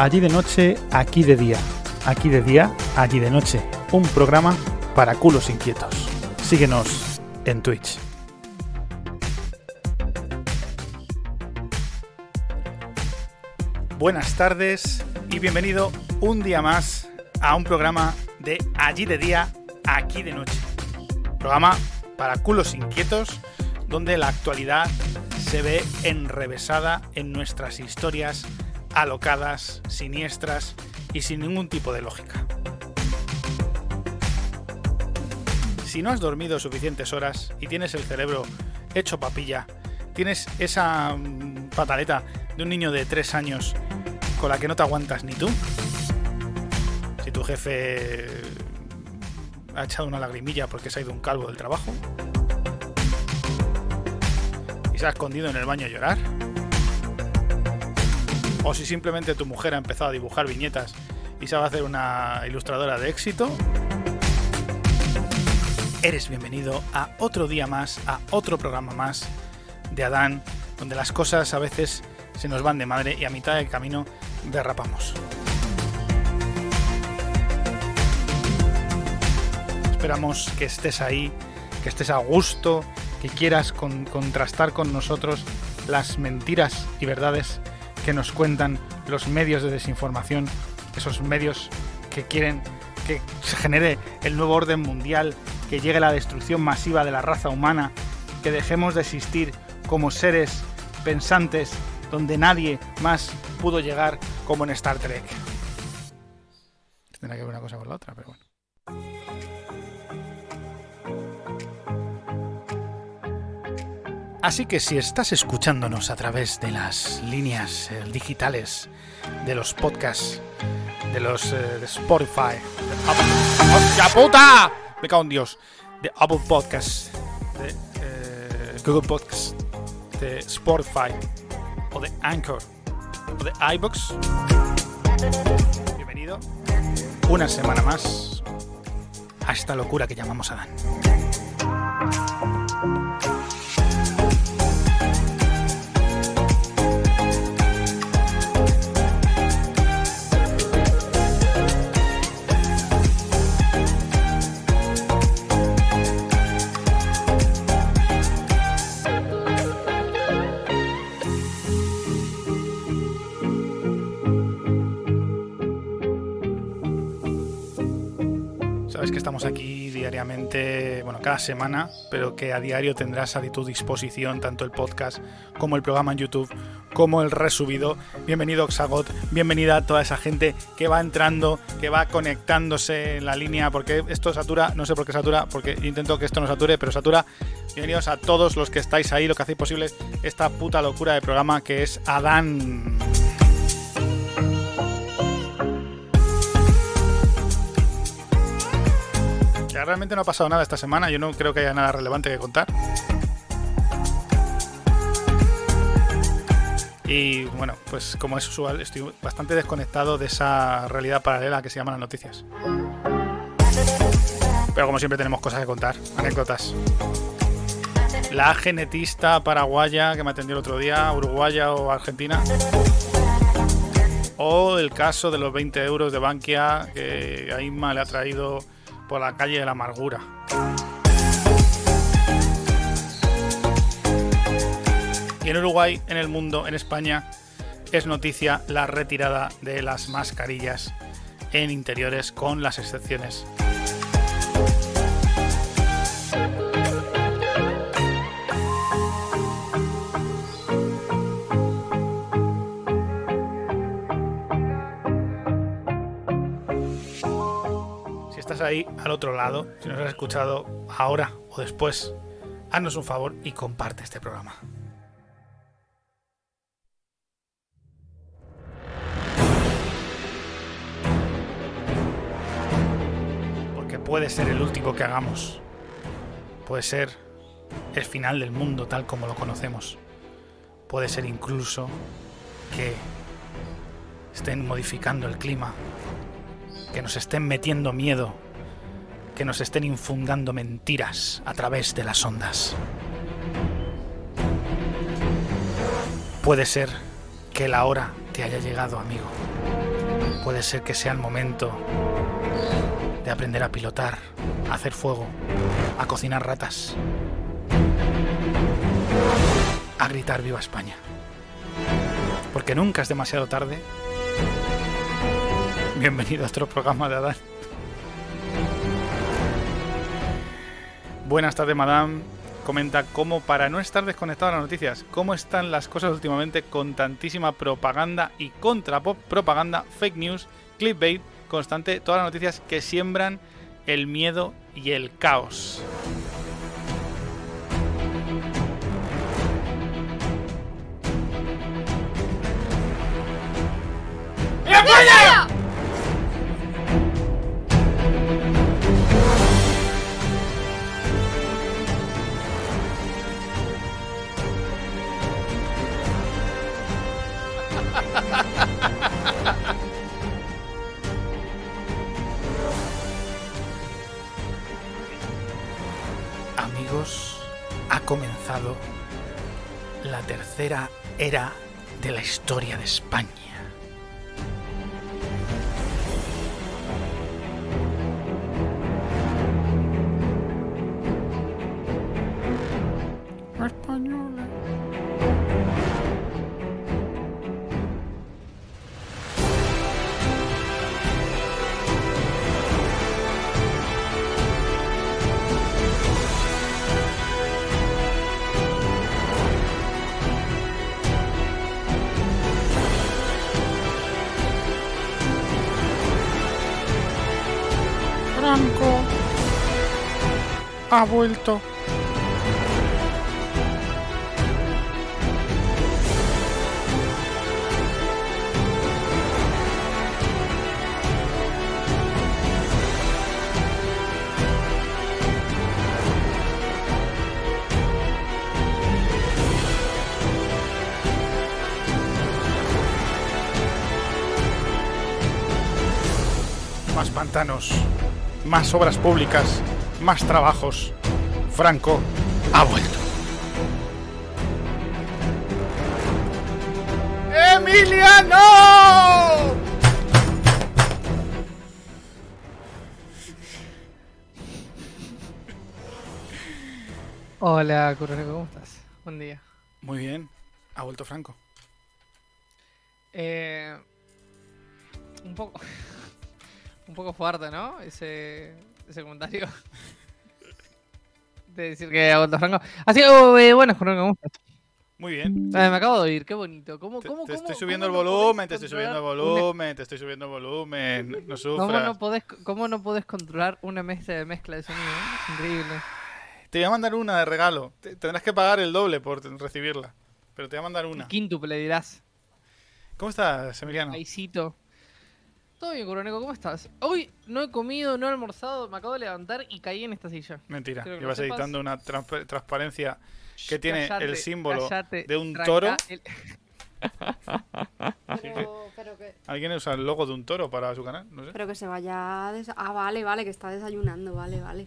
Allí de noche, aquí de día. Aquí de día, allí de noche. Un programa para culos inquietos. Síguenos en Twitch. Buenas tardes y bienvenido un día más a un programa de Allí de día, aquí de noche. Programa para culos inquietos donde la actualidad se ve enrevesada en nuestras historias alocadas, siniestras y sin ningún tipo de lógica. Si no has dormido suficientes horas y tienes el cerebro hecho papilla, tienes esa mm, pataleta de un niño de 3 años con la que no te aguantas ni tú, si tu jefe ha echado una lagrimilla porque se ha ido un calvo del trabajo, se ha escondido en el baño a llorar. O si simplemente tu mujer ha empezado a dibujar viñetas y sabe hacer una ilustradora de éxito. Eres bienvenido a otro día más, a otro programa más de Adán, donde las cosas a veces se nos van de madre y a mitad del camino derrapamos. Esperamos que estés ahí, que estés a gusto, que quieras contrastar con nosotros las mentiras y verdades que nos cuentan los medios de desinformación, esos medios que quieren que se genere el nuevo orden mundial, que llegue la destrucción masiva de la raza humana, que dejemos de existir como seres pensantes donde nadie más pudo llegar como en Star Trek. Tendrá que ver una cosa con la otra, pero bueno. Así que si estás escuchándonos a través de las líneas eh, digitales, de los podcasts, de los eh, de Spotify, de Apple, ¡Hostia puta! Me cago en Dios. Apple Podcasts, de eh, Google Podcasts, de Spotify, o de Anchor, o de iBox. Bienvenido una semana más a esta locura que llamamos Adán. Sabes que estamos aquí diariamente, bueno, cada semana, pero que a diario tendrás a tu disposición tanto el podcast como el programa en YouTube, como el resubido. Bienvenido Oxagot, bienvenida a toda esa gente que va entrando, que va conectándose en la línea, porque esto satura, no sé por qué satura, porque intento que esto no sature, pero satura. Bienvenidos a todos los que estáis ahí, lo que hacéis posible esta puta locura de programa que es Adán. Realmente no ha pasado nada esta semana, yo no creo que haya nada relevante que contar. Y bueno, pues como es usual, estoy bastante desconectado de esa realidad paralela que se llama las noticias. Pero como siempre tenemos cosas que contar, anécdotas. La genetista paraguaya que me atendió el otro día, uruguaya o argentina. O el caso de los 20 euros de Bankia que a Inma le ha traído por la calle de la amargura. Y en Uruguay, en el mundo, en España, es noticia la retirada de las mascarillas en interiores con las excepciones. Al otro lado, si nos has escuchado ahora o después, haznos un favor y comparte este programa. Porque puede ser el último que hagamos. Puede ser el final del mundo tal como lo conocemos. Puede ser incluso que estén modificando el clima, que nos estén metiendo miedo, que nos estén infundando mentiras a través de las ondas. Puede ser que la hora te haya llegado, amigo. Puede ser que sea el momento de aprender a pilotar, a hacer fuego, a cocinar ratas, a gritar viva España. Porque nunca es demasiado tarde. Bienvenido a otro programa de Adán. Buenas tardes, madame. Comenta cómo, para no estar desconectado a las noticias, cómo están las cosas últimamente con tantísima propaganda y contra propaganda, fake news, clickbait, constante, todas las noticias que siembran el miedo y el caos. La tercera era de la historia de España. Ha vuelto. Más pantanos, más obras públicas, más trabajos. Franco ha vuelto. ¡Emiliano! Hola, Curoneco, ¿cómo estás? Buen día. Muy bien. Ha vuelto Franco. Eh, un poco. un poco fuerte, ¿no? Ese, ese comentario de decir que vuelto Franco. Así que, eh, ¿cómo estás? Muy bien. me acabo de oír, qué bonito. ¿Cómo, te, cómo, te estoy subiendo el volumen, te estoy subiendo el volumen, te estoy subiendo el volumen. No sufras. ¿Cómo no, podés, ¿Cómo no podés controlar una mezcla de mezcla de sonido? Es increíble. Te voy a mandar una de regalo. tendrás que pagar el doble por recibirla. Pero te voy a mandar una. Quíntuple dirás. ¿Cómo estás, Emiliano? Paisito. Todo bien, Coroneco, ¿cómo estás? Hoy no he comido, no he almorzado, me acabo de levantar y caí en esta silla. Mentira, llevas editando una transparencia que tiene el símbolo de un toro. ¿Alguien usa el logo de un toro para su canal? No sé. Pero que se vaya. Ah, vale, vale, que está desayunando, vale, vale.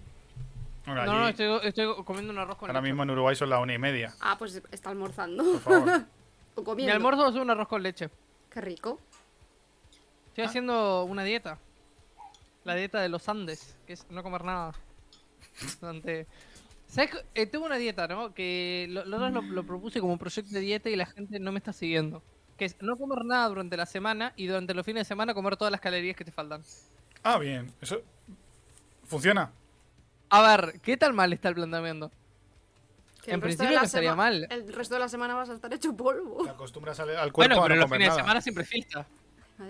no, no, estoy, estoy, comiendo un arroz con Ahora mismo en Uruguay son las una y media. Ah, pues está almorzando. Por favor. o comiendo. Mi almuerzo es un arroz con leche. Qué rico. Estoy haciendo una dieta. La dieta de los Andes, que es no comer nada. ¿Sabes? Eh, tengo una dieta, ¿no? Que lo, lo, propuse como proyecto de dieta y la gente no me está siguiendo. Que es no comer nada durante la semana y durante los fines de semana comer todas las calorías que te faltan. Ah, bien. Eso funciona. A ver, ¿qué tal mal está el planteamiento? en principio no estaría mal. El resto de la semana vas a estar hecho polvo. Te acostumbras al, cuerpo bueno, pero los fines de semana siempre fiesta.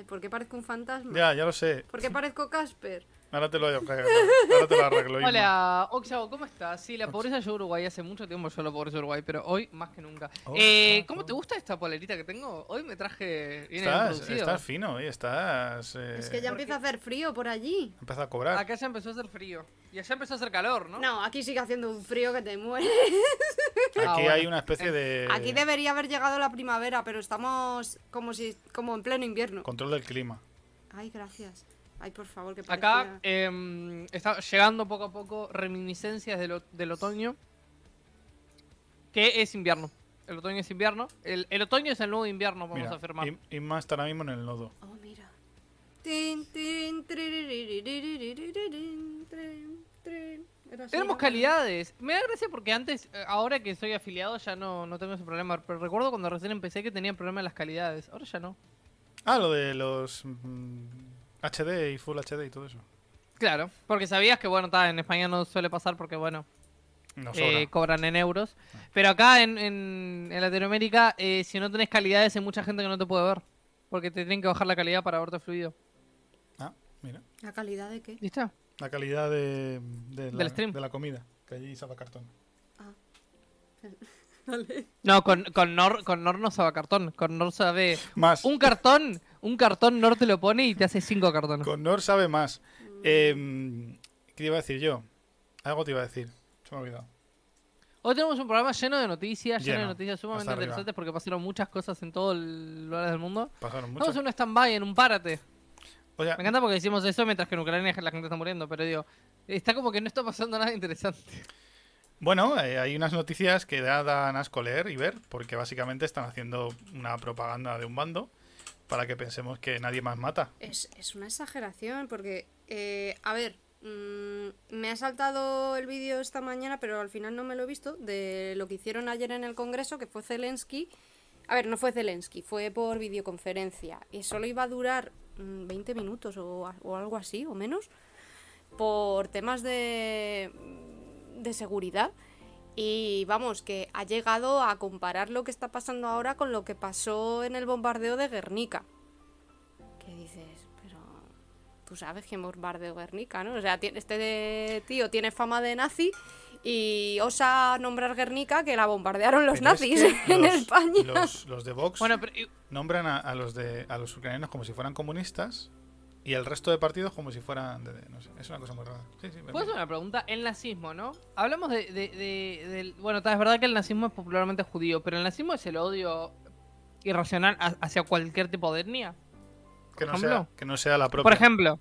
¿Por qué parezco un fantasma? Ya, ya lo sé. ¿Por qué parezco Casper? Ahora te lo, ahora te lo arreglo. Hola, Oxavo, ¿cómo estás? Sí, la pobreza yo Uruguay hace mucho tiempo yo la pobreza Uruguay, pero hoy más que nunca. eh, ¿Cómo te gusta esta polerita que tengo? Hoy me traje bien estás, estás fino, hoy estás... Eh... Es que ya empieza a hacer frío por allí. Empieza a cobrar. Acá ya empezó a hacer frío. Y allá empezó a hacer calor, ¿no? No, aquí sigue haciendo un frío que te mueres. Aquí ah, hay una especie de... Aquí debería haber llegado la primavera, pero estamos como si como en pleno invierno. Control del clima. Ay, gracias. Ay, por favor, que parecía... Acá em, está llegando poco a poco reminiscencias del, otoño. Que es invierno. El otoño es invierno. El, otoño es el nuevo invierno, vamos a afirmar. Y, más ahora mismo en el nodo. Oh, mira. Tenemos calidades. Me da gracia porque antes, eh, ahora que soy afiliado, ya no, no tengo ese problema. Pero recuerdo cuando recién empecé que tenía problema en las calidades. Ahora ya no. Ah, lo de los mm, HD y Full HD y todo eso. Claro, porque sabías que, bueno, ta, en España no suele pasar porque, bueno, eh, cobran en euros. Pero acá en, en- en Latinoamérica, eh, si no tenés calidades, hay mucha gente que no te puede ver. Porque te tienen que bajar la calidad para verte fluido. Ah, mira. ¿La calidad de qué? ¿Listo? La calidad de, de la, Del stream. de la comida. Que allí sabe cartón. Vale. No, con, con, Nor, con Nor no sabe cartón. Con Nor sabe. Más. Un cartón, un cartón Nor te lo pone y te hace cinco cartones. Con Nor sabe más. Eh, ¿Qué te iba a decir yo? Algo te iba a decir. Se me ha olvidado. Hoy tenemos un programa lleno de noticias, lleno, de noticias sumamente interesantes porque pasaron muchas cosas en todo el lugar del mundo. Pasaron Estamos mucho. en un stand-by, en un párate. O sea, Me encanta porque decimos eso mientras que en Ucrania la gente está muriendo, pero digo, está como que no está pasando nada interesante. Bueno, eh, hay unas noticias que da- dan asco leer y ver, porque básicamente están haciendo una propaganda de un bando para que pensemos que nadie más mata. Es, es una exageración porque, eh, a ver, mm, me ha saltado el vídeo esta mañana, pero al final no me lo he visto, de lo que hicieron ayer en el Congreso, que fue Zelensky. A ver, no fue Zelensky, fue por videoconferencia. Y solo iba a durar mm, 20 minutos o, o algo así, o menos, por temas de, de seguridad. Y vamos, que ha llegado a comparar lo que está pasando ahora con lo que pasó en el bombardeo de Guernica. Que dices, pero tú sabes que bombardeó Guernica, ¿no? O sea, este tío tiene fama de nazi y osa nombrar Guernica que la bombardearon los Pero es nazis que en los- España. Los, los de Vox Bueno, pero y- nombran a, a los de a los ucranianos como si fueran comunistas y el resto de partidos como si fueran de, de- no sé, es una cosa muy rara. Sí, sí, ¿puedo hacer una pregunta? El nazismo, ¿no? Hablamos de, de- de- del... Bueno, es verdad que el nazismo es popularmente judío, pero el nazismo es el odio irracional ha- hacia cualquier tipo de etnia. que, no sea, que no sea la propia. Por ejemplo,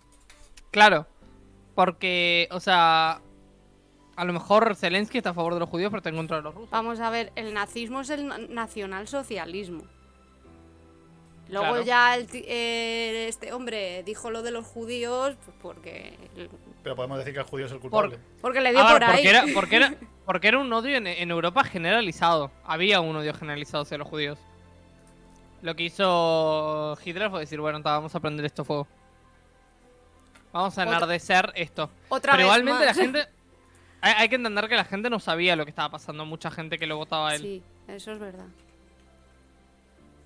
claro, porque, o sea, a lo mejor Zelensky está a favor de los judíos, pero está en contra de los rusos. Vamos a ver, el nazismo es el na- nacionalsocialismo. Luego Claro. ya el eh, este hombre dijo lo de los judíos pues porque, Pero podemos decir que el judío es el culpable. porque le dio A ver, por ahí. porque era, porque, era, porque era un odio en, en Europa generalizado. Había un odio generalizado hacia los judíos. Lo que hizo Hitler fue decir, bueno, ta, vamos a prender esto fuego. Vamos a Otra- enardecer esto. Otra Pero vez igualmente la más. gente... Hay, hay que entender que la gente no sabía lo que estaba pasando. Mucha gente que lo votaba a él. Sí, eso es verdad.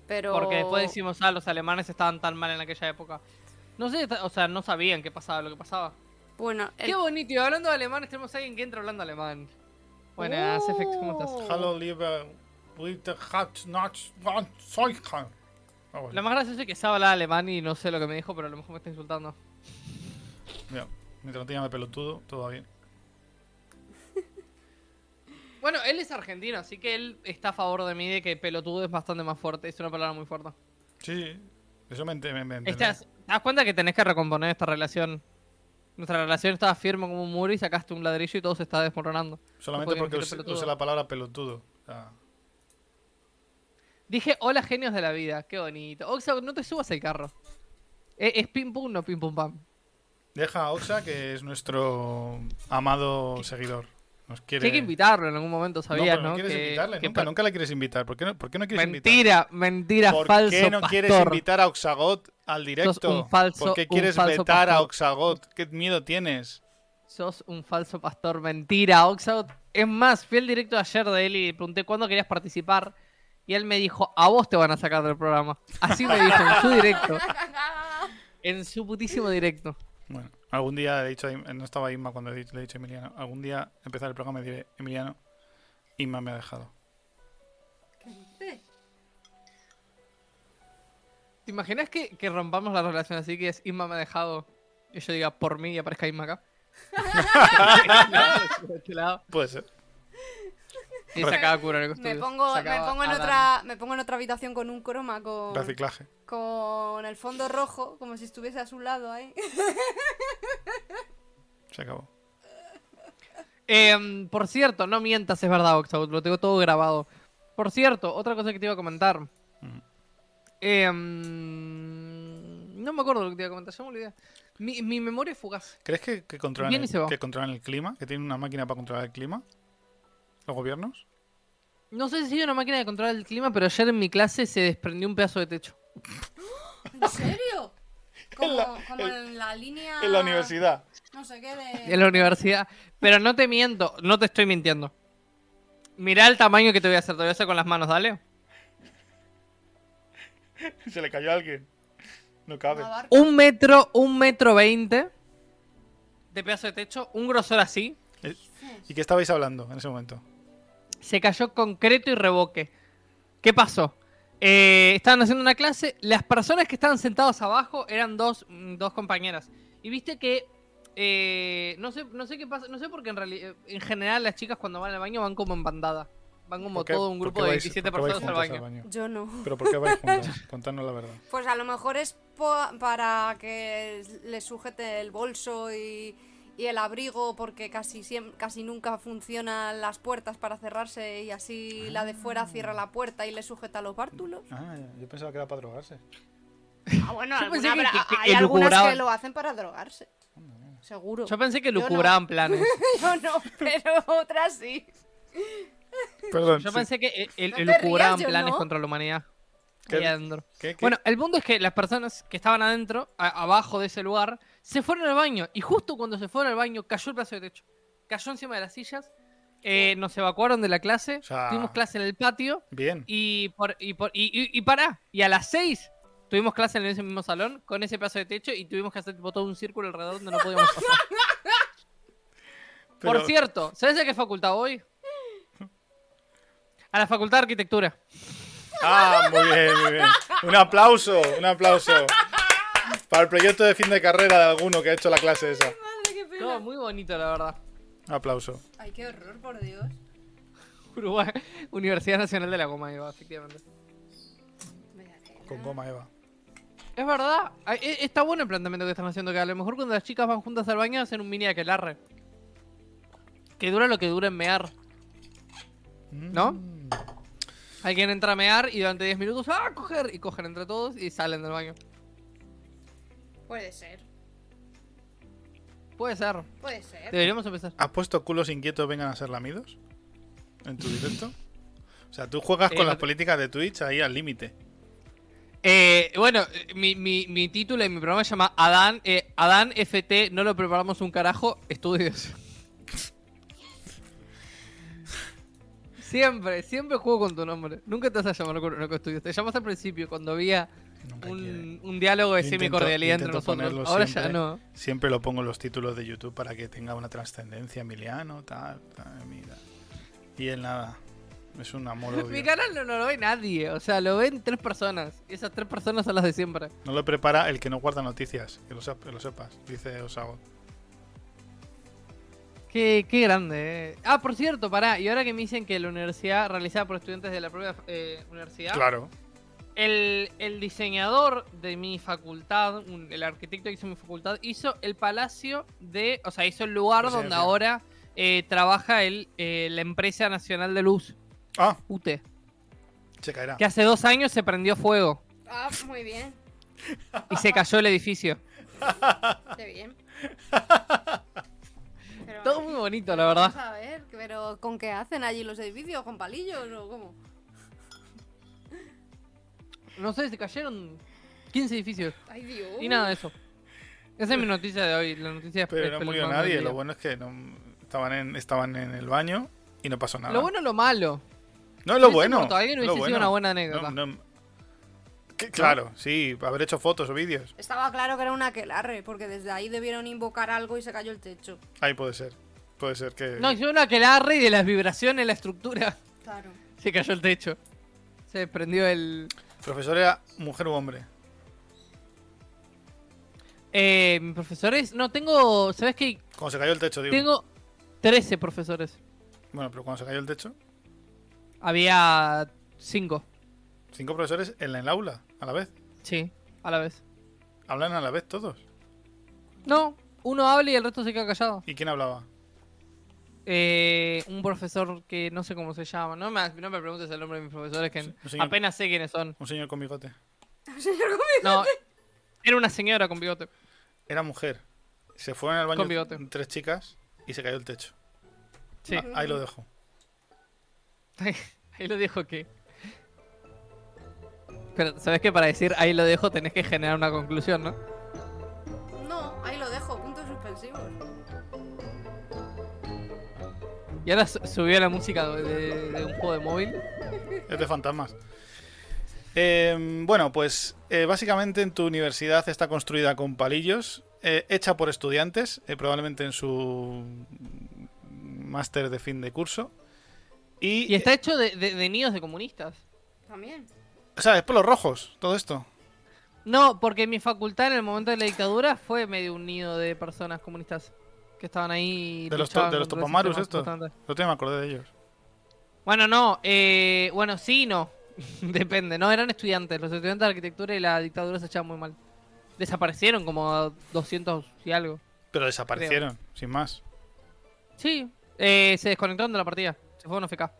Pero... Porque después decimos, ah, los alemanes estaban tan mal en aquella época. No sé, o sea, no sabían qué pasaba, lo que pasaba. Bueno, el- Qué bonito, y hablando de alemanes, tenemos a alguien que entra hablando alemán. Buenas, FX, ¿cómo estás? Oh. Hallo, liebe así. Lo más gracioso es que sabe hablar alemán y no sé lo que me dijo, pero a lo mejor me está insultando. Mira, mientras no te llame pelotudo, todo va bien. Bueno, él es argentino, así que él está a favor de mí de que pelotudo es bastante más fuerte. Es una palabra muy fuerte. Sí. Eso me, me, me entendí. Estás- ¿Te das cuenta que tenés que recomponer esta relación? Nuestra relación estaba firme como un muro y sacaste un ladrillo y todo se está desmoronando. Solamente porque use la palabra pelotudo. Sea, Dije, hola genios de la vida, qué bonito. Oxo, no te subas al carro. Eh, Es, pim pum, no pim pum pam. deja a Oxa, que es nuestro amado seguidor. Nos quiere... Sí hay que invitarlo en algún momento, no, ¿sabías, pero no? no quieres Que- invitarle, que nunca, nunca la quieres invitar. ¿Por qué no, por qué no quieres invitar? Mentira, mentira, ¿Por falso qué no pastor. quieres invitar a Oxagot al directo? un falso- ¿Por qué un quieres falso vetar a. Oxagot? ¿Qué miedo tienes? Sos un falso pastor, mentira, Oxout. Es más, fui al directo ayer de él y le pregunté cuándo querías participar. Y él me dijo, a vos te van a sacar del programa. Así me dijo, en su directo. En su putísimo directo. Bueno, algún día he dicho no estaba Inma cuando le he dicho, a Emiliano. Algún día empezar el programa y diré, Emiliano, Inma me ha dejado. ¿Te imaginas que, que rompamos la relación así que es Inma me ha dejado y yo diga por mí y aparezca Inma acá? Este. Puede ser. Y se acaba cura en el me pongo, me en otra, me pongo en otra habitación con un croma con, Reciclaje. con el fondo rojo, como si estuviese a su lado ahí. Se acabó. Em, por cierto, no mientas, es verdad, Oxout, lo tengo todo grabado. Por cierto, otra cosa que te iba a comentar. Em, No me acuerdo lo que te iba a comentar, ya me olvidé. Mi, mi memoria es fugaz. ¿Crees que, que controlan el, que controlan el clima? ¿Que tienen una máquina para controlar el clima? ¿Los gobiernos? No sé si hay una máquina de controlar el clima, pero ayer en mi clase se desprendió un pedazo de techo. ¿En serio? Como, En la- como en- en la línea... En la universidad. No sé qué de... En la universidad. Pero no te miento, no te estoy mintiendo. Mirá el tamaño que te voy a hacer, te voy a hacer con las manos, dale. Se le cayó a alguien. No cabe. Un metro, un metro veinte de pedazo de techo, un grosor así. Eh, ¿Y qué estabais hablando en ese momento? Se cayó concreto y revoque. ¿Qué pasó? Eh, estaban haciendo una clase, las personas que estaban sentadas abajo eran dos, mm, dos compañeras. Y viste que eh, no sé, no sé qué pasa, no sé por qué en realidad, en general las chicas cuando van al baño van como en bandada. Van como ¿Por qué- todo un grupo de vais- 27 por qué vais personas al baño. Yo no. ¿Pero por qué vais juntas? Contadnos la verdad. Pues a lo mejor es po- para que le sujete el bolso y, y el abrigo porque casi, siem- casi nunca funcionan las puertas para cerrarse y así la de fuera cierra la puerta y le sujeta los bártulos. Ah, yo pensaba que era para drogarse. Ah, bueno, alguna que- que- hay algunas que lo hacen para drogarse. Seguro. Yo pensé que Yo no. lucubraban planes. Yo no, pero otras sí. Perdón. Yo sí. pensé que el, No lucubraban rías, planes no. contra la humanidad. ¿Qué? ¿Qué? Bueno, el punto es que las personas que estaban adentro, a- abajo de ese lugar, se fueron al baño. Y justo cuando se fueron al baño, cayó el pedazo de techo. Cayó encima de las sillas. eh, nos evacuaron de la clase. Tuvimos clase en el patio. Bien. Y, por, y, por, y, y, y pará. Y a las 6 tuvimos clase en ese mismo salón con ese pedazo de techo y tuvimos que hacer tipo, todo un círculo alrededor donde no podíamos pasar. Pero- Por cierto, ¿sabes a qué facultad voy? A la Facultad de Arquitectura. Ah, muy bien, muy bien. Un aplauso, un aplauso. Para el proyecto de fin de carrera de alguno que ha hecho la clase esa. Madre, qué pena. No, muy bonito, la verdad. Aplauso. Ay, qué horror, por Dios. Uruguay, Universidad Nacional de la Goma, Eva, efectivamente. Con goma, Eva. Es verdad, ay, e- está bueno el planteamiento que están haciendo, que a lo mejor cuando las chicas van juntas al baño hacen un mini aquelarre. Que dura lo que dura en mear. ¿No? Mm. Alguien entra a mear y durante 10 minutos, ¡ah, coger! Y cogen entre todos y salen del baño. Puede ser, Puede ser. puede ser. Deberíamos empezar. ¿Has puesto culos inquietos vengan a ser lamidos? ¿En tu directo? O sea, tú juegas Eh, con no las políticas de Twitch ahí al límite. Eh, bueno, eh, mi, mi, mi título en mi programa se llama Adán, eh, Adán FT, no lo preparamos un carajo, estudios. Siempre, siempre juego con tu nombre. Nunca te vas a llamar con con estudios. Te llamas al principio cuando había. Un, un diálogo de semi-cordialidad entre nosotros. Ahora siempre. ya no. Siempre lo pongo en los títulos de YouTube para que tenga una trascendencia, Emiliano, tal, tal, mira. Y él nada. Es un amor Mi obvio. canal no, no lo ve nadie. O sea, lo ven tres personas. Y esas tres personas son las de siempre. No lo prepara el que no guarda noticias, que lo, sep- que lo sepas, dice Osago. Qué, qué grande, eh. Ah, por cierto, pará. Y ahora que me dicen que la universidad realizada por estudiantes de la propia eh, universidad. Claro. El, el diseñador de mi facultad, un- el arquitecto que hizo mi facultad, hizo el palacio de. O sea, hizo el lugar donde ahora eh, trabaja el, eh, la empresa nacional de luz, Ah, UT. se caerá. Que hace dos años se prendió fuego Ah, muy bien, y se cayó el edificio. qué bien. Pero, Todo muy bonito, la verdad. Vamos a ver, pero ¿con qué hacen allí los edificios? ¿Con palillos o cómo? No sé, se cayeron 15 edificios. Ay, Dios. Y nada de eso. Esa es mi noticia de hoy. La noticia Pero no murió nadie, lo bueno es que no, estaban, en, estaban en el baño y no pasó nada. Lo bueno o lo malo. no es lo bueno. muerto alguien, es hubiese lo sido una buena anécdota. No, no- que- claro, sí, haber hecho fotos o vídeos. Estaba claro que era una aquelarre, porque desde ahí debieron invocar algo y se cayó el techo. Ahí puede ser. Puede ser que. No, hicieron una aquelarre y de las vibraciones en la estructura Claro. se cayó el techo. Se prendió el. Profesor era mujer u hombre. Eh, mis profesores. No, tengo. ¿Sabes qué? Cuando se cayó el techo, digo. Tengo 13 profesores. Bueno, pero cuando se cayó el techo, Había 5. cinco profesores en el aula, a la vez. Sí, a la vez. Hablan a la vez todos. No, uno habla y el resto se queda callado. ¿Y quién hablaba? Eh, un profesor que no sé cómo se llama. No me, no me preguntes el nombre de mis profesores que Un señor- apenas sé quiénes son. Un señor con bigote. No, Era una señora con bigote. Era mujer. Se fueron al baño Con bigote. tres chicas y se cayó el techo. Sí. Ah, ahí lo dejo. Ahí lo dejo que. Pero, ¿sabes que Para decir ahí lo dejo tenés que generar una conclusión. No, Y ahora su- subió la música de, un juego de móvil. Es de fantasmas. Eh, bueno, pues eh, básicamente en tu universidad está construida con palillos, eh, hecha por estudiantes, eh, probablemente en su máster de fin de curso. Y, Y está hecho de, de- de nidos de comunistas. También. o sea, es por los rojos, todo esto. No, porque mi facultad en el momento de la dictadura fue medio un nido de personas comunistas que estaban ahí. De los, to- de los topamarus constante. No te me acordé de ellos. Bueno, no, eh, bueno, sí, y no. Depende, no, eran estudiantes. Los estudiantes de arquitectura y la dictadura se echaban muy mal. Desaparecieron como 200 y algo. Pero desaparecieron, sin más. Sí, eh, se desconectaron de la partida. Se fueron a FK.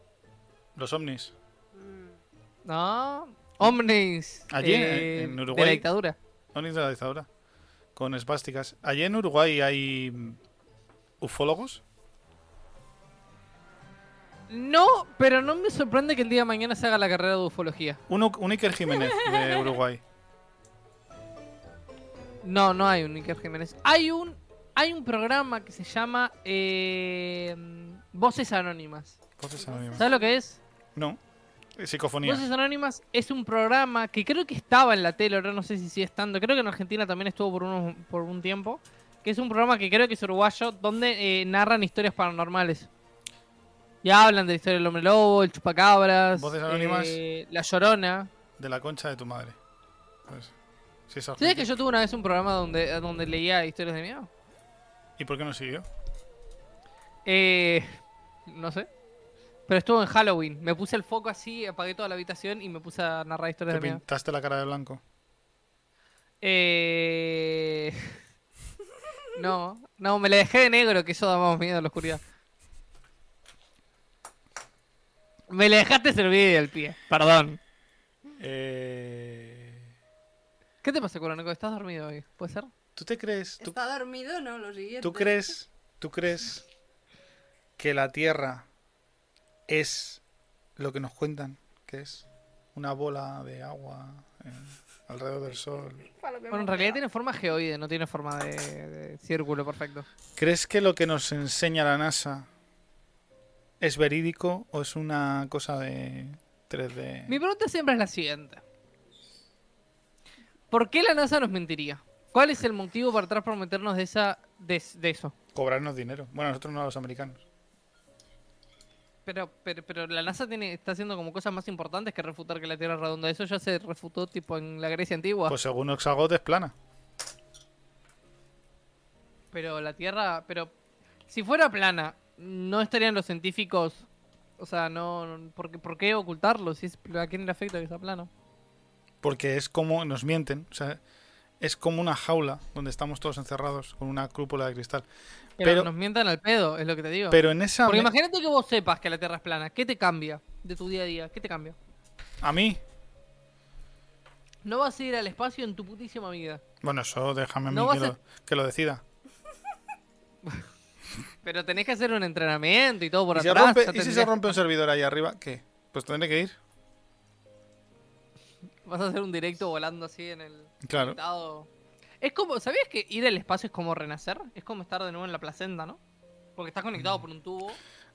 Los ovnis. Mm, No, Omnis. Allí, eh, en De Uruguay. la dictadura. Ovnis de la dictadura. Con esvásticas. Allí en Uruguay hay ufólogos. No, pero no me sorprende que el día de mañana se haga la carrera de ufología. Un, un Iker Jiménez de Uruguay. No, no hay un Iker Jiménez. Hay un, hay un programa que se llama eh, Voces Anónimas. Voces anónimas. ¿Sabes lo que es? No. Psicofonía. Voces Anónimas es un programa que creo que estaba en la tele, ahora no sé si sigue estando. Creo que en Argentina también estuvo por, unos, por un tiempo. Que es un programa que creo que es uruguayo, donde eh, narran historias paranormales. Y hablan de la historia del hombre lobo, el chupacabras, Voces Anónimas. eh, la llorona. De la concha de tu madre. Pues, ¿Sabes que yo tuve una vez un programa donde, donde leía historias de miedo? ¿Y por qué no siguió? Eh, no sé. Pero estuvo en Halloween. Me puse el foco así, apagué toda la habitación y me puse a narrar historias Te de miedo. pintaste la cara de blanco. Eh... No, no, me la dejé de negro, que eso da más miedo a la oscuridad. Me le dejaste servir el pie, perdón. Eh... ¿Qué te pasa, Coroneco? ¿Estás dormido hoy? ¿Puede ser? ¿Tú te crees? ¿Tú, ¿Está dormido? No, lo siguiente. tú crees? ¿Tú crees que la Tierra es lo que nos cuentan? Que es una bola de agua eh, alrededor del Sol. Bueno, en realidad tiene forma geoide, no tiene forma de, de círculo perfecto. ¿Crees que lo que nos enseña la NASA es verídico o es una cosa de 3D? Mi pregunta siempre es la siguiente. ¿Por qué la NASA nos mentiría? ¿Cuál es el motivo para atrás prometernos de, esa, de, de eso? Cobrarnos dinero. Bueno, nosotros no a los americanos. Pero, pero, pero la NASA tiene, está haciendo como cosas más importantes que refutar que la Tierra es redonda. Eso ya se refutó tipo en la Grecia antigua. Pues según Oxagot es plana. Pero la Tierra, pero si fuera plana, no estarían los científicos, o sea, no, no- ¿por, qué- por qué ocultarlo? Si es, ¿A quién le afecta que sea plano? Porque es como nos mienten. O sea, es como una jaula donde estamos todos encerrados con una cúpula de cristal. Pero, Pero- nos mientan al pedo, es lo que te digo. Pero en esa... Porque imagínate que vos sepas que la Tierra es plana, ¿qué te cambia de tu día a día? ¿Qué te cambia? A mí... No vas a ir al espacio en tu putísima vida. Bueno, eso déjame a mí No que, a- lo, que lo decida. Pero tenés que hacer un entrenamiento y todo por ¿Y, se atrás. rompe- ¿y si se rompe un servidor ahí arriba? ¿Qué? Pues tendré que ir. Vas a hacer un directo volando así en el Claro. Es como, ¿sabías que ir al espacio es como renacer? Es como estar de nuevo en la placenta, ¿no? Porque estás conectado por un tubo.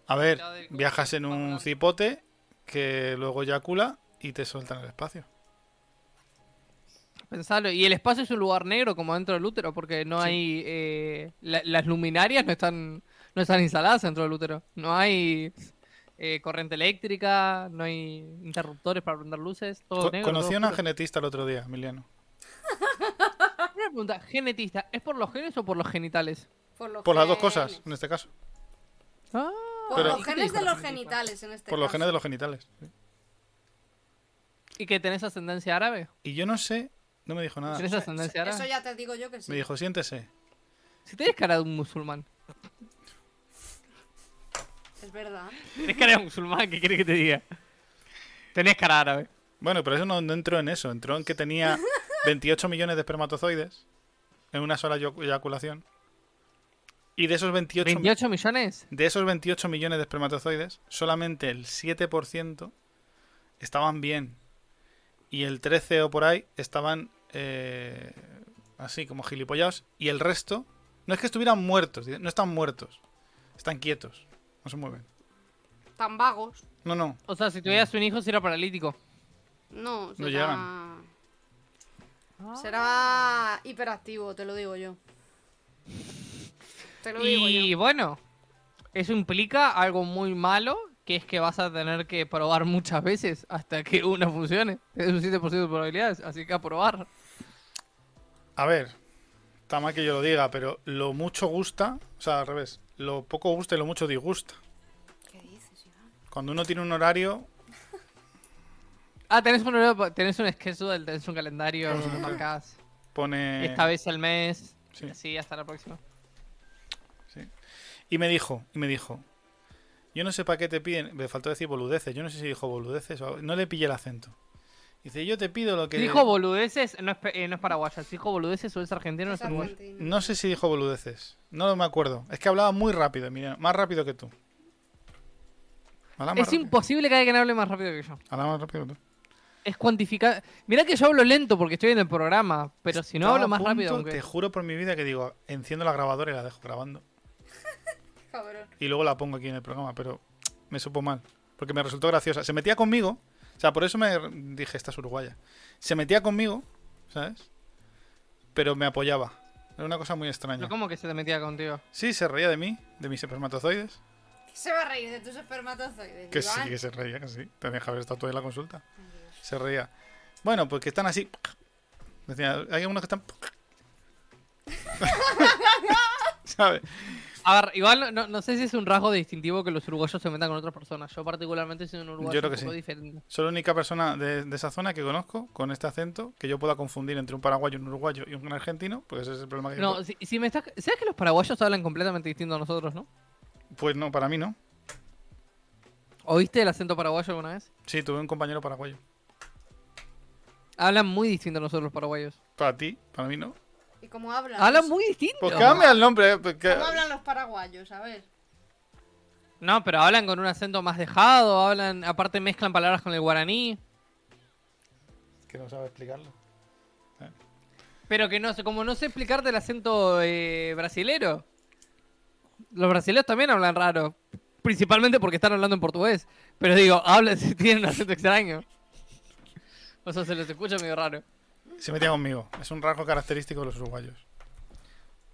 A ver, viajas en un grande. cipote que luego eyacula y te sueltan el espacio. Pensalo. Y el espacio es un lugar negro como dentro del útero, porque no Sí. hay. eh, la- las luminarias no están, no están instaladas dentro del útero. No hay eh, corriente eléctrica, no hay interruptores para prender luces. Todo Co- negro. conocí todo a una genetista el otro día, Emiliano. Pregunta: ¿genetista es por los genes o por los genitales? Por, los Por las dos cosas, en este caso. Ah, Por Pero- los ¿Y qué te genes de los genitales en este Por los genes de los genitales. sí. ¿Y que tenés ascendencia árabe? Y yo no sé, no me dijo nada. ¿Tenés ascendencia Eso árabe? ya te digo yo que sí. Me dijo, siéntese. Si tenés cara de un musulmán. Es verdad. Tenés cara de musulmán, ¿qué quieres que te diga? Tenés cara árabe. Bueno, pero eso no, no entró en eso. Entró en que tenía 28 millones de espermatozoides en una sola eyacu- eyaculación. Y de esos 28, mi- ¿28 millones? de esos 28 millones de espermatozoides, solamente el 7% estaban bien. Y el 13 o por ahí estaban eh, así, como gilipollados. Y el resto, no es que estuvieran muertos, no están muertos. Están quietos, no se mueven. Tan vagos. No, no, O sea, si tuvieras un hijo, sería paralítico. No, No será... Será hiperactivo, te lo digo yo. Te lo digo Y yo. bueno, eso implica algo muy malo, que es que vas a tener que probar muchas veces hasta que una funcione. Es un 7% de probabilidades, así que a probar. A ver, está mal que yo lo diga, pero lo mucho gusta, o sea, al revés, lo poco gusta y lo mucho disgusta. ¿Qué dices, Iván? Cuando uno tiene un horario, Ah, tenés un, horario- tenés un schedule, tenés un calendario, lo marcás. pone... Esta vez el mes, Sí. así hasta la próxima. Y me dijo, y me dijo, yo no sé para qué te piden, me faltó decir boludeces, yo no sé si dijo boludeces o no le pillé el acento. Dice, yo te pido lo que... Si dijo boludeces, no es, eh, no es paraguaya. Si dijo boludeces o es argentino, no Es argentino. No sé si dijo boludeces, no me acuerdo. Es que hablaba muy rápido, mira, más rápido que tú. Hablaba Es rápido. imposible que alguien hable más rápido que yo. Hablaba más rápido que tú. Es cuantificar. Mirá que yo hablo lento porque estoy en el programa, pero si no hablo más punto, rápido, aunque... Te juro por mi vida que digo, enciendo la grabadora y la dejo grabando. Cabrón. y luego la pongo aquí en el programa, pero me supo mal, porque me resultó graciosa. Se metía conmigo, o sea, por eso me dije, esta es uruguaya. Se metía conmigo, ¿sabes? Pero me apoyaba. Era una cosa muy extraña. Pero ¿Cómo que se te metía contigo? Sí, se reía de mí, de mis espermatozoides. Se va a reír de tus espermatozoides, Que Iván. sí, que se reía, que sí. Tenía que haber estado todo en la consulta. Se reía. Bueno, pues que están así. Hay algunos que están... ¿Sabes? A ver, igual no, no sé si es un rasgo distintivo que los uruguayos se metan con otras personas. Yo particularmente soy un uruguayo Yo creo un que poco sí. diferente. Soy la única persona de, de esa zona que conozco con este acento que yo pueda confundir entre un paraguayo, un uruguayo y un argentino, porque ese es el problema que No, yo- si, si me estás... ¿Sabes que los paraguayos hablan completamente distinto a nosotros, no? Pues no, para mí no. ¿Oíste el acento paraguayo alguna vez? Sí, tuve un compañero paraguayo. Hablan muy distinto a nosotros los paraguayos. Para ti, para mí no. ¿Y cómo hablan? Hablan muy distinto. Pues cambia el nombre. eh, pues que- ¿Cómo hablan los paraguayos? A ver. No, pero hablan con un acento más dejado, hablan... Aparte mezclan palabras con el guaraní. que no sabe explicarlo. Pero que no sé, como no sé explicarte el acento eh, brasilero. Los brasileños también hablan raro. Principalmente porque están hablando en portugués. Pero digo, hablan, tienen un acento extraño. O sea, se les escucha medio raro. Se metía conmigo. Es un rasgo característico de los uruguayos.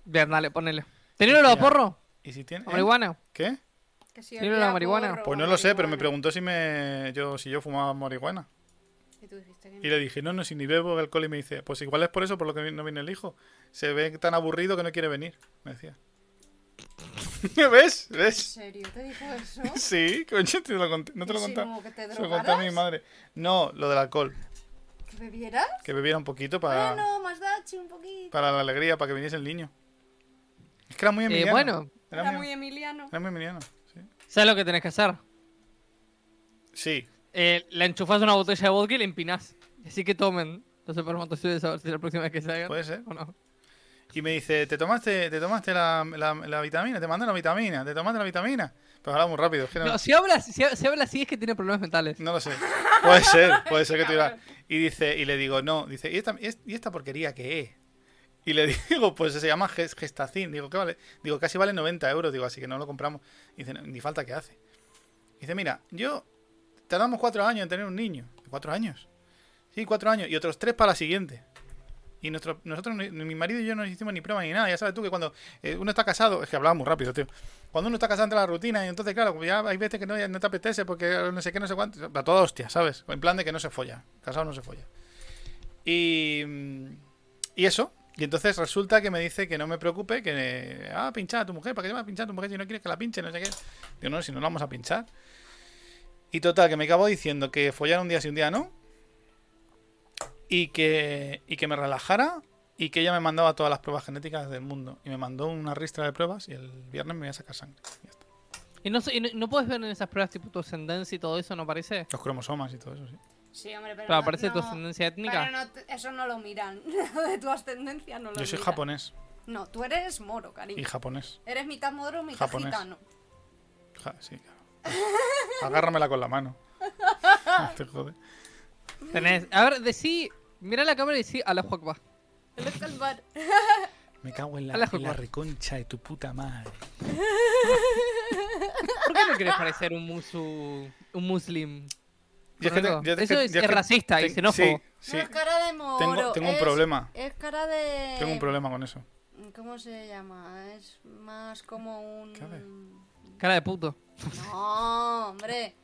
Bien, dale, ponele. ¿Tenía lo de Ya. porro? ¿Y si tiene? ¿O ¿eh? marihuana? ¿Qué? Que si ¿Tiene olía la marihuana? porro, Pues no lo sé, pero me preguntó si me yo si yo fumaba marihuana. Y tú dijiste que Y no. le dije, no, no, si ni bebo alcohol. Y me dice, pues igual es por eso por lo que no viene el hijo. Se ve tan aburrido que no quiere venir. Me decía. ¿Ves? ¿En ¿Ves? serio te dijo eso? Sí, coño, te lo conté. No te lo conté. ¿Insinuó que te Se lo conté a mi madre. No, lo del alcohol. ¿Que bebieras? Que bebiera un poquito para, Bueno, más dachi un poquito. para la alegría, para que viniese el niño. Es que era muy Eh, emiliano. bueno, era, Era muy, muy emiliano. era muy emiliano. Sí. ¿sabes lo que tenés que hacer? sí. Eh, le enchufás una botella de vodka y le empinás. Así que tomen los espermatozoides a ver si la próxima vez que salgan. Puede ser. ¿O no? Y me dice, ¿te tomaste, te tomaste la, la, la vitamina? ¿Te mandé la vitamina? ¿Te tomaste la vitamina? Pero hablaba muy rápido. es que no- No, si habla, si, si habla así es que tiene problemas mentales. No lo sé. Puede ser, puede ser que tuviera. Y dice, y le digo, no, dice, ¿y esta, es- ¿y esta porquería qué es? Y le digo, pues se llama ges- gestacin. Digo, ¿qué vale? Digo, casi vale 90 euros, digo, así que no lo compramos. Dice, "No, ni falta que hace. Dice, mira, yo tardamos cuatro años en tener un niño. ¿Cuatro años? Sí, cuatro años. Y otros tres para la siguiente. Y nuestro, nosotros, mi marido y yo no hicimos ni prueba ni nada. Ya sabes tú que cuando eh, uno está casado, es que hablaba muy rápido, tío. Cuando uno está casado entre la rutina y entonces, claro, ya hay veces que no, no te apetece porque no sé qué, no sé cuánto. A toda hostia, ¿sabes? En plan de que no se folla. Casado no se folla. Y, y eso. Y entonces resulta que me dice que no me preocupe, que. Ah, pinchar a tu mujer, ¿para qué te vas a pinchar a tu mujer si no quieres que la pinche? No sé qué. Digo, no, si no la vamos a pinchar. Y total, que me acabo diciendo que follar un día sí, un día no. Y que, y que me relajara y que ella me mandaba todas las pruebas genéticas del mundo. Y me mandó una ristra de pruebas y el viernes me voy a sacar sangre. Ya está. Y no, sé- y no, no puedes ver en esas pruebas tipo tu ascendencia y todo eso, ¿no parece? Los cromosomas y todo eso, sí. Sí, hombre, pero. Pero no- aparece tu ascendencia étnica. Pero no te- eso no lo miran. Lo de tu ascendencia no lo Yo soy miran. japonés No, tú eres moro, cariño. y japonés. Eres mitad moro, mitad Japonés. gitano. Ja- sí, claro. Agárramela con la mano. Te jode. Tenés. A ver, decí. Mira la cámara y decí a la Juacba. Me cago en la, Ala, en la reconcha de tu puta madre. ¿Por qué no quieres parecer un musu. un muslim? Yo es que te- Fernando? yo es Eso es, yo es es que racista y xenófobo. Sí, sí. No es cara de moro. Tengo- tengo un problema. Es cara de. Tengo un problema con eso. ¿Cómo se llama? Es más como un. Cara de puto. No, hombre.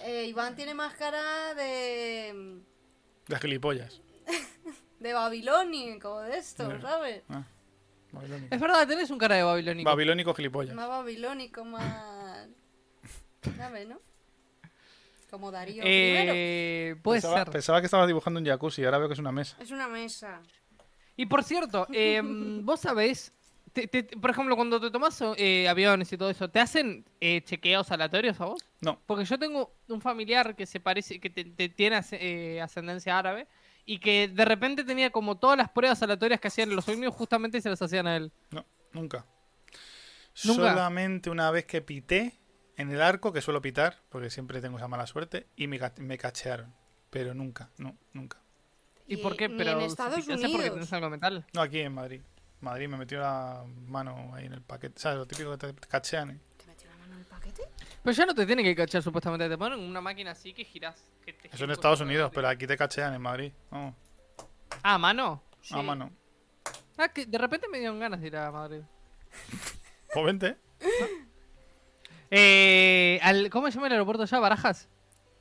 Eh, Iván tiene más cara de. De gilipollas. de babilónico, de esto. ¿sabes? Ah, babilónico. Es verdad, tenés un cara de babilónico. Babilónico gilipollas. Más babilónico, más. ¿Sabes, no? Como Darío primero. eh, puede pensaba, ser. pensaba que estabas dibujando un jacuzzi, ahora veo que es una mesa. Es una mesa. Y por cierto, em, vos sabés, te- te- por ejemplo, cuando te tomas eh, aviones y todo eso, ¿te hacen eh, chequeos aleatorios a vos? No, Porque yo tengo un familiar que se parece, que te- te- tiene as- eh, ascendencia árabe y que de repente tenía como todas las pruebas aleatorias que hacían los ovnis, justamente se las hacían a él. no, nunca. ¿Nunca? Solamente una vez que pité en el arco, que suelo pitar, porque siempre tengo esa mala suerte, y me, me cachearon. Pero nunca, no, nunca. ¿Y, Y por qué? Pero en Estados si- ¿eso es porque Unidos. tenés algo metal. No, aquí en Madrid. Madrid me metió la mano ahí en el paquete. ¿Sabes? Lo típico que te cachean. ¿eh? ¿Te metió la mano en el paquete? Pero ya no te tiene que cachar supuestamente, te ponen una máquina así que girás. que te Eso en Estados Unidos, pero aquí te cachean en Madrid. Vamos, Ah, ¿a mano? a mano. Ah, que de repente me dieron ganas de ir a Madrid. Pues vente. Eh, al, ¿Cómo se llama el aeropuerto ya? ¿Barajas?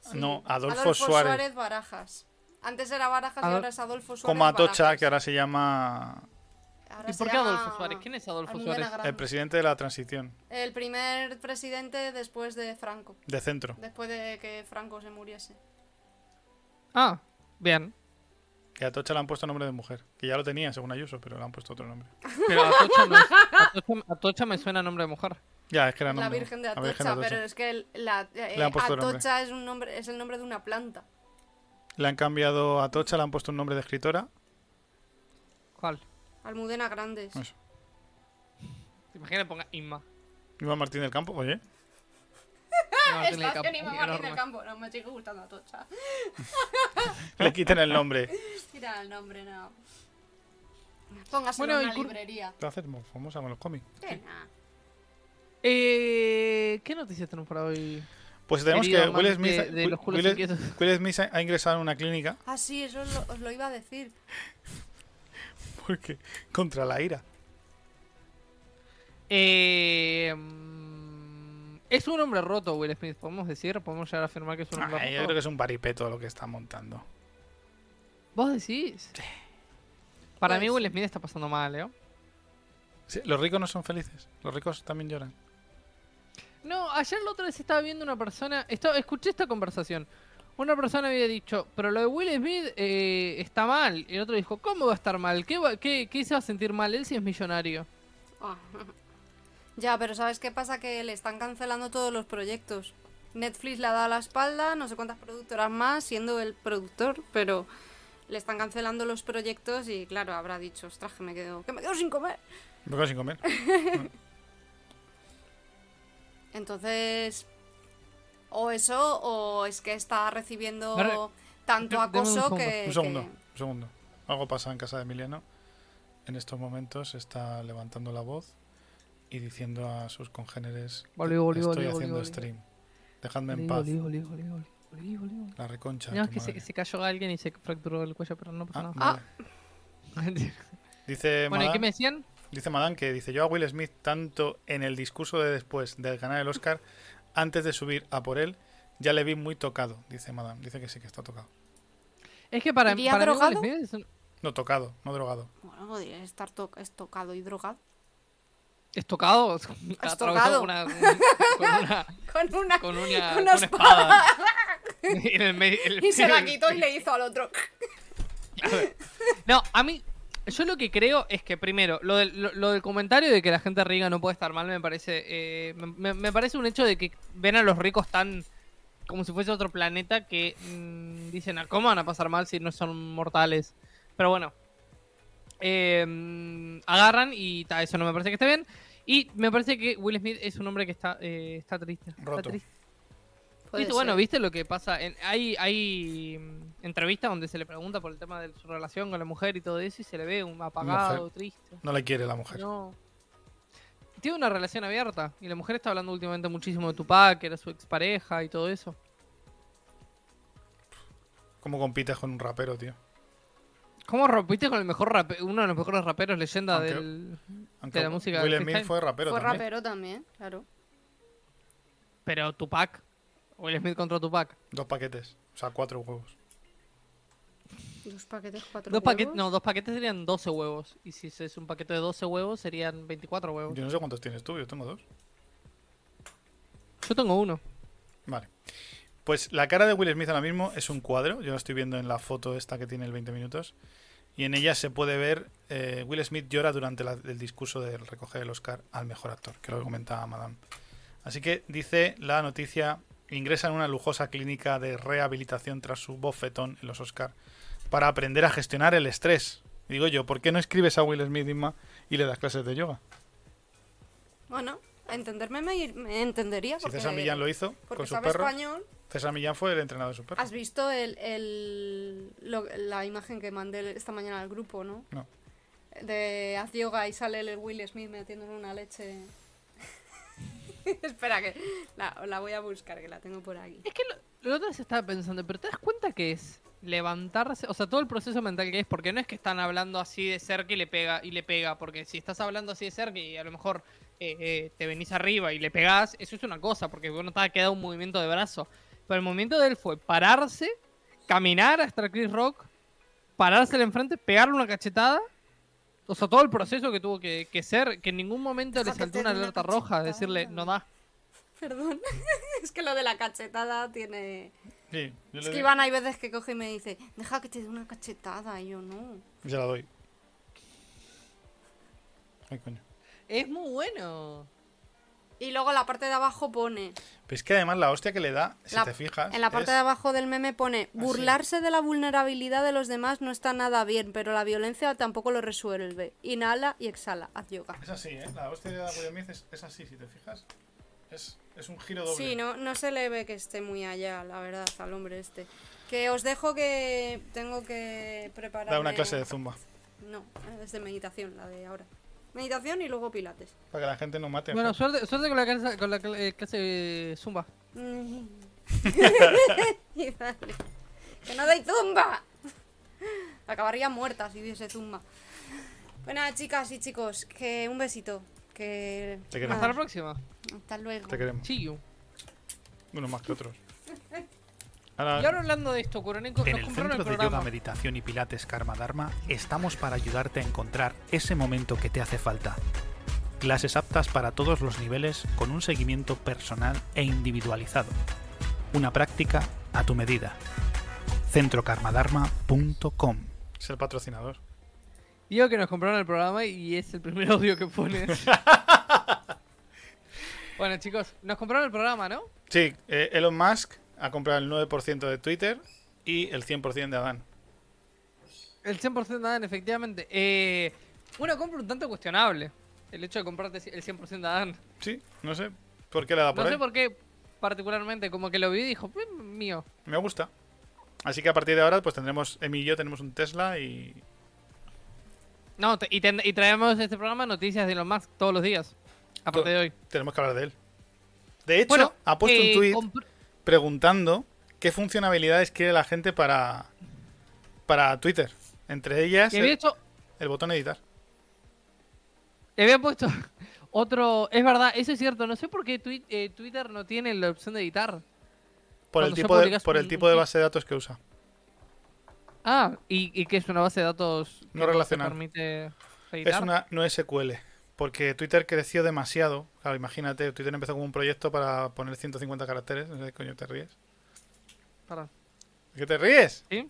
Sí. No, Adolfo Suárez. Barajas. Antes era Barajas y ahora es Adolfo Suárez. Como Atocha, Barajas. que ahora se llama Ahora ¿Y por qué Adolfo Suárez? ¿Quién es Adolfo Suárez? El presidente de la transición, El primer presidente después de Franco. de centro. Después de que Franco se muriese. Ah, bien. A Atocha le han puesto nombre de mujer. Que ya lo tenía, según Ayuso, pero le han puesto otro nombre. Pero Atocha, no es- Atocha, Atocha me suena a nombre de mujer. Ya, es que era La nombre. Virgen de la Atocha, Virgen de Atocha. pero es que el- la, eh. Atocha es, un nombre, es el nombre de una planta. Le han cambiado a Atocha, le han puesto un nombre de escritora. ¿Cuál? Almudena Grandes. Eso. ¿Te imaginas que ponga Inma? Iván Martín del Campo, oye. No, tiene el Estación campo, Iván Martín enorme. del Campo. No, me sigue gustando Atocha. Le quiten el nombre. Tira el nombre, no. Póngaselo Bueno, en y una cur- librería. Te haces mo- famosa con los cómics. Que nada. Eh, ¿Qué noticias tenemos para hoy? Pues tenemos Querido que Will Smith, de- de los culos Will- inquietos. Will Smith ha ingresado en una clínica Ah, sí, eso os lo, os lo iba a decir. porque contra la ira. Eh, mm, es un hombre roto, Will Smith, podemos decir, podemos llegar a afirmar que es un hombre yo roto. creo que es un paripeto lo que está montando. ¿Vos decís? Para Puede mí Will. Smith está pasando mal, ¿eh? Sí, los ricos no son felices. Los ricos también lloran. No, ayer la otra vez estaba viendo una persona, estaba, escuché esta conversación. Una persona había dicho, pero lo de Will Smith eh, está mal. Y el otro dijo, ¿cómo va a estar mal? ¿Qué, va- qué, qué se va a sentir mal? Él sí es millonario. Ah. Ya, pero ¿sabes qué pasa? Que le están cancelando todos los proyectos. Netflix le ha dado la espalda, no sé cuántas productoras más, siendo el productor, pero le están cancelando los proyectos y claro, habrá dicho, ostras, que me quedo, que me quedo sin comer. Me quedo sin comer. Entonces, o eso, o es que está recibiendo tanto un acoso que... Un segundo, que- un segundo. Algo pasa en casa de Emiliano. En estos momentos está levantando la voz y diciendo a sus congéneres oli, estoy haciendo stream. Dejadme en paz. La reconcha. No, es que se, se cayó alguien y se fracturó el cuello, pero no pasa Ah, nada. Ah. vale. Dice bueno, ¿y qué me decían? Dice Madame que dice yo a Will Smith tanto en el discurso de después del ganar el Oscar, antes de subir a por él, ya le vi muy tocado, dice Madame. Dice que sí que está tocado. Es que para, ¿Iría para mí drogado? Es, un- No tocado, no drogado. Bueno, podría estar to- estocado y drogado. es tocado. Es atravesado tocado. Con una, con una, Con una... con una, espada. En el medio- el- Y se la quitó y le hizo al otro. No, a mí, yo lo que creo es que primero, lo del, lo, lo del comentario de que la gente rica no puede estar mal me parece, eh, me, me parece un hecho de que ven a los ricos tan como si fuese otro planeta que mm, dicen, "Ah, ¿cómo van a pasar mal si no son mortales? Pero bueno, eh, agarran y ta, eso no me parece que esté bien. Y me parece que Will Smith es un hombre que está, eh, está triste. está Roto. triste. Puede ¿Viste? Bueno. ¿viste lo que pasa? En- hay hay mm, entrevistas donde se le pregunta por el tema de su relación con la mujer y todo eso y se le ve un apagado, triste. No le quiere la mujer. No. Tiene una relación abierta y la mujer está hablando últimamente muchísimo de Tupac, que era su expareja y todo eso. ¿Cómo compites con un rapero, tío? ¿Cómo rompiste con el mejor rape- uno de los mejores raperos leyenda Aunque- del... Aunque De la música Will Smith fue rapero Fue también. rapero también, claro. Pero Tupac. Will Smith contra Tupac. Dos paquetes. O sea, cuatro huevos. Dos paquetes, cuatro Dos paquetes, huevos. no, dos paquetes serían 12 huevos. Y si es un paquete de 12 huevos serían 24 huevos. Yo no sé cuántos tienes tú, yo tengo dos. Yo tengo uno. Vale. Pues la cara de Will Smith ahora mismo es un cuadro. Yo lo estoy viendo en la foto esta que tiene el 20 minutos. Y en ella se puede ver eh, Will Smith llora durante la- el discurso del recoger el Oscar al mejor actor, que lo comentaba Madame. Así que dice la noticia, ingresa en una lujosa clínica de rehabilitación tras su bofetón en los Oscar para aprender a gestionar el estrés. Digo yo, ¿por qué no escribes a Will Smith Inma, y le das clases de yoga? Bueno, a entenderme me, me entendería. Si Porque, César Millán lo hizo porque con su sabe perro, español. César Millán fue el entrenador de su perro. ¿Has visto el, el- lo- la imagen que mandé esta mañana al grupo, no? No. De haz yoga y sale el Will Smith metiéndole una leche. Espera, que la, voy a buscar, que la tengo por aquí. Es que lo, lo otro se estaba pensando, pero ¿te das cuenta que es levantarse? O sea, todo el proceso mental que es, porque no es que están hablando así de cerca y le pega, y le pega, porque si estás hablando así de cerca y a lo mejor eh, eh, te venís arriba y le pegás, eso es una cosa, porque te ha quedado un movimiento de brazo. Pero el movimiento de él fue pararse, caminar hasta Chris Rock, parársele enfrente, pegarle una cachetada. O sea, todo el proceso que tuvo que, que ser, que en ningún momento Deja le saltó una alerta roja, decirle, no da. Perdón. es que lo de la cachetada tiene. Sí, yo Es que Iván hay veces que coge y me dice, deja que te dé una cachetada. Y yo no. Se la doy. Ay, coño. Es muy bueno. Y luego la parte de abajo pone. Pero es que además la hostia que le da, si la- te fijas. En la parte es- de abajo del meme pone, burlarse de la vulnerabilidad de los demás no está nada bien, pero la violencia tampoco lo resuelve. Inhala y exhala, haz yoga. Es así, ¿eh? La hostia de Will Smith es, es así, si te fijas. Es, es un giro doble. Sí, no, no se le ve que esté muy allá, la verdad, al hombre este. Que os dejo que tengo que preparar. Da una clase de zumba. No, es de meditación, la de ahora. Meditación y luego pilates. Para que la gente no mate. Bueno, suerte, suerte con la clase, con la eh, clase de Zumba. Y dale. ¡Que no doy zumba! Acabaría muerta si diese zumba. Bueno, chicas y chicos, que un besito. Que. Te queremos. Hasta la próxima. Hasta luego. Te queremos. See you. Más que otros. Y ahora hablando de esto, Kuronenko, En nos el Centro el de programa. Yoga, Meditación y Pilates Karma Dharma estamos para ayudarte a encontrar ese momento que te hace falta. Clases aptas para todos los niveles con un seguimiento personal e individualizado. Una práctica a tu medida. centrokarmadharma.com Es el patrocinador. Digo que nos compraron el programa y es el primer audio que pones. bueno, chicos, nos compraron el programa, ¿no? Sí, eh, Elon Musk ha comprado el 9% de Twitter y el 100% de Adán. El 100% de Adán, efectivamente. Eh, una compra un tanto cuestionable. El hecho de comprarte el 100% de Adán. Sí, no sé por qué le da por No ahí. sé por qué, particularmente, como que lo vi y dijo, "Eh, mío. Me gusta. Así que a partir de ahora, pues tendremos, Emi y yo tenemos un Tesla y. No, y, ten- y traemos este programa noticias de Elon Musk todos los días. A partir de hoy. Tenemos que hablar de él. De hecho, Bueno, ha puesto eh, un tweet preguntando qué funcionalidades quiere la gente para, para Twitter. Entre ellas, el, hecho el botón editar. Había puesto otro. Es verdad, eso es cierto. No sé por qué Twi- eh, Twitter no tiene la opción de editar. Por el, tipo de, el tipo base de datos que usa. Ah, y, y que es una base de datos que No permite Es editar. una no SQL porque Twitter creció demasiado. Claro, imagínate, Twitter empezó como un proyecto para poner 150 caracteres. No sé, coño, te ríes. Para. ¿Qué te ríes? ¿Sí?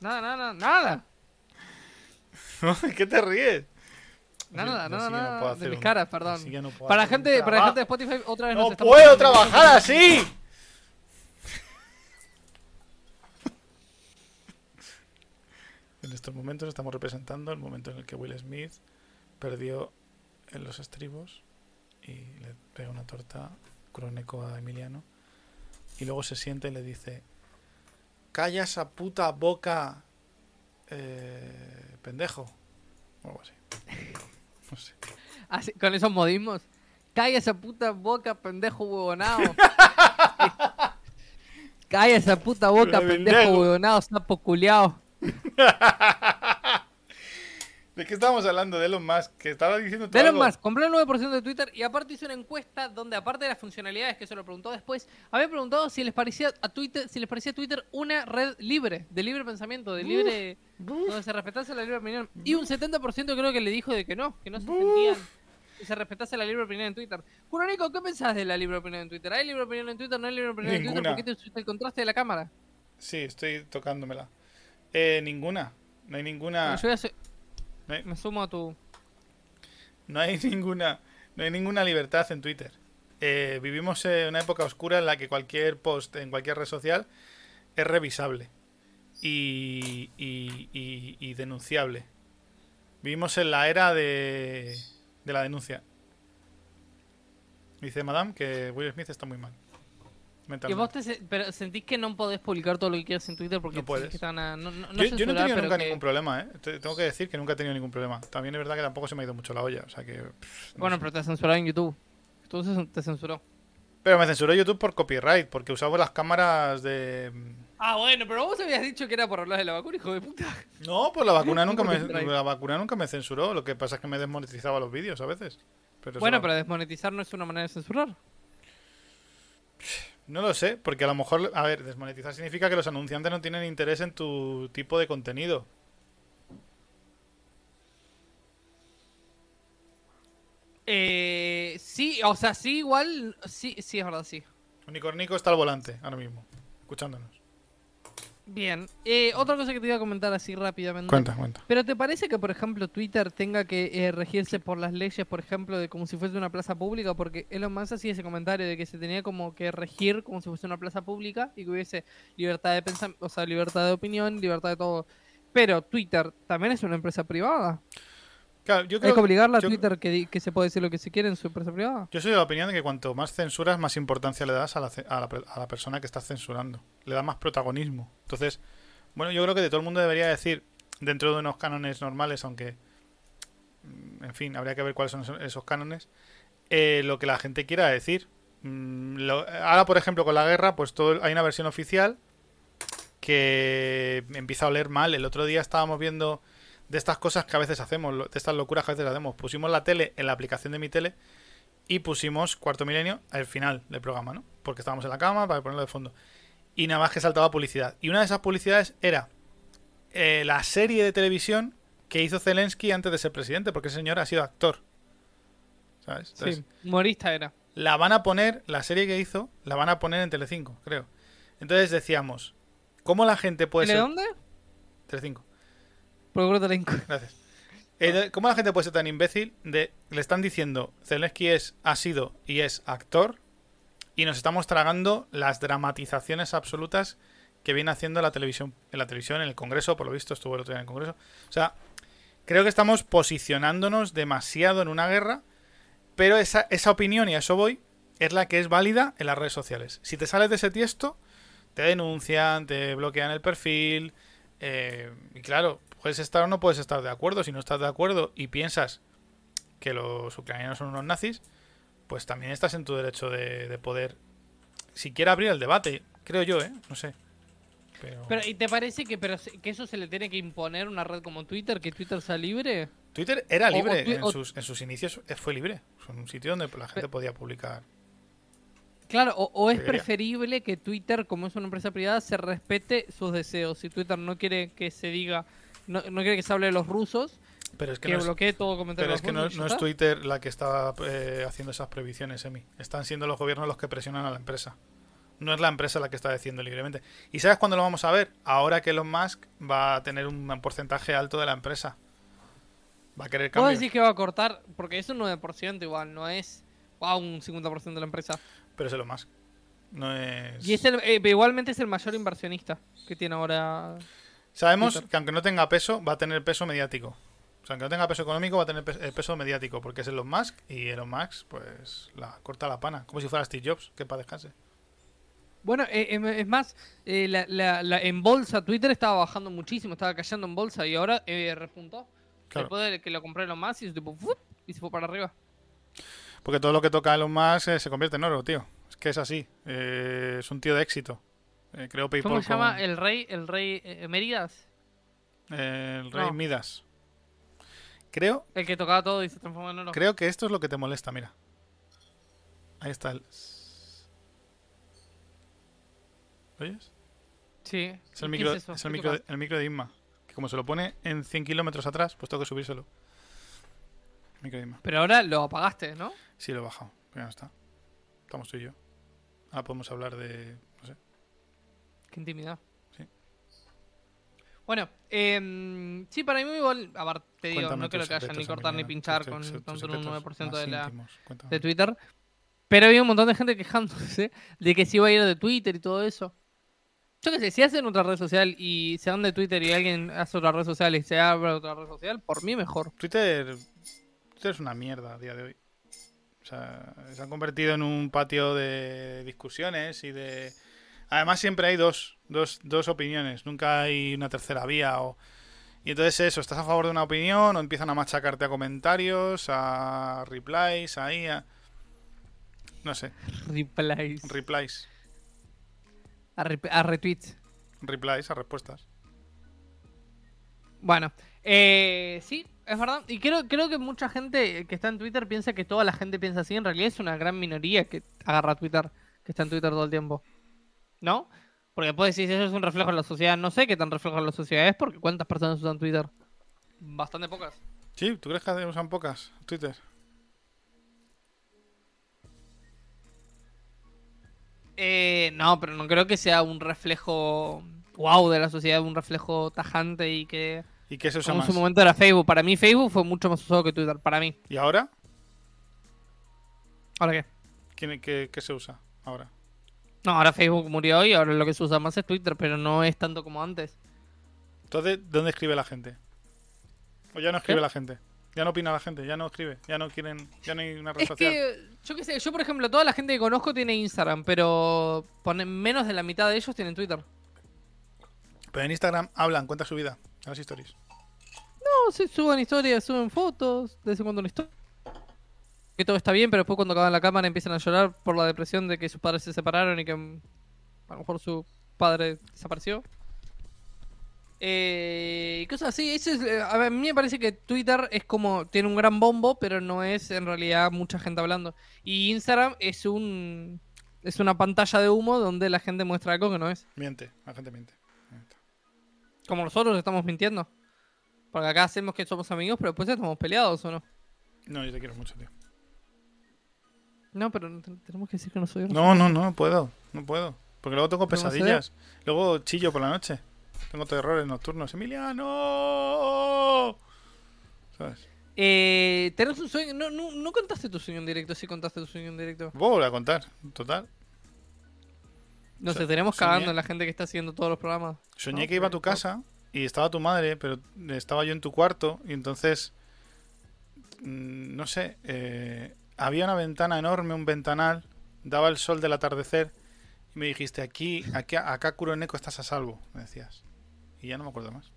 Nada, nada, nada. ¿Qué te ríes? Nada, nada, nada. No de mis caras, perdón. No para, gente, para la gente de Spotify, otra vez ¡No nos puedo trabajar así! en estos momentos estamos representando el momento en el que Will Smith perdió en los estribos y le pega una torta crónico a Emiliano. Y luego se siente y le dice: Calla esa puta boca, eh, pendejo. O algo así. No sé. Así, con esos modismos. Calla esa puta boca, pendejo huevonao. Calla esa puta boca, pendejo. huevonao, sapo culiao. ¿De qué estábamos hablando? De Elon Musk, que estaba diciendo todo De Elon algo. Musk, compró el 9% de Twitter y aparte hizo una encuesta donde aparte de las funcionalidades que se lo preguntó después, había preguntado si les parecía a Twitter, si les parecía Twitter una red libre, de libre pensamiento, de libre donde se respetase la libre opinión. Y un 70% creo que le dijo de que no, que no se sentían que se respetase la libre opinión en Twitter. Nico, ¿qué pensás de la libre opinión en Twitter? ¿Hay libre opinión en Twitter? ¿No hay libre opinión en Twitter? Ninguna. ¿Por qué te usaste el contraste de la cámara? Sí, estoy tocándomela. Eh, ninguna. No hay ninguna. Yo voy a me sumo a tu... no hay ninguna. No hay ninguna libertad en Twitter. Eh, vivimos en una época oscura en la que cualquier post en cualquier red social es revisable y, y- y- y denunciable. Vivimos en la era de, de la denuncia. Dice Madame que Will Smith está muy mal. ¿Y vos te se- pero sentís que no podés publicar todo lo que quieras en Twitter porque No puedes. que están a- no, no, no yo, yo no he tenido nunca que- ningún problema, ¿eh? Te- Tengo que decir que nunca he tenido ningún problema. También es verdad que tampoco se me ha ido mucho la olla. O sea que. pff, Bueno, sé. pero te censuró en YouTube. Entonces te censuró. Pero me censuró YouTube por copyright, porque usaba las cámaras de. Ah, bueno, pero vos habías dicho que era por hablar de la vacuna, hijo de puta. No, pues la vacuna nunca me la vacuna nunca me censuró. Lo que pasa es que me desmonetizaba los vídeos a veces. Pero bueno, pero desmonetizar no es una manera de censurar. No lo sé, porque a lo mejor, a ver, desmonetizar significa que los anunciantes no tienen interés en tu tipo de contenido. Eh, sí, o sea, sí, igual, sí, sí, es verdad, sí. Unicornico está al volante ahora mismo, escuchándonos. Bien, eh, otra cosa que te iba a comentar así rápidamente. Cuenta, cuenta. Pero ¿te parece que, por ejemplo, Twitter tenga que eh, regirse por las leyes, por ejemplo, de como si fuese una plaza pública? Porque Elon Musk hacía ese comentario de que se tenía como que regir como si fuese una plaza pública y que hubiese libertad de pensamiento, o sea, libertad de opinión, libertad de todo. Pero Twitter también es una empresa privada. Claro, yo Hay que obligarle a yo- Twitter que, se puede decir lo que se quiere en su empresa privada. Yo soy de la opinión de que cuanto más censuras, más importancia le das a la, a la, a la persona que estás censurando. Le da más protagonismo. Entonces, bueno, yo creo que de todo el mundo debería decir, dentro de unos cánones normales, aunque, mm, en fin, habría que ver cuáles son esos- esos cánones, eh, lo que la gente quiera decir. Mm, lo- ahora, por ejemplo, con la guerra, pues todo, hay una versión oficial que empieza a oler mal. El otro día estábamos viendo de estas cosas que a veces hacemos, de estas locuras que a veces hacemos. Pusimos la tele en la aplicación de mi tele y pusimos Cuarto Milenio al final del programa, ¿no? Porque estábamos en la cama para ponerlo de fondo. Y nada más que saltaba publicidad. Y una de esas publicidades era eh, la serie de televisión que hizo Zelensky antes de ser presidente, porque ese señor ha sido actor. ¿Sabes? Entonces, sí, humorista era. la van a poner, la serie que hizo, la van a poner en Telecinco, creo. Entonces decíamos, ¿cómo la gente puede ¿De ser... dónde? Telecinco. Gracias. Eh, ¿Cómo la gente puede ser tan imbécil de le están diciendo Zelensky es ha sido y es actor y nos estamos tragando las dramatizaciones absolutas que viene haciendo la televisión en la televisión en el Congreso, por lo visto estuvo el otro día en el Congreso. O sea, creo que estamos posicionándonos demasiado en una guerra, pero esa, esa opinión y a eso voy es la que es válida en las redes sociales. Si te sales de ese tiesto, te denuncian, te bloquean el perfil, eh, y claro, puedes estar o no puedes estar de acuerdo. Si no estás de acuerdo y piensas que los ucranianos son unos nazis, pues también estás en tu derecho de, de poder siquiera abrir el debate, creo yo, ¿eh? No sé. Pero, Pero, ¿y te parece que, pero, que eso se le tiene que imponer una red como Twitter, que Twitter sea libre? Twitter era o- o libre, en, o- sus, en sus inicios eh, fue libre. Fue un sitio donde la gente podía publicar. Claro, o, o es preferible que Twitter, como es una empresa privada, se respete sus deseos. Si Twitter no quiere que se diga, no, no quiere que se hable de los rusos, Pero es que que, no es, bloquee todo comentario pero es que no, es. Twitter la que está eh, haciendo esas previsiones, Emi. Están siendo los gobiernos los que presionan a la empresa. No es la empresa la que está diciendo libremente. ¿Y sabes cuándo lo vamos a ver? Ahora que Elon Musk va a tener un porcentaje alto de la empresa. Va a querer Vos cambios. decís que va a cortar, porque es un 9% igual, no es wow, un 50% de la empresa. Pero es Elon Musk. No es... Y es el, eh, igualmente es el mayor inversionista que tiene ahora. Sabemos que aunque no tenga peso, va a tener peso mediático. O sea, aunque no tenga peso económico, va a tener pe- eh, peso mediático, porque es Elon Musk, y Elon Musk, pues, la corta la pana. Como si fuera Steve Jobs, que para descanse. Bueno, eh, em- es más, eh, la, la- la- en bolsa Twitter estaba bajando muchísimo, estaba cayendo en bolsa y ahora repuntó. Claro. Después de que lo compré lo más y tipo ¡fup! y se fue para arriba. Porque todo lo que toca Elon Musk se convierte en oro, tío. Es que es así. Eh, es un tío de éxito. Eh, creo PayPal ¿Cómo se llama con- el rey? El rey eh, Méridas. eh, el rey No. Midas. Creo, El que tocaba todo y se transformó en oro. creo que esto es lo que te molesta, mira. Ahí está el... ¿Oyes? Sí. Es el ¿Qué micro, es el ¿Qué micro, toca? el micro de Inma. Que como se lo pone en 100 kilómetros atrás, pues tengo que subírselo. Micro de Inma. Pero ahora lo apagaste, ¿no? Sí, lo he bajado. Pero ya no está. Estamos tú y yo. Ahora podemos hablar de... Qué intimidad. Sí. Bueno, em, sí, para mí igual, a ver, te digo, Cuéntame no creo que haya ni cortar ni pinchar tus con tus en un secretos 9% de, la, de Twitter. Pero había un montón de gente quejándose de que se iba a ir de Twitter y todo eso. Yo qué sé, si hacen otra red social y se van de Twitter y alguien hace otra red social y se abre otra red social, por mí mejor. Twitter, Twitter es una mierda a día de hoy. O sea, se ha convertido en un patio de discusiones y de... Además siempre hay dos, dos, dos opiniones, nunca hay una tercera vía o... Y entonces eso, estás a favor de una opinión o empiezan a machacarte a comentarios, a replies, ahí, a... No sé, Replies. replies, A, rep- a retweets. replies, a respuestas. Bueno, eh, sí, es verdad. Y creo, creo que mucha gente que está en Twitter piensa que toda la gente piensa así. En realidad es una gran minoría que agarra Twitter, que está en Twitter todo el tiempo. ¿No? Porque después decís, eso es un reflejo de la sociedad. No sé qué tan reflejo de la sociedad es, porque ¿cuántas personas usan Twitter? Bastante pocas. Sí, ¿tú crees que usan pocas Twitter? Eh, no, pero no creo que sea un reflejo wow de la sociedad, un reflejo tajante y que... ¿Y qué se usa Como en más? su momento era Facebook. Para mí Facebook fue mucho más usado que Twitter. Para mí. ¿Y ahora? ¿Ahora qué? ¿Qué, qué, qué se usa ahora? No, ahora Facebook murió y ahora lo que se usa más es Twitter, pero no es tanto como antes. Entonces, ¿dónde escribe la gente? O ya no escribe ¿Qué? la gente. Ya no opina la gente, ya no escribe, ya no quieren, ya no hay una red Es social. que, yo qué sé, yo por ejemplo, toda la gente que conozco tiene Instagram, pero pone- menos de la mitad de ellos tienen Twitter. Pero en Instagram hablan, cuentan su vida, en las stories. No, se suben historias, suben fotos, de vez en cuando una historia. Que todo está bien, pero después cuando acaban la cámara empiezan a llorar por la depresión de que sus padres se separaron y que mm, a lo mejor su padre desapareció. Eh, cosas así. Eso es, eh, a, mí me parece que Twitter es como. Tiene un gran bombo, pero no es en realidad mucha gente hablando. Y Instagram es un. Es una pantalla de humo donde la gente muestra algo que no es. Miente, la gente miente. Miente. Como nosotros estamos mintiendo. Porque acá hacemos que somos amigos, pero después estamos peleados o no. No, yo te quiero mucho, tío. No, pero tenemos que decir que no soy No, no, no, no puedo, no puedo. Porque luego tengo pesadillas. Luego chillo por la noche. Tengo terrores nocturnos. ¡Emiliano! ¿Sabes? Eh, tenés un sueño. No, no, no contaste tu sueño en directo, sí contaste tu sueño en directo. Voy a contar, total. No sé, tenemos cagando en la gente que está haciendo todos los programas. Soñé No, que iba a tu pero- casa y estaba tu madre, pero estaba yo en tu cuarto y entonces, mm, no sé, eh, había una ventana enorme, un ventanal, daba el sol del atardecer y me dijiste, aquí, aquí acá Kuroneko estás a salvo, me decías. Y ya no me acuerdo más.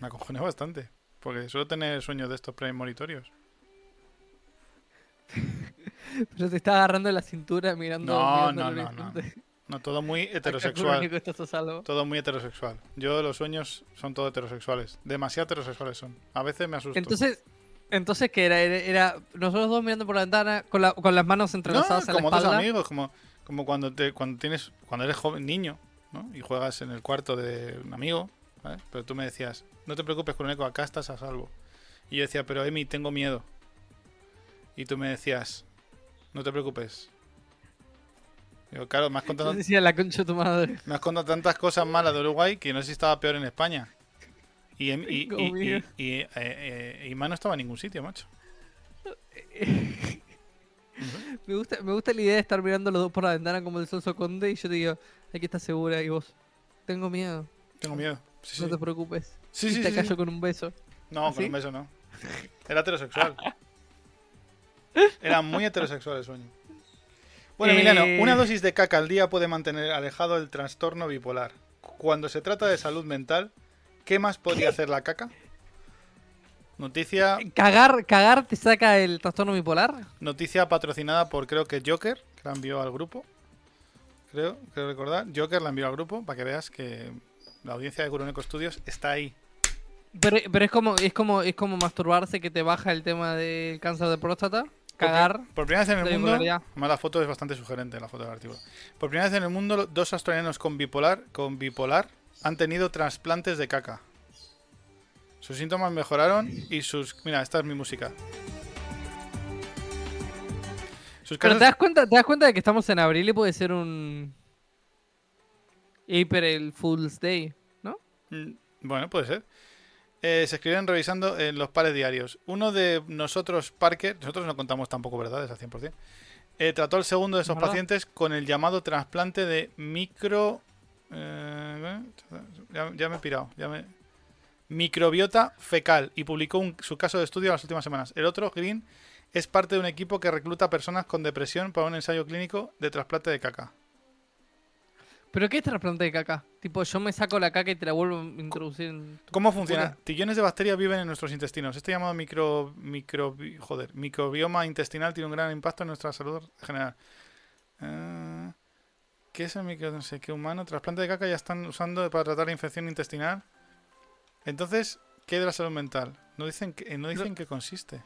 Me acojoné bastante, porque suelo tener sueños de estos premonitorios. Pero te está agarrando la cintura mirando. No, mirando no, no, no. No, todo muy heterosexual. Todo muy heterosexual. Yo los sueños son todo heterosexuales. Demasiado heterosexuales son. A veces me asusto. Entonces, entonces ¿qué era? era? era nosotros dos mirando por la ventana con, la- con las manos no, entrelazadas en la como otros espalda. amigos, como, como cuando te, cuando tienes, cuando eres joven, niño, ¿no? Y juegas en el cuarto de un amigo, ¿vale? Pero tú me decías, no te preocupes, Kuroneko, acá estás a salvo. Y yo decía, pero Emi, tengo miedo. Y tú me decías, no te preocupes. Digo, claro, me has contado, decía la concha de tu madre. me has contado tantas cosas malas de Uruguay que no sé si estaba peor en España. Y, em- y, y, y, y, eh, eh, Ima no estaba en ningún sitio, macho. Me gusta, me gusta la idea de estar mirando los dos por la ventana como el Sonso Conde y yo te digo, aquí estás segura y vos. Tengo miedo. Tengo miedo. Sí, No sí. te preocupes. Sí, y sí, te sí, callo con un beso. No, con ¿Sí? un beso no. Era heterosexual. Era muy heterosexual el sueño. Bueno, Eh, Emiliano, una dosis de caca al día puede mantener alejado el trastorno bipolar. Cuando se trata de salud mental, ¿qué más podría hacer la caca? Noticia, ¿Cagar, ¿Cagar te saca el trastorno bipolar? noticia patrocinada por creo que Joker, que la envió al grupo. Creo, creo recordar. Joker la envió al grupo para que veas que la audiencia de Curoneco Studios está ahí. Pero, pero es como es como es como masturbarse que te baja el tema del cáncer de próstata. Cagar. Por, primera vez en el mundo, además la foto es bastante sugerente, la foto del artículo. Por primera vez en el mundo, dos australianos con bipolar, con bipolar han tenido trasplantes de caca. Sus síntomas mejoraron y sus... Mira, esta es mi música. Sus Pero casos... te das cuenta, te das cuenta de que estamos en abril y puede ser un April Fool's Day, ¿no? Mm, Bueno, puede ser. Eh, se escribieron revisando en los pares diarios. Uno de nosotros, Parker, nosotros no contamos tampoco verdades al 100%, eh, trató el segundo de esos ¿Verdad? pacientes con el llamado trasplante de micro... eh, ya, ya me he pirado. Ya me... Microbiota fecal y publicó un- su caso de estudio las últimas semanas. El otro, Green, es parte de un equipo que recluta personas con depresión para un ensayo clínico de trasplante de caca. ¿Pero qué es trasplante de caca? Tipo, yo me saco la caca y te la vuelvo a introducir en tu... ¿Cómo funciona? Joder. Trillones de bacterias viven en nuestros intestinos. Este llamado micro, micro, joder, microbioma intestinal tiene un gran impacto en nuestra salud general. Eh, ¿Qué es el micro, no sé qué humano? Trasplante de caca ya están usando para tratar la infección intestinal. Entonces, ¿qué de la salud mental? No dicen, que, no dicen qué consiste.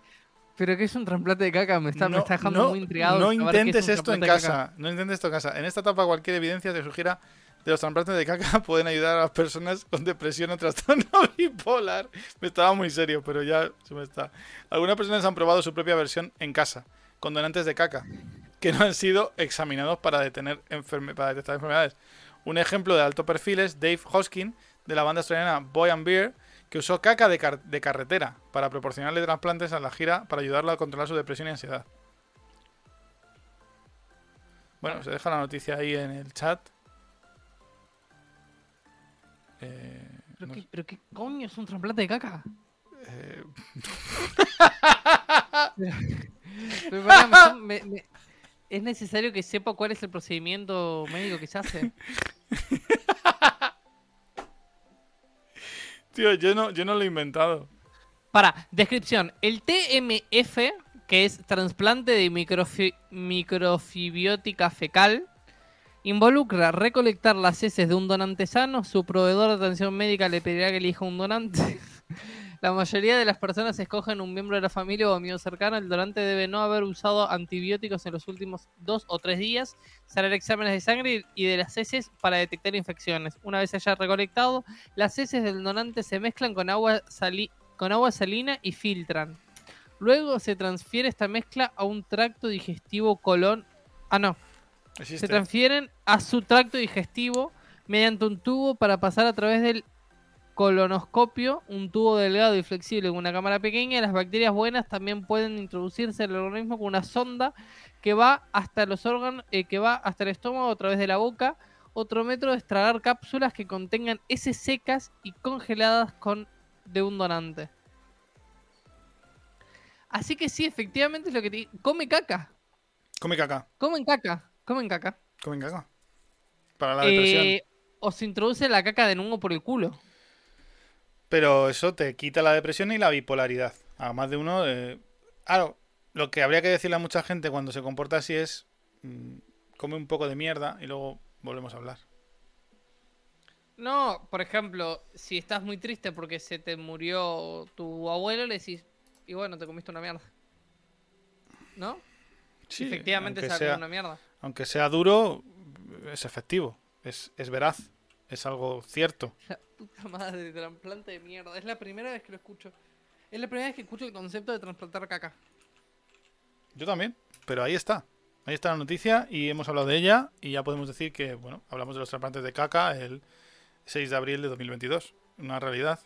¿Pero qué es un trasplante de caca? Me está, me está dejando no- muy intrigado. No es intentes esto en casa. No intentes esto en casa. En esta etapa, cualquier evidencia te sugiera de los trasplantes de caca pueden ayudar a las personas con depresión o trastorno bipolar. Me estaba muy serio, pero ya se me está. Algunas personas han probado su propia versión en casa, con donantes de caca, que no han sido examinados para, detener enferme- para detectar enfermedades. Un ejemplo de alto perfil es Dave Hoskin, de la banda australiana Boy and Beer, que usó caca de, car- de carretera para proporcionarle trasplantes a la gira para ayudarlo a controlar su depresión y ansiedad. Bueno, se deja la noticia ahí en el chat. Eh, ¿Pero, no qué, sé, ¿Pero qué coño es un trasplante de caca? eh, me- me- ¿Es necesario que sepa cuál es el procedimiento médico que se hace? tío, yo no, yo no lo he inventado. Para, descripción. El TMF, que es trasplante de microfi- microfibiótica fecal, involucra recolectar las heces de un donante sano. Su proveedor de atención médica le pedirá que elija un donante. La mayoría de las personas escogen un miembro de la familia o amigo cercano. El donante debe no haber usado antibióticos en los últimos dos o tres días. Se harán exámenes de sangre y de las heces para detectar infecciones. Una vez haya recolectado, las heces del donante se mezclan con agua, sali- con agua salina y filtran. Luego se transfiere esta mezcla a un tracto digestivo colon. Ah, no. Existe. Se transfieren a su tracto digestivo mediante un tubo para pasar a través del colonoscopio, un tubo delgado y flexible con una cámara pequeña. Las bacterias buenas también pueden introducirse en el organismo con una sonda que va hasta los órganos, eh, que va hasta el estómago a través de la boca. Otro método es tragar cápsulas que contengan heces secas y congeladas con de un donante. Así que sí, efectivamente es lo que te come caca. Come caca. Comen caca. Comen caca. Comen caca. Para la depresión. Eh, o se introduce la caca de nuevo por el culo. Pero eso te quita la depresión y la bipolaridad. A más de uno. eh, Claro, lo que habría que decirle a mucha gente cuando se comporta así es. mm, come un poco de mierda y luego volvemos a hablar. No, por ejemplo, si estás muy triste porque se te murió tu abuelo, le decís, y bueno, te comiste una mierda. ¿No? Sí, Efectivamente se sea, una mierda. aunque sea duro, es efectivo. Es, es veraz. Es algo cierto. Puta madre de trasplante de mierda. Es la primera vez que lo escucho. Es la primera vez que escucho el concepto de trasplantar caca. Yo también. Pero ahí está. Ahí está la noticia y hemos hablado de ella y ya podemos decir que, bueno, hablamos de los trasplantes de caca el 6 de abril de 2022. Una realidad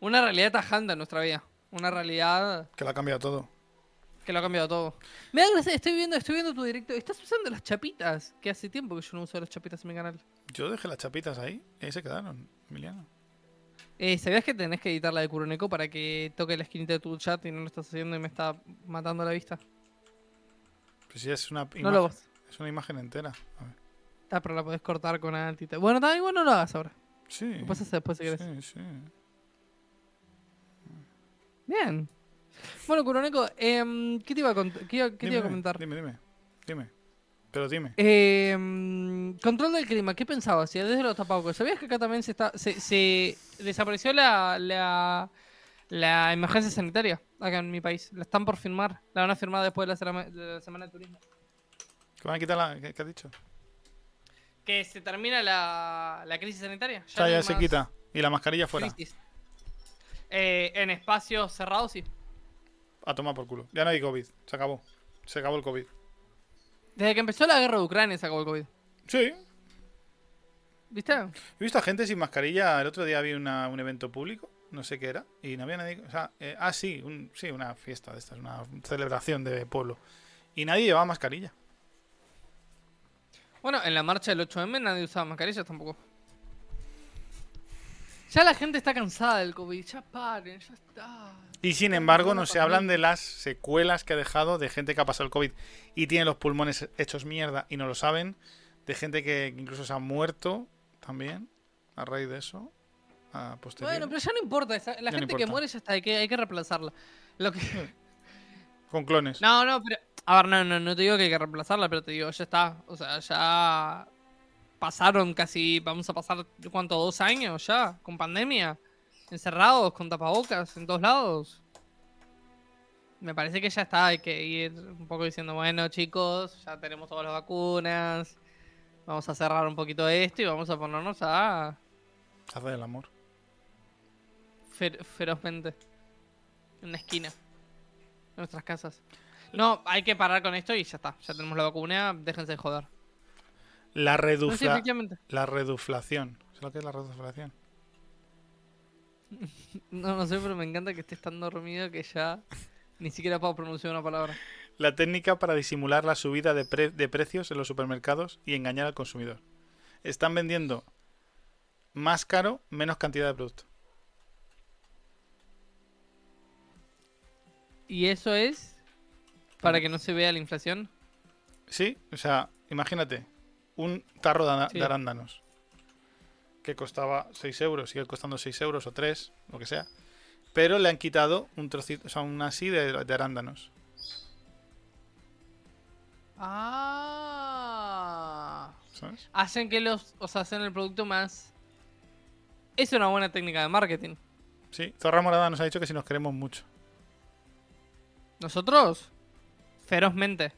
Una realidad tajante en nuestra vida. Una realidad que la ha cambiado todo. Que lo ha cambiado todo. Me da gracia, estoy viendo, estoy viendo tu directo. Estás usando las chapitas. Que hace tiempo que yo no uso las chapitas en mi canal. Yo dejé las chapitas ahí y ahí se quedaron, Emiliano. Eh, ¿Sabías que tenés que editar la de Kuroneko para que toque la esquinita de tu chat y no lo estás haciendo y me está matando la vista? Pues sí, es una, No lo imagen, es una imagen entera. A ver. Ah, pero la podés cortar con alt y tal. Bueno, también bueno, no lo hagas ahora. Sí. Lo puedes hacer después si querés. Sí, sí. Bien. Bueno, Kuroneko, em, ¿qué te iba a, qué iba- qué te Dime, iba a comentar? Dime, dime. Dime. Pero dime. Em, control del clima, ¿qué pensabas? Si desde los tapabocas, ¿sabías que acá también se está se, se desapareció la, la la emergencia sanitaria acá en mi país? La están por firmar, la van a firmar después de la, serama- de la semana de turismo. ¿Que van a quitar la. ¿Qué, qué has dicho? Que se termina la, la crisis sanitaria. Ya, no ya se quita. Y la mascarilla fuera. Eh, en espacios cerrados, sí. A tomar por culo. Ya no hay COVID. Se acabó. Se acabó el COVID. Desde que empezó la guerra de Ucrania se acabó el COVID. Sí. ¿Viste? He visto a gente sin mascarilla. El otro día vi una- un evento público. No sé qué era. Y no había nadie. O sea, eh, ah, sí. Un, sí, una fiesta de estas. Una celebración de pueblo. Y nadie llevaba mascarilla. Bueno, en la marcha del 8M nadie usaba mascarillas tampoco. Ya la gente está cansada del COVID. Ya paren, ya está. Y sin embargo, no se hablan de las secuelas que ha dejado de gente que ha pasado el COVID y tiene los pulmones hechos mierda y no lo saben. De gente que incluso se ha muerto también a raíz de eso. A. Bueno, pero ya no importa. La Ya no gente que importa. muere ya está. Hay que, hay que reemplazarla. Lo que... Con clones. No, no, pero. A ver, no, no, no te digo que hay que reemplazarla, pero te digo, ya está. O sea, ya. Pasaron casi. Vamos a pasar, ¿cuánto? ¿Dos años ya? Con pandemia. Encerrados, con tapabocas, en todos lados. Me parece que ya está. Hay que ir un poco diciendo, bueno, chicos, ya tenemos todas las vacunas. Vamos a cerrar un poquito esto y vamos a ponernos a. Se hace el amor. fer- ferozmente. En una esquina. En nuestras casas. No, hay que parar con esto y ya está. Ya tenemos la vacuna, déjense de joder. La, No, sí, redufla... la reduflación. ¿Sabes lo que es la reduflación? No, no sé, pero me encanta que estés tan dormido que ya ni siquiera puedo pronunciar una palabra. La técnica para disimular la subida de, pre- de precios en los supermercados y engañar al consumidor. Están vendiendo más caro, menos cantidad de producto. ¿Y eso es para que no se vea la inflación? Sí, o sea, imagínate, un tarro de, ana- Sí. de arándanos que costaba 6 euros, sigue costando 6 euros o 3, lo que sea. Pero le han quitado un trocito, o sea, un así de, de arándanos. Ah. ¿Sabes? Hacen que los. O sea, hacen el producto más. Es una buena técnica de marketing. Sí, Zorra Morada nos ha dicho que si nos queremos mucho. ¿Nosotros? Ferozmente.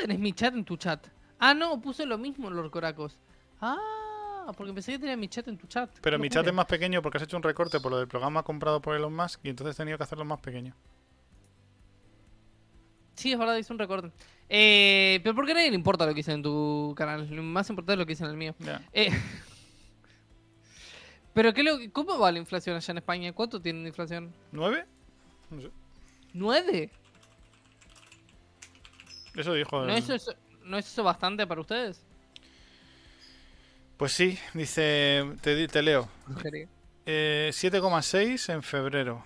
¿Cómo tenés mi chat en tu chat? Ah, no, puse lo mismo, Lord Coracos. Ah, porque pensé que tenía mi chat en tu chat. Pero mi chat es más pequeño porque has hecho un recorte por lo del programa comprado por Elon Musk y entonces he tenido que hacerlo más pequeño. Sí, es verdad, hice un recorte. Eh, pero porque a nadie le importa lo que hice en tu canal. Lo más importante es lo que hice en el mío. Ya. Eh, pero ¿qué lo, ¿cómo va la inflación allá en España? ¿Cuánto tienen de inflación? ¿Nueve? No sé. ¿Nueve? Eso dijo. ¿No el- es eso, ¿No es eso bastante para ustedes? Pues sí, dice. Te, te leo. Eh, 7,6 en febrero.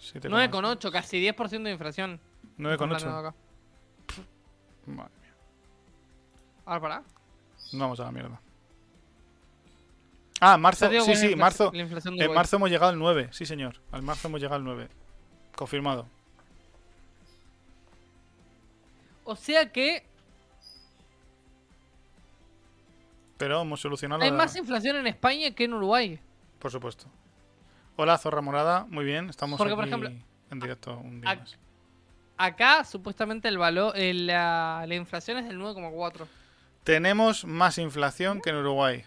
7,6. 9,8, casi 10% de inflación. 9,8. Acá. Madre mía. Ahora para. No vamos a la mierda. Ah, marzo. Sí, sí, marzo. En marzo hemos llegado al 9. Sí, señor. Al marzo hemos llegado al 9. Confirmado. O sea que Pero hemos solucionado hay la- más inflación en España que en Uruguay. Por supuesto. Hola, Zorra Morada. Muy bien. Estamos Porque, por ejemplo, en directo un día más. Acá supuestamente el valor, la, la inflación es del 9,4. Tenemos más inflación que en Uruguay.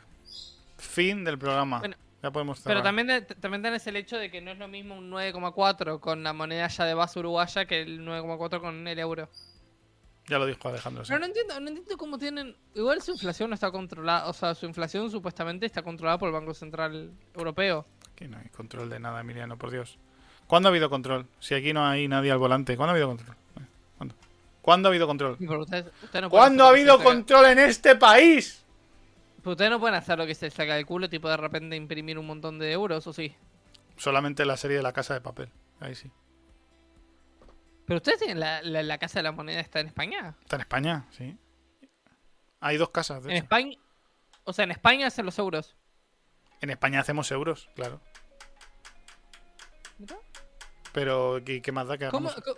Fin del programa. Bueno, ya podemos cerrar. Pero también, también tenés el hecho de que no es lo mismo un 9,4 con la moneda ya de base uruguaya que el 9,4 con el euro. Ya lo dijo Alejandro. sí. Pero no entiendo, no entiendo cómo tienen. Igual su inflación no está controlada. O sea, su inflación supuestamente está controlada por el Banco Central Europeo. Aquí no hay control de nada, Emiliano, por Dios. ¿Cuándo ha habido control? Si aquí no hay nadie al volante, ¿cuándo ha habido control? Eh, ¿Cuándo? ¿Cuándo ha habido control? No pueden ¿Cuándo ha habido control en este país? pero Ustedes no pueden hacer lo que se les saca del culo, tipo de repente imprimir un montón de euros, ¿o sí? Solamente la serie de la casa de papel. Ahí sí. Pero ustedes tienen la, la, la casa de la moneda está en España. Está en España, sí. Hay dos casas, de En hecho. España. O sea, en España hacen los euros. En España hacemos euros, claro. ¿Mira? Pero, ¿qué, qué más da que ¿Cómo, hagamos?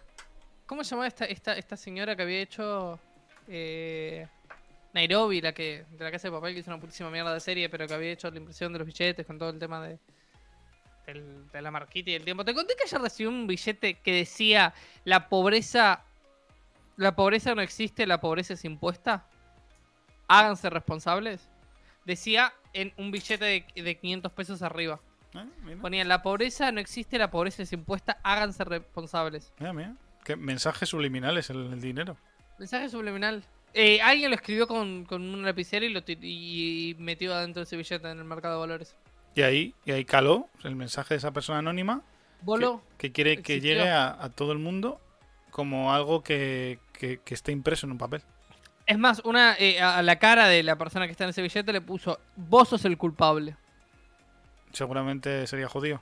cómo se llamaba esta, esta, esta señora que había hecho eh, Nairobi, la que de la casa de papel, que hizo una putísima mierda de serie, pero que había hecho la impresión de los billetes con todo el tema de, del- de la marquita y el tiempo? Te conté que ayer recibí un billete que decía la pobreza, la pobreza no existe, la pobreza es impuesta. Háganse responsables. Decía en un billete de, de 500 pesos arriba. Mira, Ponía, la pobreza no existe, la pobreza es impuesta, háganse responsables. mira, mira. Qué mensajes subliminales el, el dinero. Mensaje subliminal. Eh, alguien lo escribió con, con un lapicero y lo y metió adentro de ese billete en el mercado de valores. Y ahí, y ahí caló el mensaje de esa persona anónima Bolo, que, que quiere que existió. llegue a, a todo el mundo como algo que, que, que esté impreso en un papel. es más, una eh, a la cara de la persona que está en ese billete le puso, vos sos el culpable. Seguramente sería judío.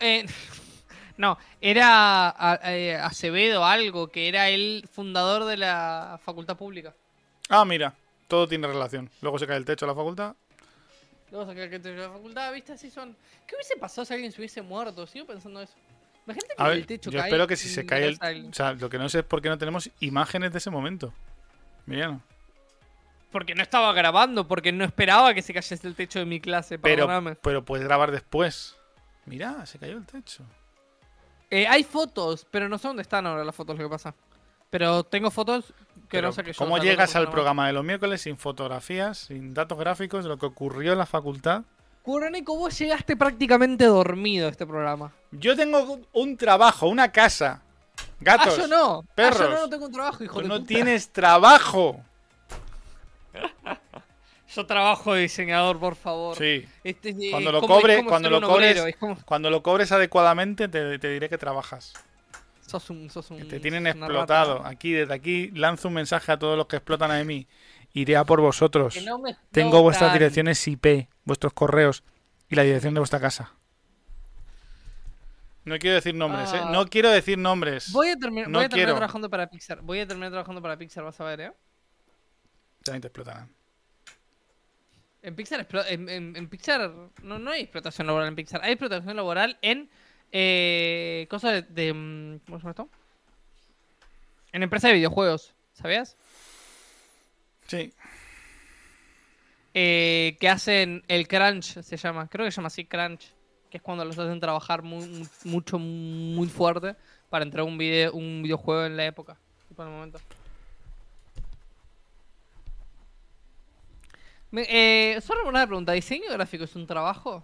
Eh, no, era a- eh, Acevedo algo, que era el fundador de la facultad pública. Ah, mira, todo tiene relación. Luego se cae el techo de la facultad. Luego sacar que te- la facultad, viste, así son. ¿Qué hubiese pasado si alguien se hubiese muerto? Sigo pensando eso. Imagínate que A el ver, techo yo cae espero que si se cae el... alguien. O sea, lo que no sé es por qué no tenemos imágenes de ese momento. Miriano. Porque no estaba grabando, porque no esperaba que se cayese el techo de mi clase, Pero, perdóname. pero puedes grabar después. Mira, se cayó el techo. Eh, hay fotos, pero no sé dónde están ahora las fotos, lo que pasa. Pero tengo fotos que Pero, no sé qué yo. ¿Cómo llegas al programa de los miércoles sin fotografías, sin datos gráficos de lo que ocurrió en la facultad? Curónico, vos llegaste prácticamente dormido a este programa. Yo tengo un trabajo, una casa. Gatos. ah, yo no. Ah, perros. yo no, no tengo un trabajo, hijo Tú de no puta. tienes trabajo. Yo trabajo de diseñador, por favor. Sí. Este Cuando lo como- cobre, cuando lo cobres, cuando lo cobres adecuadamente, te, te diré que trabajas. Sos un, sos un- Que te tienen explotado. rata. Aquí, desde aquí, lanzo un mensaje a todos los que explotan a mí. Iré a por vosotros. No Tengo vuestras direcciones IP, vuestros correos y la dirección de vuestra casa. No quiero decir nombres, ¿eh? Ah. No quiero decir nombres. Voy a, termi- No voy a terminar quiero. trabajando para Pixar. Voy a terminar trabajando para Pixar, vas a ver, ¿eh? También te explotarán. En Pixar, en, en- en Pixar no, no hay explotación laboral en Pixar. Hay explotación laboral en eh, cosas de, de, mm, ¿Cómo se llama esto? En empresas de videojuegos, ¿sabías? Sí. Eh, que hacen el crunch, se llama. Creo que se llama así crunch. Que es cuando los hacen trabajar muy, mu- mucho, muy fuerte para entregar un, video, un videojuego en la época. En el momento. Me- eh, solo una pregunta. ¿Diseño gráfico es un trabajo?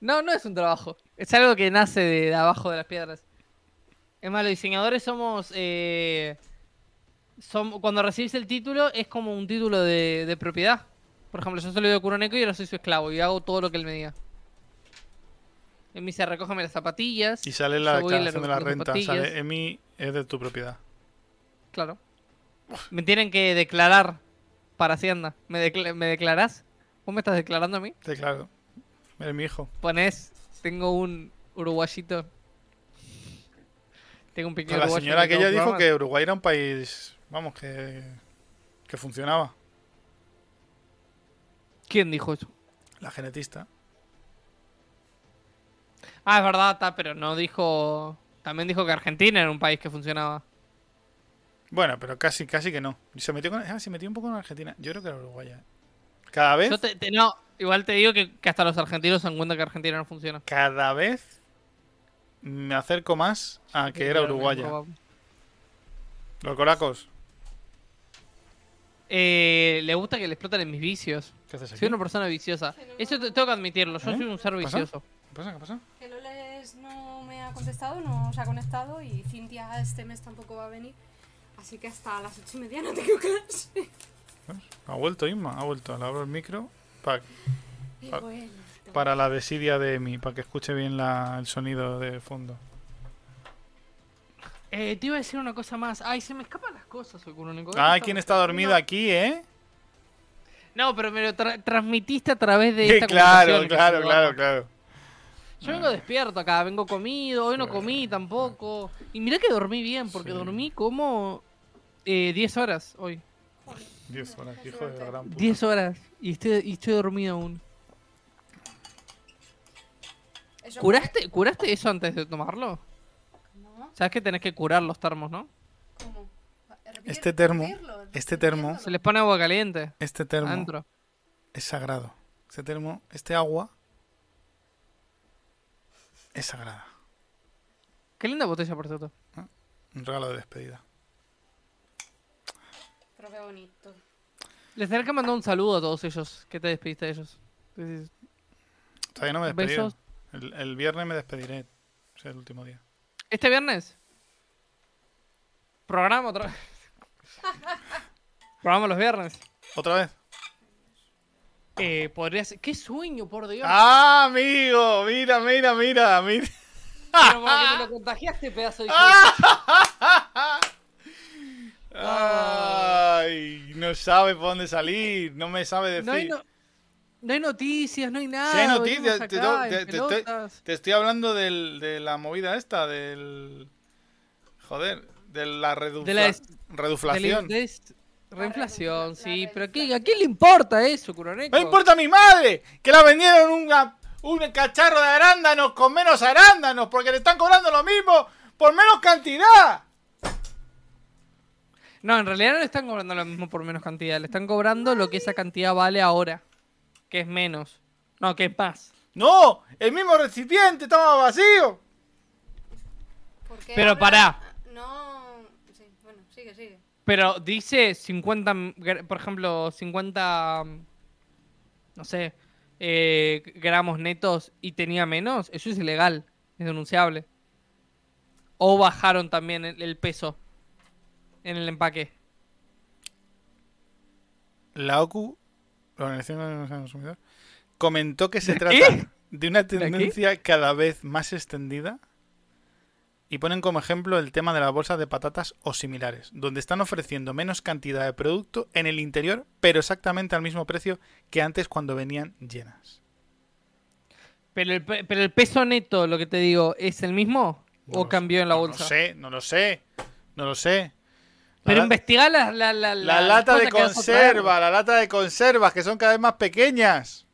No, no es un trabajo. Es algo que nace de, de abajo de las piedras. Es más, los diseñadores somos... eh, cuando recibís el título es como un título de, de propiedad. Por ejemplo, yo soy de Kuroneko y ahora soy su esclavo y hago todo lo que él me diga. Él me dice, recógeme las zapatillas. Y sale la declaración de la renta. Sale, Emi es de tu propiedad. Claro. Me tienen que declarar para Hacienda. ¿Me, decla- ¿Me declarás? ¿Vos me estás declarando a mí? Sí, Eres mi hijo. Pones, tengo un uruguayito. Tengo un pequeño la señora en el aquella dijo que Uruguay era un país, vamos, que, que funcionaba. ¿Quién dijo eso? La genetista. Ah, es verdad, pero no dijo... También dijo que Argentina era un país que funcionaba. Bueno, pero casi, casi que no. Se metió, con, ah, se metió un poco con Argentina. Yo creo que era uruguaya. Cada vez, Yo te- te- no, igual te digo que, que hasta los argentinos se dan cuenta que Argentina no funciona. cada vez me acerco más a que era uruguaya. Los coracos. Eh, le gusta que le explotan en mis vicios. ¿Qué haces aquí? Soy una persona viciosa. Eso te- tengo que admitirlo. Yo ¿Eh? soy un ser vicioso. ¿Qué pasa? ¿Qué pasa? Que Loles no me ha contestado, no se ha conectado y Cintia este mes tampoco va a venir. Así que hasta las ocho y media no tengo clase. ¿Ves? Ha vuelto Isma, ha vuelto. Le abro el micro pa- Ah. para la desidia de Emi, para que escuche bien la- el sonido de fondo. Eh, te iba a decir una cosa más. Ay, se me escapan las cosas Kuroneko. Ay, ¿quién está dormido aquí, eh? No, pero me lo tra- transmitiste a través de Sí, esta claro, claro, claro, claro. Yo vengo despierto acá, vengo comido, hoy no comí tampoco. Y mirá que dormí bien, porque Sí. dormí como eh, 10 horas hoy. 10 horas, hijo de la gran puta. 10 horas. Y estoy, y estoy dormido aún. Eso ¿Curaste, ¿Curaste eso antes de tomarlo? ¿Cómo? Sabes que tenés que curar los termos, ¿no? ¿Cómo? Este termo, este termo. Se les pone agua caliente Este termo adentro. es sagrado. Este termo, este agua es sagrada. Qué linda botella, por cierto. Un regalo de despedida. Pero qué bonito. Les tenés que mandar un saludo a todos ellos. que te despediste de ellos? Todavía no me despedí. Besos. El, el viernes me despediré. Es el último día. ¿Este viernes? Programa otra vez. Programa los viernes. ¿Otra vez? Eh, podría ser... ¡Qué sueño, por Dios! ¡Ah, amigo! Mira, mira, mira, mira. Pero porque me lo contagiaste, pedazo de... Ay, no sabe por dónde salir, no me sabe decir. No hay, no... no hay noticias, no hay nada. Sí hay noticias, te, acá, te- te- te- pelotas. te estoy hablando del- de la movida esta, del... Joder, de la, redufla- De la es- reduflación. De la- de es- Reinflación, La sí, pero ¿qué, ¿a quién le importa eso, Curoneco? ¡No importa a mi madre! Que la vendieron una, un cacharro de arándanos con menos arándanos porque le están cobrando lo mismo por menos cantidad. No, en realidad no le están cobrando lo mismo por menos cantidad. Le están cobrando lo que esa cantidad vale ahora. Que es menos. No, que es más. No, el mismo recipiente estaba vacío. ¿Por qué Pero habla- pará. No. Sí, bueno, sigue, sigue. Pero dice 50, gra- por ejemplo, 50, mm, no sé, eh, gramos netos y tenía menos. Eso es ilegal. Es denunciable. O bajaron también el, el peso en el empaque. La OCU, la Organización Nacional del Consumidor, comentó que se ¿De trata de una tendencia cada vez más extendida y ponen como ejemplo el tema de las bolsas de patatas o similares, donde están ofreciendo menos cantidad de producto en el interior, pero exactamente al mismo precio que antes cuando venían llenas. Pero el, pe- pero el peso neto, lo que te digo, ¿es el mismo? No ¿O cambió sé, en la no bolsa? lo sé, no lo sé, no lo sé. Pero investigá la, la, la, la lata de conserva, la lata de conservas, que son cada vez más pequeñas.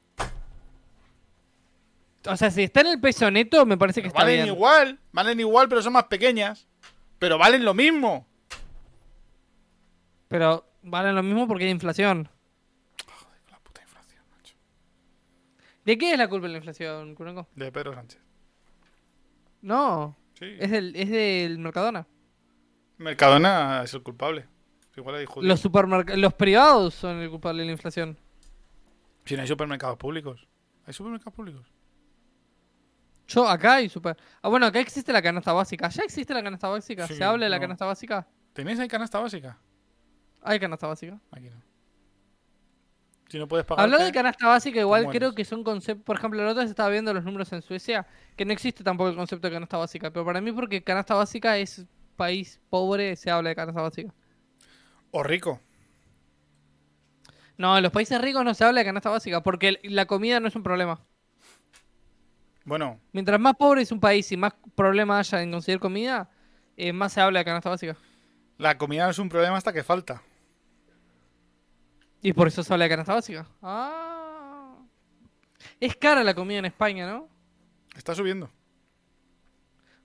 O sea, si está en el peso neto, me parece que está valen bien. igual, valen igual, pero son más pequeñas. Pero valen lo mismo. Pero valen lo mismo porque hay inflación. La puta inflación, macho. ¿De qué es la culpa de la inflación, Kurenko? De Pedro Sánchez. No, Sí. es del, es del Mercadona. Mercadona es el culpable. Igual hay. Los los privados son el culpable de la inflación. Si no hay supermercados públicos. ¿Hay supermercados públicos? Yo acá hay super. Ah, bueno, acá existe la canasta básica. ¿Ya existe la canasta básica? Sí, ¿Se habla de la no. canasta básica? ¿Tenéis ahí canasta básica? Hay canasta básica. Aquí no. Si no puedes pagar. Hablando de canasta básica, igual creo que son conceptos. Por ejemplo, la otra vez estaba viendo los números en Suecia, que no existe tampoco el concepto de canasta básica. Pero para mí, porque canasta básica es país pobre, se habla de canasta básica. O rico. No, en los países ricos no se habla de canasta básica, porque la comida no es un problema. Bueno, Mientras más pobre es un país y más problema haya en conseguir comida, eh, más se habla de canasta básica. la comida no es un problema hasta que falta. Y por eso se habla de canasta básica. Ah. Es cara la comida en España, ¿no? Está subiendo.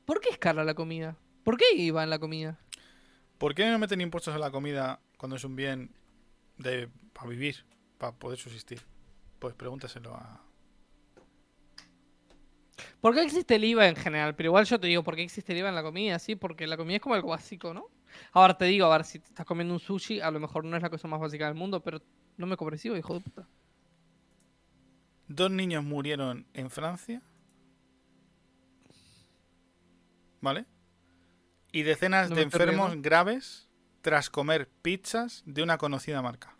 ¿Por qué es cara la comida? ¿Por qué iba en la comida? ¿Por qué no meten impuestos a la comida cuando es un bien de para vivir, para poder subsistir? Pues pregúntaselo a. ¿Por qué existe el IVA en general? Pero igual yo te digo, ¿por qué existe el IVA en la comida? Sí, porque la comida es como algo básico, ¿no? Ahora te digo, a ver, si te estás comiendo un sushi, a lo mejor no es la cosa más básica del mundo, pero no me cobres IVA, hijo de puta. Dos niños murieron en Francia. ¿Vale? Y decenas No de enfermos riendo. graves tras comer pizzas de una conocida marca.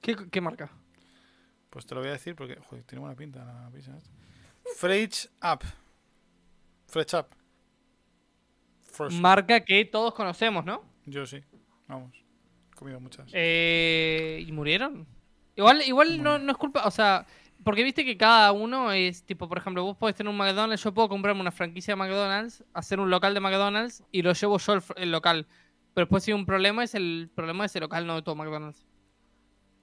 ¿Qué, qué marca? Pues te lo voy a decir porque, joder, tiene buena pinta la pizza. Fresh Up. Fresh Up. Marca que todos conocemos, ¿no? Yo sí. Vamos. He comido muchas. Eh, ¿Y murieron? Igual, igual no, no es culpa, o sea, porque viste que cada uno es tipo, por ejemplo, vos podés tener un McDonald's, yo puedo comprarme una franquicia de McDonald's, hacer un local de McDonald's y lo llevo yo el, local. Pero después si hay un problema, es el problema de ese local, no de todo McDonald's.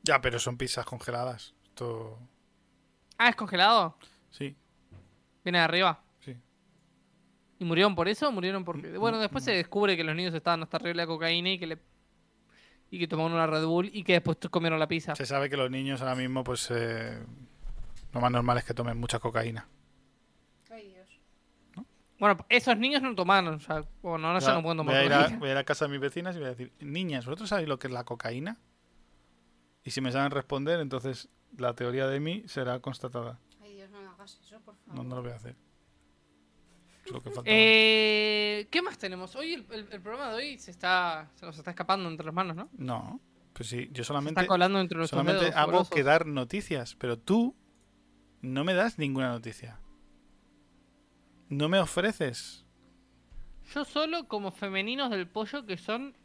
Ya, pero son pizzas congeladas. Esto. Ah, ¿es congelado? Sí, Viene de arriba. sí. ¿Y murieron por eso? ¿Murieron porque...? Mm, Bueno, mm, después mm. se descubre que los niños estaban hasta arriba de cocaína y que le... Y que tomaron una Red Bull y que después comieron la pizza. Se sabe que los niños ahora mismo, pues. eh, lo más normal es que tomen mucha cocaína. Ay, Dios. Bueno, esos niños no tomaron, o sea, bueno, no pueden voy, tomar a ir a, cocaína. voy a ir a casa de mis vecinas y voy a decir: Niñas, ¿vosotros sabéis lo que es la cocaína? Y si me saben responder, entonces la teoría de mí será constatada. Ay, Dios, no me hagas eso, por favor. No, no lo voy a hacer. Es lo que falta. Eh, ¿Qué más tenemos? Hoy el, el- el programa de hoy se está se nos está escapando entre las manos, ¿no? No, pues sí, yo Se solamente, está colando entre nuestros solamente dedos. hago que dar noticias, pero tú no me das ninguna noticia. No me ofreces. Yo solo como femeninos del pollo que son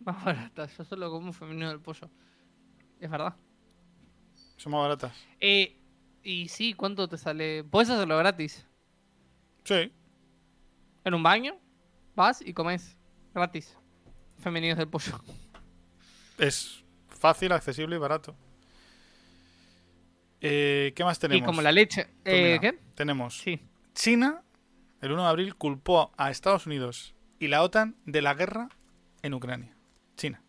más baratas. Yo solo como femeninos del pollo. Es verdad. Son más baratas. Eh, y sí, ¿cuánto te sale? Puedes hacerlo gratis. Sí. En un baño, vas y comes gratis. Femeninos del pollo. Es fácil, accesible y barato. Eh, ¿Qué más tenemos? Y como la leche. Pues Eh, ¿Qué? Tenemos Sí. China, el 1 de abril, culpó a Estados Unidos y la OTAN de la guerra en Ucrania. China.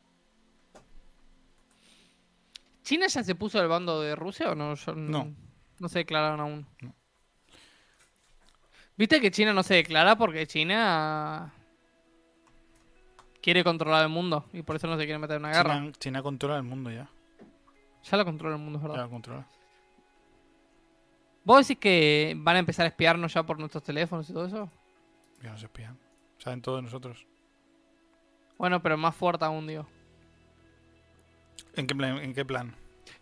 ¿China ya se puso del bando de Rusia o no? No. No se declararon aún. No. Viste que China no se declara porque China quiere controlar el mundo y por eso no se quiere meter en una guerra. China, China controla el mundo ya. Ya lo controla el mundo, es Ya verdad. lo controla. ¿Vos decís que van a empezar a espiarnos ya por nuestros teléfonos y todo eso? Ya nos espían. Saben todos nosotros. Bueno, pero más fuerte aún, digo. ¿En qué plan? ¿En qué plan?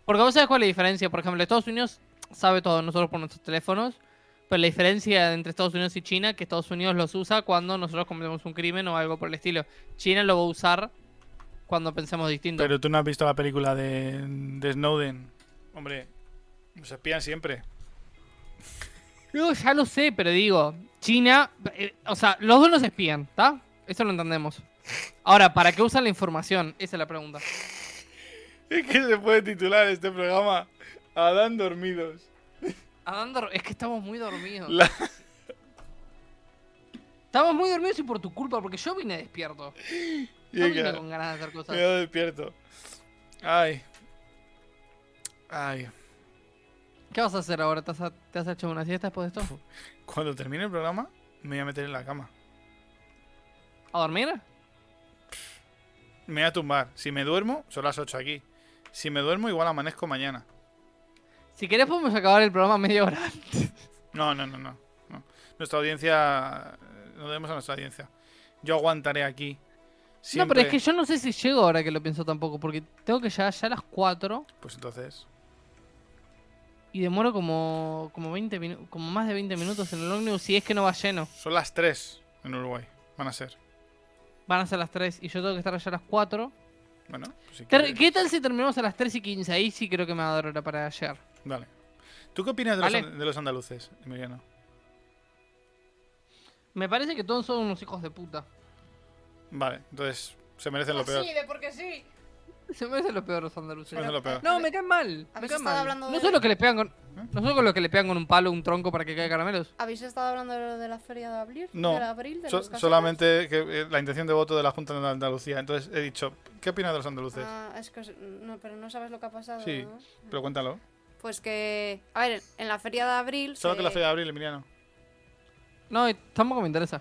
Porque vos sabés cuál es la diferencia. Por ejemplo, Estados Unidos sabe todo de nosotros por nuestros teléfonos. Pero la diferencia entre Estados Unidos y China es que Estados Unidos los usa cuando nosotros cometemos un crimen o algo por el estilo. China lo va a usar cuando pensemos distinto. Pero tú no has visto la película de, de Snowden. Hombre, nos espían siempre. No, ya lo sé, pero digo, China, eh, o sea, los dos nos espían, ¿está? Eso lo entendemos. Ahora, ¿para qué usan la información? Esa es la pregunta. Es que se puede titular este programa Adán Dormidos. Adán dor- es que estamos muy dormidos. La- Estamos muy dormidos y por tu culpa, porque yo vine despierto. Yo vine con ganas de hacer cosas. quedado despierto. Ay. Ay. ¿Qué vas a hacer ahora? ¿Te has, te has hecho una siesta después de esto? Cuando termine el programa, me voy a meter en la cama. ¿A dormir? Me voy a tumbar. Si me duermo, son las 8 aquí. Si me duermo, igual amanezco mañana. Si querés podemos acabar el programa media hora antes. No, no, no, no. no. Nuestra audiencia. No debemos a nuestra audiencia. Yo aguantaré aquí. No, pero es que yo no sé si llego ahora que lo pienso tampoco, porque tengo que llegar ya a las 4 Pues entonces. Y demoro como, como 20 minu- como más de 20 minutos en el ómnibus si es que no va lleno. Son las 3 en Uruguay. Van a ser. Van a ser las 3 y yo tengo que estar allá a las 4. Bueno, pues si quieres- ¿Qué tal si terminamos a las 3 y 15? Ahí sí creo que me va a dar hora para llegar. Dale. ¿Tú qué opinas de, Vale. los, de los andaluces, Emiliano? Me parece que todos son unos hijos de puta. Vale, entonces se merecen lo peor. Sí, de porque sí. Se me hacen lo peor los andaluces. peor. No, me caen mal. Me ¿Habéis caen estado mal. hablando No de- son los que le pegan con. ¿Eh? No son los que le pegan con un palo, un tronco para que caiga caramelos. ¿Habéis estado hablando de lo de la feria de abril? No, ¿De abril? ¿De So- solamente que, eh, la intención de voto de la Junta de Andalucía. Entonces he dicho, ¿qué opinas de los andaluces? Ah, es que os- no, pero no sabes lo que ha pasado. Sí. ¿no? Pero cuéntalo. Pues que, a ver, en la feria de abril. Solo se- que la feria de abril, Emiliano. No, tampoco me interesa.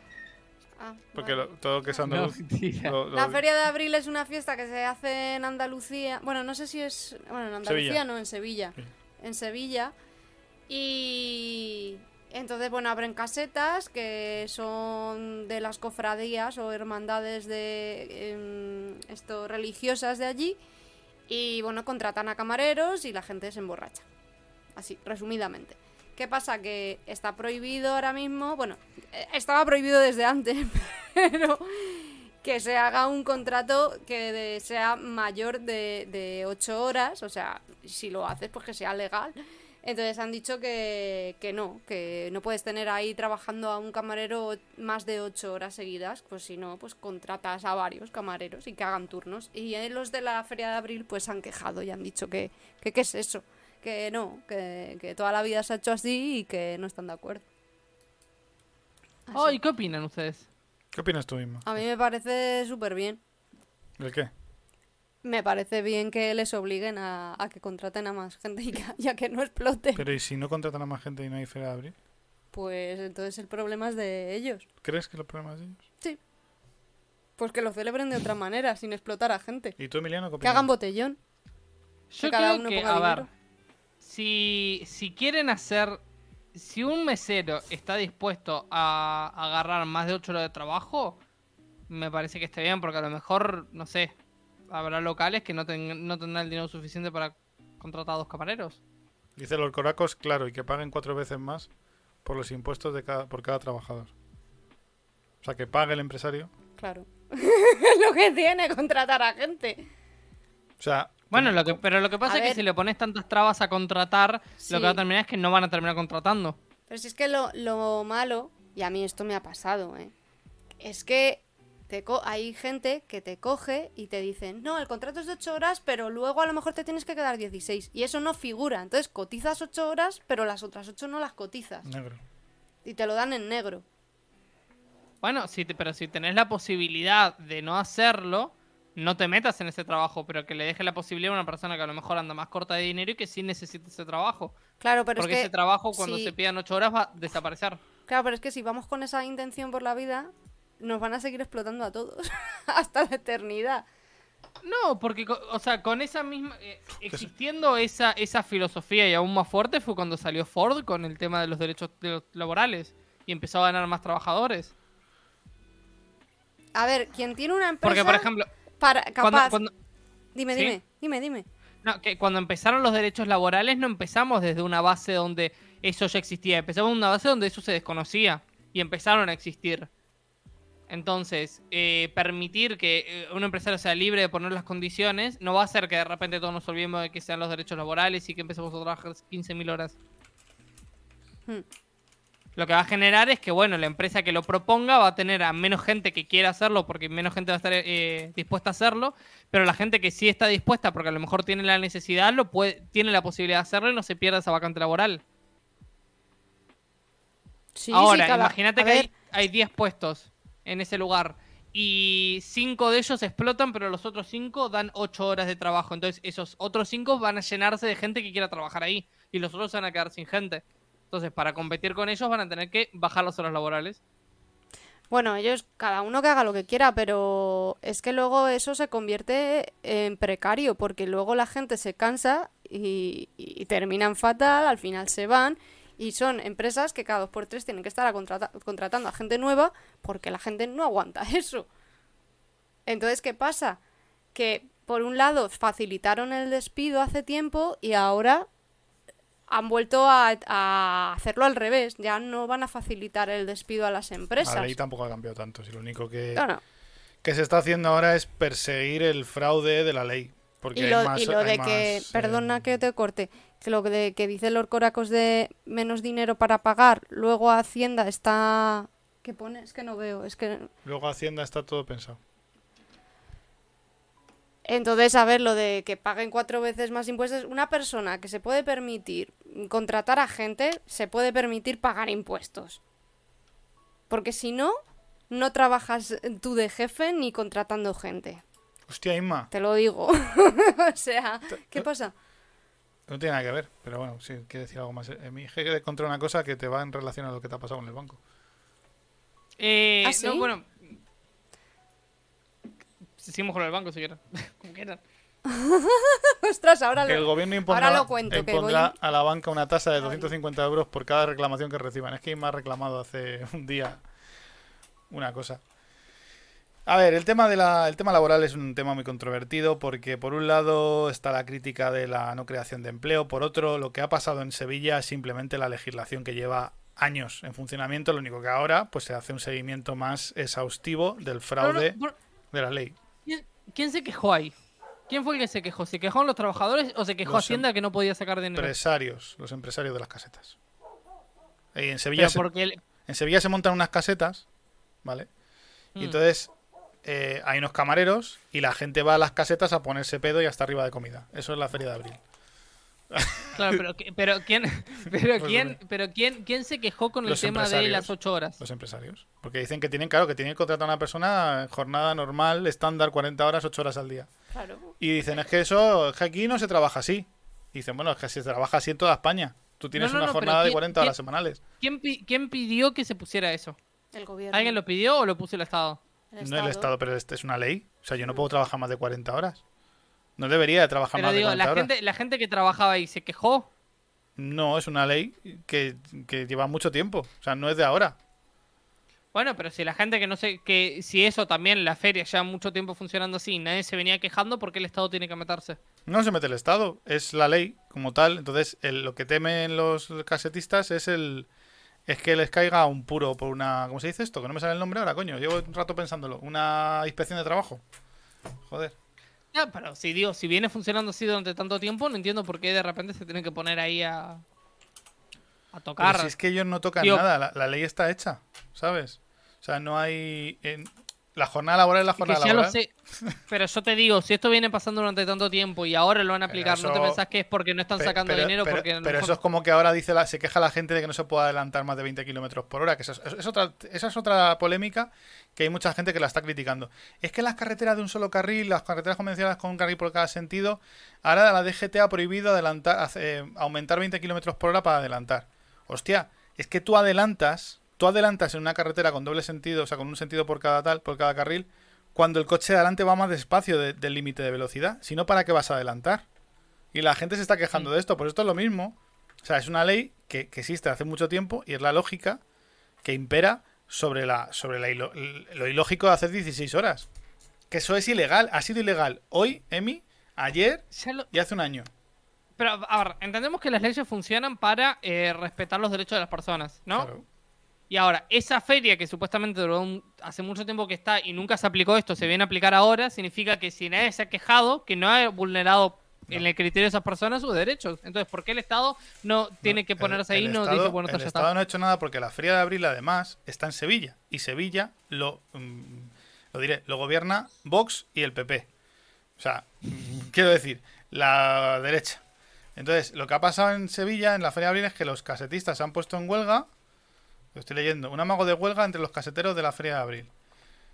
Ah, Porque vale. lo- todo lo que es andaluz. mentira. lo- lo- La feria de abril es una fiesta que se hace en Andalucía. Bueno, no sé si es. Bueno, en Andalucía Sevilla. no, en Sevilla. Sí. En Sevilla. Y. Entonces, bueno, abren casetas que son de las cofradías o hermandades de. em, esto, religiosas de allí. Y bueno, contratan a camareros y la gente se emborracha. Así, resumidamente. ¿Qué pasa? Que está prohibido ahora mismo. Bueno, eh, estaba prohibido desde antes. pero que se haga un contrato que sea mayor de, de 8 horas, o sea, si lo haces, pues que sea legal. Entonces han dicho que, que no, que no puedes tener ahí trabajando a un camarero más de 8 horas seguidas, pues si no, pues contratas a varios camareros y que hagan turnos. Y los de la Feria de Abril pues han quejado y han dicho que, que qué es eso, que no, que, que toda la vida se ha hecho así y que no están de acuerdo. Así. Oh, ¿y qué opinan ustedes? ¿Qué opinas tú mismo? A mí me parece súper bien. ¿El qué? Me parece bien que les obliguen a, a que contraten a más gente y que, y a que no exploten. Pero ¿y si no contratan a más gente y no hay feria de abril? Pues entonces el problema es de ellos. ¿Crees que los problemas de ellos? Pues que lo celebren de otra manera, sin explotar a gente. ¿Y tú, Emiliano, qué Que hagan botellón. Yo cada creo uno que, ponga a ver, dinero. Si, si quieren hacer, si un mesero está dispuesto a agarrar más de 8 horas de trabajo, me parece que está bien, porque a lo mejor, no sé, habrá locales que no, ten- no tendrán el dinero suficiente para contratar a dos camareros. Dice los coracos, claro, y que paguen cuatro veces más por los impuestos de cada, por cada trabajador. O sea, que pague el empresario. Claro. es lo que tiene contratar a gente. O sea, Bueno, lo que, pero lo que pasa A es que si le pones tantas trabas a contratar, Sí. lo que va a terminar es que no van a terminar contratando. Pero si es que lo, lo malo, y a mí esto me ha pasado, ¿eh? Es que te co- hay gente que te coge y te dicen, no, el contrato es de 8 horas, pero luego a lo mejor te tienes que quedar 16. Y eso no figura. Entonces cotizas 8 horas, pero las otras 8 no las cotizas. negro. Y te lo dan en negro. Bueno, si te- pero si tenés la posibilidad de no hacerlo, no te metas en ese trabajo, pero que le dejes la posibilidad a una persona que a lo mejor anda más corta de dinero y que sí necesita ese trabajo. Claro, pero Porque es que... ese trabajo cuando si- se pidan ocho horas va a desaparecer. Claro, pero es que si vamos con esa intención por la vida, nos van a seguir explotando a todos. Hasta la eternidad. No, porque, co- o sea, con esa misma... eh, existiendo esa, esa filosofía y aún más fuerte fue cuando salió Ford con el tema de los derechos de los laborales y empezó a ganar más trabajadores. A ver, quien tiene una empresa... Porque, por ejemplo, para, capaz... cuando- Dime, ¿Sí? dime, dime, dime. No, que cuando empezaron los derechos laborales no empezamos desde una base donde eso ya existía, empezamos en una base donde eso se desconocía y empezaron a existir. Entonces, eh, permitir que eh, un empresario sea libre de poner las condiciones no va a hacer que de repente todos nos olvidemos de que sean los derechos laborales y que empecemos a trabajar 15.000 horas. Hmm. Lo que va a generar es que, bueno, la empresa que lo proponga va a tener a menos gente que quiera hacerlo porque menos gente va a estar eh, dispuesta a hacerlo, pero la gente que sí está dispuesta porque a lo mejor tiene la necesidad, lo puede, tiene la posibilidad de hacerlo y no se pierda esa vacante laboral. Sí, Ahora, sí, cada- imagínate que ver, hay, hay 10 puestos en ese lugar y 5 de ellos explotan, pero los otros 5 dan 8 horas de trabajo. Entonces, esos otros 5 van a llenarse de gente que quiera trabajar ahí y los otros se van a quedar sin gente. Entonces, para competir con ellos van a tener que bajar las horas laborales. Bueno, ellos, cada uno que haga lo que quiera, pero es que luego eso se convierte en precario, porque luego la gente se cansa y, terminan fatal, al final se van, y son empresas que cada dos por tres tienen que estar contrata- contratando a gente nueva, porque la gente no aguanta eso. Entonces, ¿qué pasa? Que por un lado facilitaron el despido hace tiempo y ahora han vuelto a, a hacerlo al revés. Ya no van a facilitar el despido a las empresas. La ley tampoco ha cambiado tanto. Si lo único que, No, no. que se está haciendo ahora es perseguir el fraude de la ley. Porque Y hay lo, más- y lo hay de que, eh, perdona que te corte, que lo de que dice Lord Coracos de menos dinero para pagar, luego Hacienda está... ¿Qué pone? Es que no veo, es que... Luego Hacienda está todo pensado. Entonces, a ver, lo de que paguen cuatro veces más impuestos, una persona que se puede permitir contratar a gente, se puede permitir pagar impuestos. Porque si no, no trabajas tú de jefe ni contratando gente. Hostia, Inma. Te lo digo. o sea, ¿qué pasa? No tiene nada que ver, pero bueno, sí, quiere decir algo más. Eh, Mi que encontré una cosa que te va en relación a lo que te ha pasado con el banco. Eh, ¿Ah, sí? no, bueno. Seguimos con el banco si quieran. Como quieran. Ostras, ahora Que el lo... gobierno impondrá, ahora lo cuento, que impondrá voy- a la banca una tasa de Ay. 250 euros por cada reclamación que reciban. Es que Inma ha reclamado hace un día una cosa. A ver, el tema, de la, el tema laboral es un tema muy controvertido porque por un lado está la crítica de la no creación de empleo, por otro lo que ha pasado en Sevilla es simplemente la legislación que lleva años en funcionamiento, lo único que ahora pues se hace un seguimiento más exhaustivo del fraude no, de la ley. ¿Quién, quién se quejó ahí? ¿Quién fue el que se quejó? ¿Se quejaron los trabajadores o se quejó Los Hacienda que no podía sacar dinero? Empresarios, los empresarios de las casetas. Y en Sevilla, Pero se, porque el- en Sevilla se montan unas casetas, ¿vale? Y Mm. entonces eh, hay unos camareros y la gente va a las casetas a ponerse pedo y hasta arriba de comida. Eso es la feria de abril. Claro, pero, pero quién, pero Pues quién, pero quién, quién se quejó con el Los tema de las ocho horas. Los empresarios. Porque dicen que tienen, claro, que tienen que contratar a una persona en jornada normal, estándar, 40 horas, 8 horas al día. Claro. Y dicen, es que eso, es que aquí no se trabaja así. Y dicen, bueno, es que se trabaja así en toda España. Tú tienes no, una no, jornada de ¿quién- 40 horas quién- semanales. ¿Quién, quién pidió que se pusiera eso? El gobierno. ¿Alguien lo pidió o lo puso el Estado? No el Estado, pero este es una ley. O sea, yo no puedo trabajar más de 40 horas. No debería de trabajar Pero más digo, de 40 la horas. gente, la gente que trabajaba ahí se quejó. No, es una ley que, que lleva mucho tiempo. O sea, no es de ahora. Bueno, pero si la gente que no sé, que si eso también, la feria ya mucho tiempo funcionando así, nadie se venía quejando, ¿por qué el Estado tiene que meterse? No se mete el Estado, es la ley como tal. Entonces, el- lo que temen los casetistas es el es que les caiga un puro por una. ¿Cómo se dice esto? Que no me sale el nombre ahora, coño. Llevo un rato pensándolo. Una inspección de trabajo. Joder. Ya, pero si digo, si viene funcionando así durante tanto tiempo, no entiendo por qué de repente se tienen que poner ahí a, a Pero tocar. si es que ellos no tocan nada, la, la ley está hecha, ¿sabes? O sea, no hay. en- la jornada laboral es la Y que jornada ya lo sé. Pero yo te digo, si esto viene pasando durante tanto tiempo y ahora lo van a aplicar, ¿no te pensás que es porque no están sacando pero, dinero? pero- porque pero mejor- eso es como que ahora dice la, se queja la gente de que no se puede adelantar más de 20 kilómetros por hora. Que eso es, es otra, esa es otra polémica que hay mucha gente que la está criticando. Es que las carreteras de un solo carril, las carreteras convencionales con un carril por cada sentido, ahora la DGT ha prohibido adelantar, eh, aumentar 20 kilómetros por hora para adelantar. Hostia, es que tú adelantas, tú adelantas en una carretera con doble sentido, o sea, con un sentido por cada tal, por cada carril, cuando el coche de adelante va más despacio de- del límite de velocidad. Si no, ¿para qué vas a adelantar? Y la gente se está quejando de esto, pues esto es lo mismo. O sea, es una ley que, que existe hace mucho tiempo y es la lógica que impera sobre, la, sobre la lo ilógico de hacer 16 horas. Que eso es ilegal, ha sido ilegal hoy, Emi, ayer y hace un año. Pero, a ver, entendemos que las leyes funcionan para eh, respetar los derechos de las personas, ¿no? Claro. Y ahora, esa feria que supuestamente duró un- hace mucho tiempo que está y nunca se aplicó esto, se viene a aplicar ahora, significa que si nadie se ha quejado, que no ha vulnerado en el criterio de esas personas sus derechos. Entonces, ¿por qué el Estado no tiene que El- ponerse ahí y no Estado- dice, bueno, el ya Estado está? no ha hecho nada porque la Feria de Abril, además, está en Sevilla. Y Sevilla lo, mm, lo diré, lo gobierna Vox y el PP. O sea, mm, quiero decir, la derecha. Entonces, lo que ha pasado en Sevilla, en la Feria de Abril, es que los casetistas se han puesto en huelga. Lo estoy leyendo. Un amago de huelga entre los caseteros de la Feria de Abril.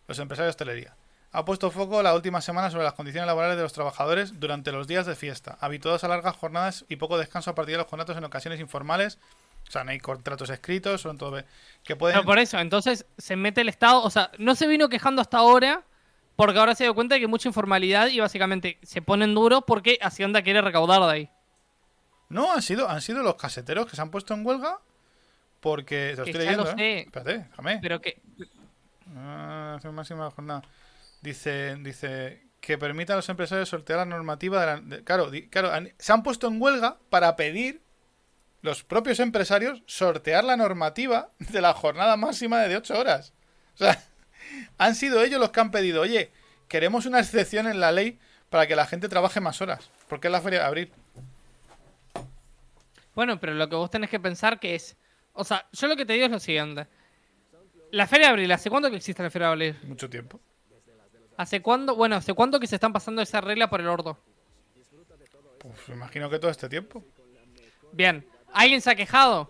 Los empresarios de hostelería. Ha puesto foco la última semana sobre las condiciones laborales de los trabajadores durante los días de fiesta, habituados a largas jornadas y poco descanso a partir de los contratos en ocasiones informales. O sea, no hay contratos escritos, son todo que pueden No, por eso, entonces se mete el Estado, o sea, no se vino quejando hasta ahora, porque ahora se dio cuenta de que hay mucha informalidad y básicamente se ponen duros porque Hacienda quiere recaudar de ahí. No, han sido, han sido los caseteros que se han puesto en huelga porque. Te lo Que estoy lo leyendo, ¿eh? Espérate, déjame. Pero que, Ah, máxima jornada. Dice, dice que permita a los empresarios sortear la normativa de la. de- claro, di- claro, han- se han puesto en huelga para pedir los propios empresarios sortear la normativa de la jornada máxima de 8 horas. O sea, han sido ellos los que han pedido, oye, queremos una excepción en la ley para que la gente trabaje más horas. Porque es la feria de abril. Bueno, pero lo que vos tenés que pensar que es. O sea, yo lo que te digo es lo siguiente. La Feria de Abril, ¿hace cuánto que existe la Feria de Abril? Mucho tiempo. ¿Hace cuándo? Bueno, ¿hace cuánto que se están pasando esa regla por el orto? Pues me imagino que todo este tiempo. Bien, ¿alguien se ha quejado?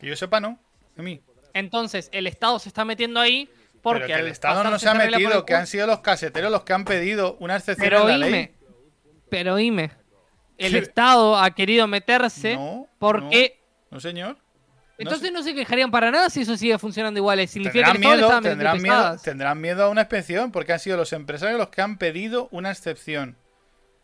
Que yo sepa, no. De mí. Entonces, el Estado se está metiendo ahí porque Pero que el Estado no se ha el metido, que han sido los caseteros los que han pedido una excepción Pero en la oíme, ley. pero oíme. El ¿Qué? Estado ha querido meterse No, porque... No, señor. Entonces no se quejarían para nada si eso sigue funcionando igual. Significa que Tendrán le miedo, tendrán, miedo, pesadas. tendrán miedo a una excepción porque han sido los empresarios los que han pedido una excepción.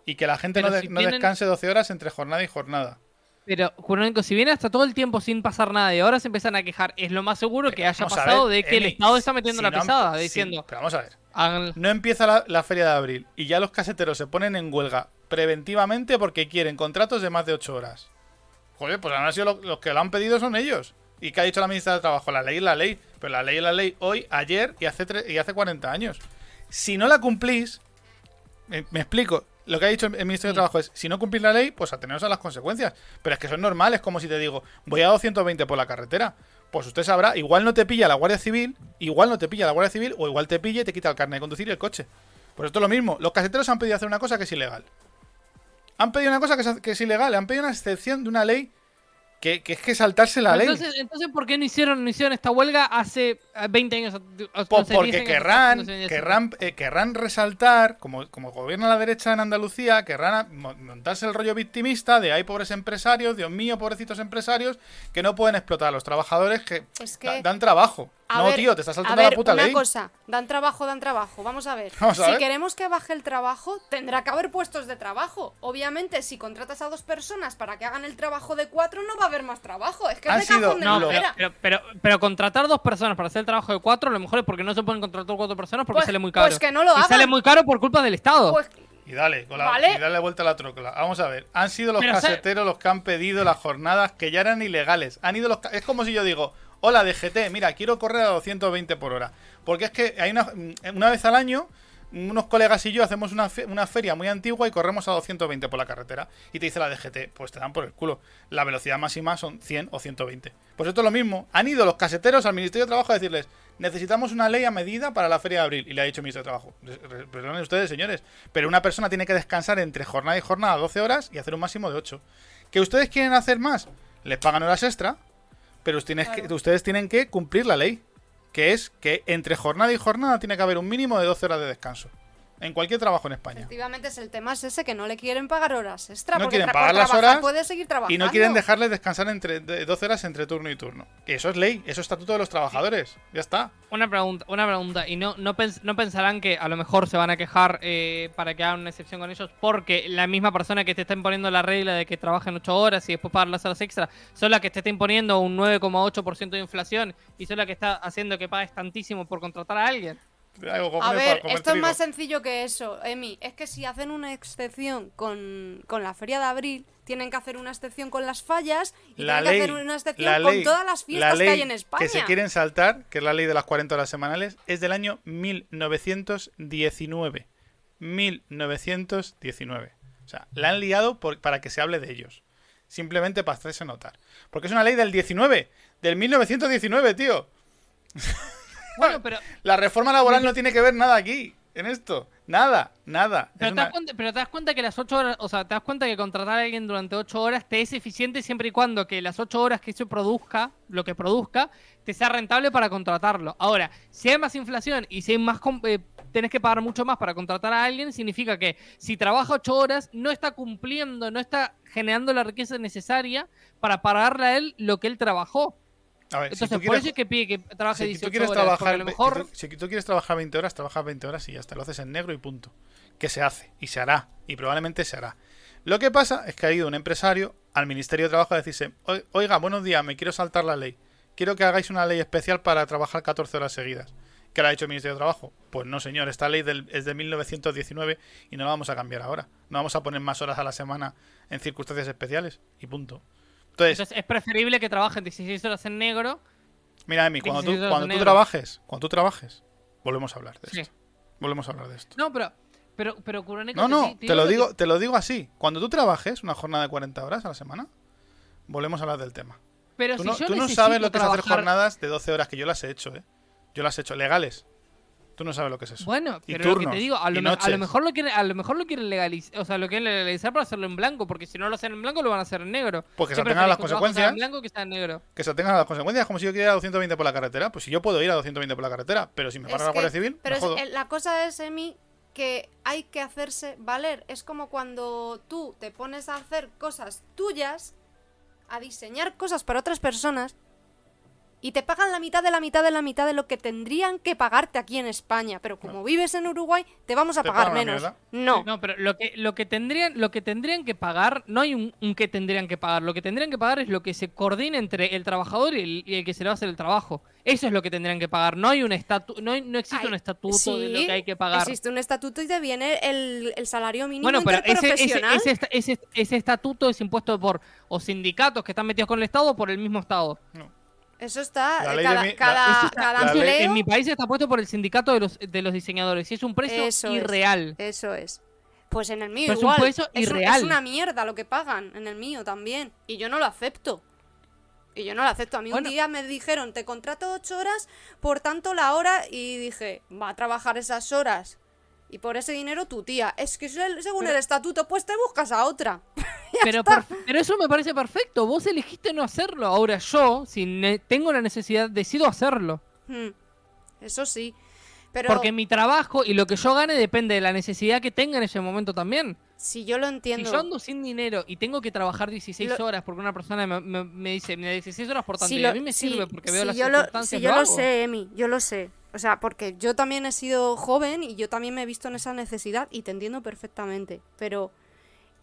Y que la gente no, de- si no tienen- descanse 12 horas entre jornada y jornada. Pero, Jurónico, si viene hasta todo el tiempo sin pasar nada y ahora se empiezan a quejar, es lo más seguro que haya pasado ver, de que el Estado está metiendo si la no pesada, sí, diciendo, pero vamos a ver. No empieza la, la feria de abril y ya los caseteros se ponen en huelga preventivamente porque quieren contratos de más de 8 horas. Joder, pues han sido los que lo han pedido son ellos. ¿Y qué ha dicho la ministra de Trabajo? La ley es la ley. Pero la ley es la ley hoy, ayer y hace, y hace 40 años. Si no la cumplís, me, me explico. Lo que ha dicho el ministro de Trabajo es, si no cumplís la ley, pues ateneros a las consecuencias. Pero es que son normales, como si te digo, voy a 220 por la carretera. Pues usted sabrá, igual no te pilla la Guardia Civil, igual no te pilla la Guardia Civil, o igual te pilla y te quita el carnet de conducir y el coche. Pues esto es lo mismo. Los caseteros han pedido hacer una cosa que es ilegal. Han pedido una cosa que es, que es ilegal, han pedido una excepción de una ley que, que es que saltarse la ley. Entonces, ¿por qué no hicieron, no hicieron esta huelga hace eh, 20 años? o- Pues 10 porque querrán, no sé, 10 querrán, eh, querrán resaltar, como, como gobierna la derecha en Andalucía, querrán montarse el rollo victimista de hay pobres empresarios, Dios mío, pobrecitos empresarios, que no pueden explotar a los trabajadores que, dan trabajo. A no, ver, tío, te estás a saltando ver, la puta una ley. cosa, dan trabajo, dan trabajo. Vamos a ver. Vamos a si ver. queremos que baje el trabajo, tendrá que haber puestos de trabajo. Obviamente, si contratas a dos personas para que hagan el trabajo de cuatro, no va a haber más trabajo. Es que es de sido- cajón de No, pero, pero, pero, pero contratar dos personas para hacer el trabajo de cuatro, a lo mejor es porque no se pueden contratar cuatro personas porque Pues- sale muy caro. pues que no lo y sale hagan. muy caro por culpa del Estado. Pues Y dale, con la, Vale. y dale vuelta a la trócola. Vamos a ver. Han sido los caseteros los que han pedido las jornadas que ya eran ilegales. Han ido los es como si yo digo, hola DGT, mira, quiero correr a 220 por hora. Porque es que hay una, una vez al año, unos colegas y yo hacemos una, una feria muy antigua y corremos a 220 por la carretera. Y te dice la DGT, pues te dan por el culo. La velocidad máxima son 100 o 120. Pues esto es lo mismo. Han ido los caseteros al Ministerio de Trabajo a decirles, necesitamos una ley a medida para la feria de abril. Y le ha dicho el Ministro de Trabajo, "Re- re- perdonen ustedes, señores, pero una persona tiene que descansar entre jornada y jornada 12 horas y hacer un máximo de 8. ¿Que ustedes quieren hacer más? Les pagan horas extra, pero ustedes, que, ustedes tienen que cumplir la ley. Que es que entre jornada y jornada tiene que haber un mínimo de 12 horas de descanso. En cualquier trabajo en España. efectivamente es el tema es ese que no le quieren pagar horas extra. No porque quieren pagar por las horas puede seguir trabajando. Y no quieren dejarles descansar entre de 12 horas entre turno y turno. Que eso es ley, eso es estatuto de los trabajadores. Ya está. Una pregunta, una pregunta. ¿Y no, no, pens- no pensarán que a lo mejor se van a quejar eh, para que hagan una excepción con ellos? Porque la misma persona que te está imponiendo la regla de que trabajen 8 horas y después pagar las horas extra son la que te está imponiendo un 9,8% de inflación y son la que está haciendo que pagues tantísimo por contratar a alguien. A ver, esto es más sencillo que eso, Emi. Es que si hacen una excepción con, con la feria de abril, tienen que hacer una excepción con las fallas y la tienen ley, que hacer una excepción con ley- todas las la fiestas ley que hay en España. Que se quieren saltar, que es la ley de las 40 horas semanales, es del año 1919. 1919. O sea, la han liado por- para que se hable de ellos. Simplemente para hacerse notar. Porque es una ley del 19. Del 1919, tío. Bueno, pero, La reforma laboral no tiene que ver nada aquí. En esto. Nada. Nada. pero, te das cuenta, pero te das cuenta que las 8 horas, o sea, te das cuenta que contratar a alguien durante 8 horas te es eficiente siempre y cuando que las 8 horas que eso produzca, lo que produzca, te sea rentable para contratarlo. Ahora, si hay más inflación y si hay más eh, tenés que pagar mucho más para contratar a alguien, significa que si trabaja 8 horas no está cumpliendo, no está generando la riqueza necesaria para pagarle a él lo que él trabajó. A ver, si Entonces, tú por quieres- eso es que pide que trabaje si 18 tú quieres horas, trabajar, a lo mejor... si, tú, si tú quieres trabajar 20 horas, trabajas 20 horas y ya está. Lo haces en negro y punto. Que se hace y se hará y probablemente se hará. Lo que pasa es que ha ido un empresario al Ministerio de Trabajo a decirse, "Oi- oiga, buenos días, me quiero saltar la ley. Quiero que hagáis una ley especial para trabajar 14 horas seguidas. ¿Qué le ha dicho el Ministerio de Trabajo? Pues no, señor, esta ley del- es de 1919 y no la vamos a cambiar ahora. No vamos a poner más horas a la semana en circunstancias especiales y punto. Entonces, Entonces es preferible que trabajen 16 horas en negro. Mira, Emi, cuando tú, 16 horas cuando tú trabajes, cuando tú trabajes, volvemos a hablar de Sí. esto. Volvemos a hablar de esto. No, pero, pero, pero Kuroneko, No, no, te lo que- digo, te lo digo así. Cuando tú trabajes una jornada de 40 horas a la semana, volvemos a hablar del tema. Pero Tú si no, yo tú no sabes lo que es hacer jornadas de 12 horas, que yo las he hecho, ¿eh? Yo las he hecho, legales. Tú no sabes lo que es eso. Bueno, pero lo que te digo, a lo, a mejor lo quieren, a lo mejor lo quieren legalizar, o sea, lo quieren legalizar para hacerlo en blanco, porque si no lo hacen en blanco lo van a hacer en negro. Pues que se atengan a las consecuencias. En blanco que sea en negro. Que se atengan a las consecuencias, como si yo quisiera ir a 220 por la carretera. Pues si yo puedo ir a 220 por la carretera, pero si me para la Guardia Civil, Pero me es- jodo. eh, la cosa es, Emi, que hay que hacerse valer. Es como cuando tú te pones a hacer cosas tuyas, a diseñar cosas para otras personas, y te pagan la mitad de la mitad de la mitad de lo que tendrían que pagarte aquí en España. Pero como vives en Uruguay, te vamos a Te pagar menos. No. No, pero lo que, lo que tendrían, lo que tendrían que pagar, no hay un, un que tendrían que pagar. Lo que tendrían que pagar es lo que se coordina entre el trabajador y el, y el que se le va a hacer el trabajo. Eso es lo que tendrían que pagar. No hay un estatu, no, hay- no existe Ay, un estatuto de lo que hay que pagar. Existe un estatuto y te viene el, el salario mínimo Bueno, pero ese, ese, interprofesional. ese, esta- ese- ese estatuto es impuesto por o sindicatos que están metidos con el Estado o por el mismo Estado. No. Eso está. La eh, ley cada, mi- la- cada, Eso está- cada la ley- empleo- En mi país está puesto por el sindicato de los, de los diseñadores y es un precio Eso es. irreal. Eso es. Pues en el mío Pero es un igual. precio es, un- irreal. es una mierda lo que pagan en el mío también. Y yo no lo acepto. Y yo no lo acepto. A mí Bueno. un día me dijeron, te contrato ocho horas, por tanto la hora, y dije, va a trabajar esas horas. Y por ese dinero tu tía. Es que se- según Pero- el estatuto, pues te buscas a otra. Pero, per- pero eso me parece perfecto. Vos elegiste no hacerlo. Ahora yo, si tengo la necesidad, decido hacerlo. Hmm. Eso sí. Pero Porque mi trabajo y lo que yo gane depende de la necesidad que tenga en ese momento también. si yo lo entiendo. Si yo ando sin dinero y tengo que trabajar 16 Lo- horas porque una persona me, me- me dice, mira, 16 horas por tanto, Si y lo- a mí me si- sirve porque veo si las yo lo, circunstancias. si yo lo hago. sé, Emi, yo lo sé. O sea, porque yo también he sido joven y yo también me he visto en esa necesidad y te entiendo perfectamente. Pero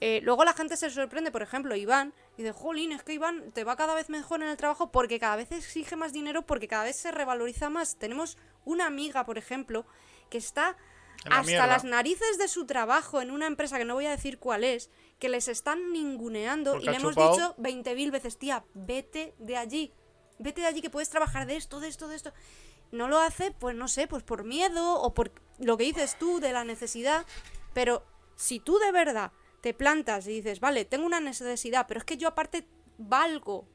eh, luego la gente se sorprende, por ejemplo, Iván, y dice, jolín, es que Iván te va cada vez mejor en el trabajo porque cada vez exige más dinero, porque cada vez se revaloriza más. Tenemos una amiga, por ejemplo, que está la hasta mierda. las narices de su trabajo en una empresa que no voy a decir cuál es, que les están ninguneando Porque y le hemos chupado. dicho 20.000 veces, tía, vete de allí. Vete de allí que puedes trabajar de esto, de esto, de esto. No lo hace, pues no sé, pues por miedo o por lo que dices tú de la necesidad. Pero si tú de verdad te plantas y dices, vale, tengo una necesidad, pero es que yo aparte valgo,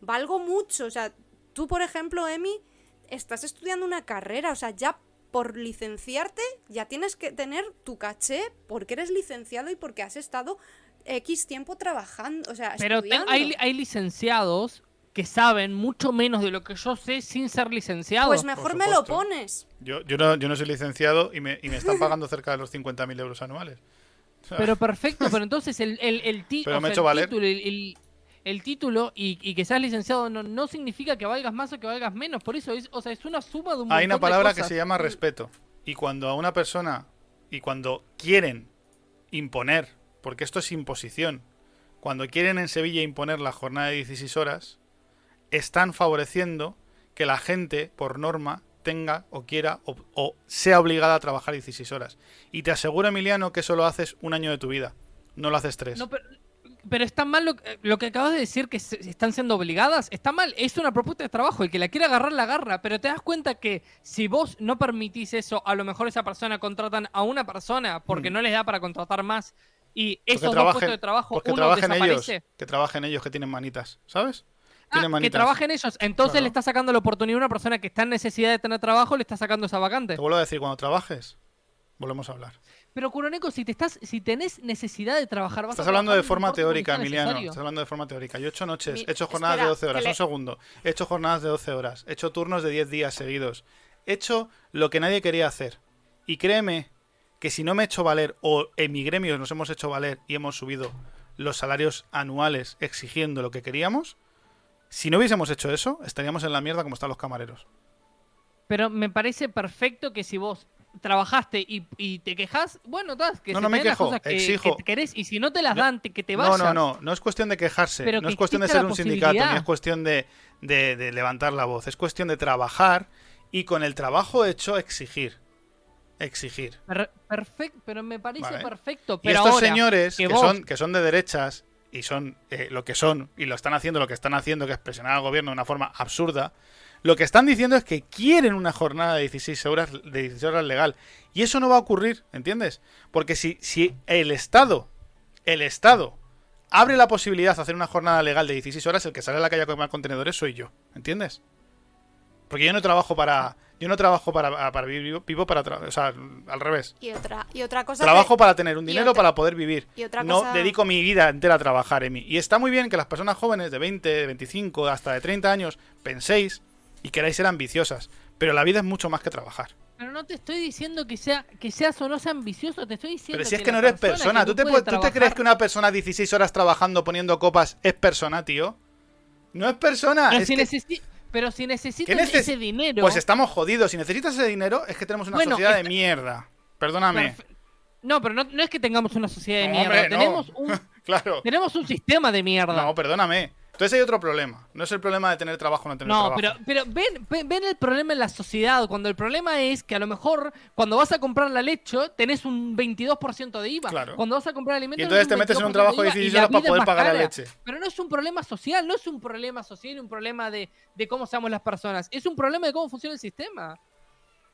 valgo mucho. O sea, tú, por ejemplo, Emi, estás estudiando una carrera, o sea, ya por licenciarte ya tienes que tener tu caché porque eres licenciado y porque has estado X tiempo trabajando, o sea, Pero estudiando. hay, hay licenciados que saben mucho menos de lo que yo sé sin ser licenciados. Pues mejor me lo pones. Yo, yo, no, yo no soy licenciado y me, y me están pagando cerca de los 50.000 euros anuales. Pero perfecto, pero entonces el, el, el, ti- Pero o me he sea, hecho el valer. título, el, título y, y que seas licenciado no, no significa que valgas más o que valgas menos. Por eso es, o sea, es una suma de un Hay una de palabra que se llama respeto. Y cuando a una persona, y cuando quieren imponer, porque esto es imposición, cuando quieren en Sevilla imponer la jornada de 16 horas, están favoreciendo que la gente, por norma, tenga o quiera o, o sea obligada a trabajar 16 horas. Y te aseguro, Emiliano, que eso lo haces un año de tu vida. No lo haces tres. No, pero, pero está mal lo, lo que acabas de decir, que se- están siendo obligadas. Está mal, es una propuesta de trabajo. El que la quiera agarrar, la agarra. Pero te das cuenta que si vos no permitís eso, a lo mejor esa persona contratan a una persona porque Mm. no les da para contratar más. Y esos dos trabajen- puestos de trabajo, uno trabajen ellos, desaparece. que trabajen ellos que tienen manitas, ¿sabes? Ah, que trabajen ellos. Entonces Claro. le está sacando la oportunidad a una persona que está en necesidad de tener trabajo, le está sacando esa vacante. Te vuelvo a decir, cuando trabajes, volvemos a hablar. Pero Curoneco, si te estás, si tenés necesidad de trabajar, vas Estás a hablando de forma teórica, Emiliano. necesario. Estás hablando de forma teórica. Yo he hecho noches, Mi- he hecho jornadas espera, de 12 horas. le- Un segundo. He hecho jornadas de 12 horas. He hecho turnos de 10 días seguidos. He hecho lo que nadie quería hacer. Y créeme que si no me he hecho valer, o en mi gremio nos hemos hecho valer y hemos subido los salarios anuales exigiendo lo que queríamos, si no hubiésemos hecho eso, estaríamos en la mierda como están los camareros. Pero me parece perfecto que si vos trabajaste y, y te quejas, bueno, tas, que No, se no me las quejo, cosas que, exijo. que querés y si no te las No, dan, te- que te No, vayas. no, no, no es cuestión de quejarse, Pero no que es cuestión de ser un sindicato, ni es cuestión de, de- de levantar la voz, es cuestión de trabajar y con el trabajo hecho exigir. Exigir. Per- perfecto, pero me parece Vale. perfecto. Y Pero estos ahora, señores que que, vos- son, que son de derechas y son eh, lo que son y lo están haciendo lo que están haciendo, que es presionar al gobierno de una forma absurda, lo que están diciendo es que quieren una jornada de 16 horas, de 16 horas legal. Y eso no va a ocurrir, ¿entiendes? Porque si, si el Estado, el Estado, abre la posibilidad de hacer una jornada legal de 16 horas, el que sale a la calle a quemar contenedores soy yo, ¿entiendes? Porque yo no trabajo para... Yo no trabajo para, para vivir, vivo para... o sea, al revés. Y otra, y otra cosa. Trabajo que- para tener un dinero otra- para poder vivir. y otra no cosa- dedico mi vida entera a trabajar, Emi. Y está muy bien que las personas jóvenes de 20, de 25, hasta de 30 años penséis y queráis ser ambiciosas. Pero la vida es mucho más que trabajar. pero no te estoy diciendo que sea que seas o no sea ambicioso, te estoy diciendo Pero si es que que no eres persona ¿Tú no te, puede pu- ¿Tú te crees que una persona 16 horas trabajando poniendo copas es persona, tío? No es persona. Pero es si, que- pero si necesitas ¿Qué neces- ese dinero. Pues estamos jodidos. Si necesitas ese dinero, es que tenemos una Bueno, sociedad de está- mierda. Perdóname. No, pero no, no es que tengamos una sociedad de No, mierda. hombre, no. tenemos, un, Claro. tenemos un sistema de mierda. No, perdóname. Entonces hay otro problema. No es el problema de tener trabajo o no tener No, trabajo. pero, pero ven, ven, ven el problema en la sociedad. Cuando el problema es que a lo mejor cuando vas a comprar la leche tenés un 22% de IVA. Claro. Cuando vas a comprar alimentos. Y entonces te metes en un 22% trabajo de IVA y 16 la horas para poder pagar la leche. Pero no es un problema social, no es un problema social, un problema de, de cómo somos las personas. Es un problema de cómo funciona el sistema.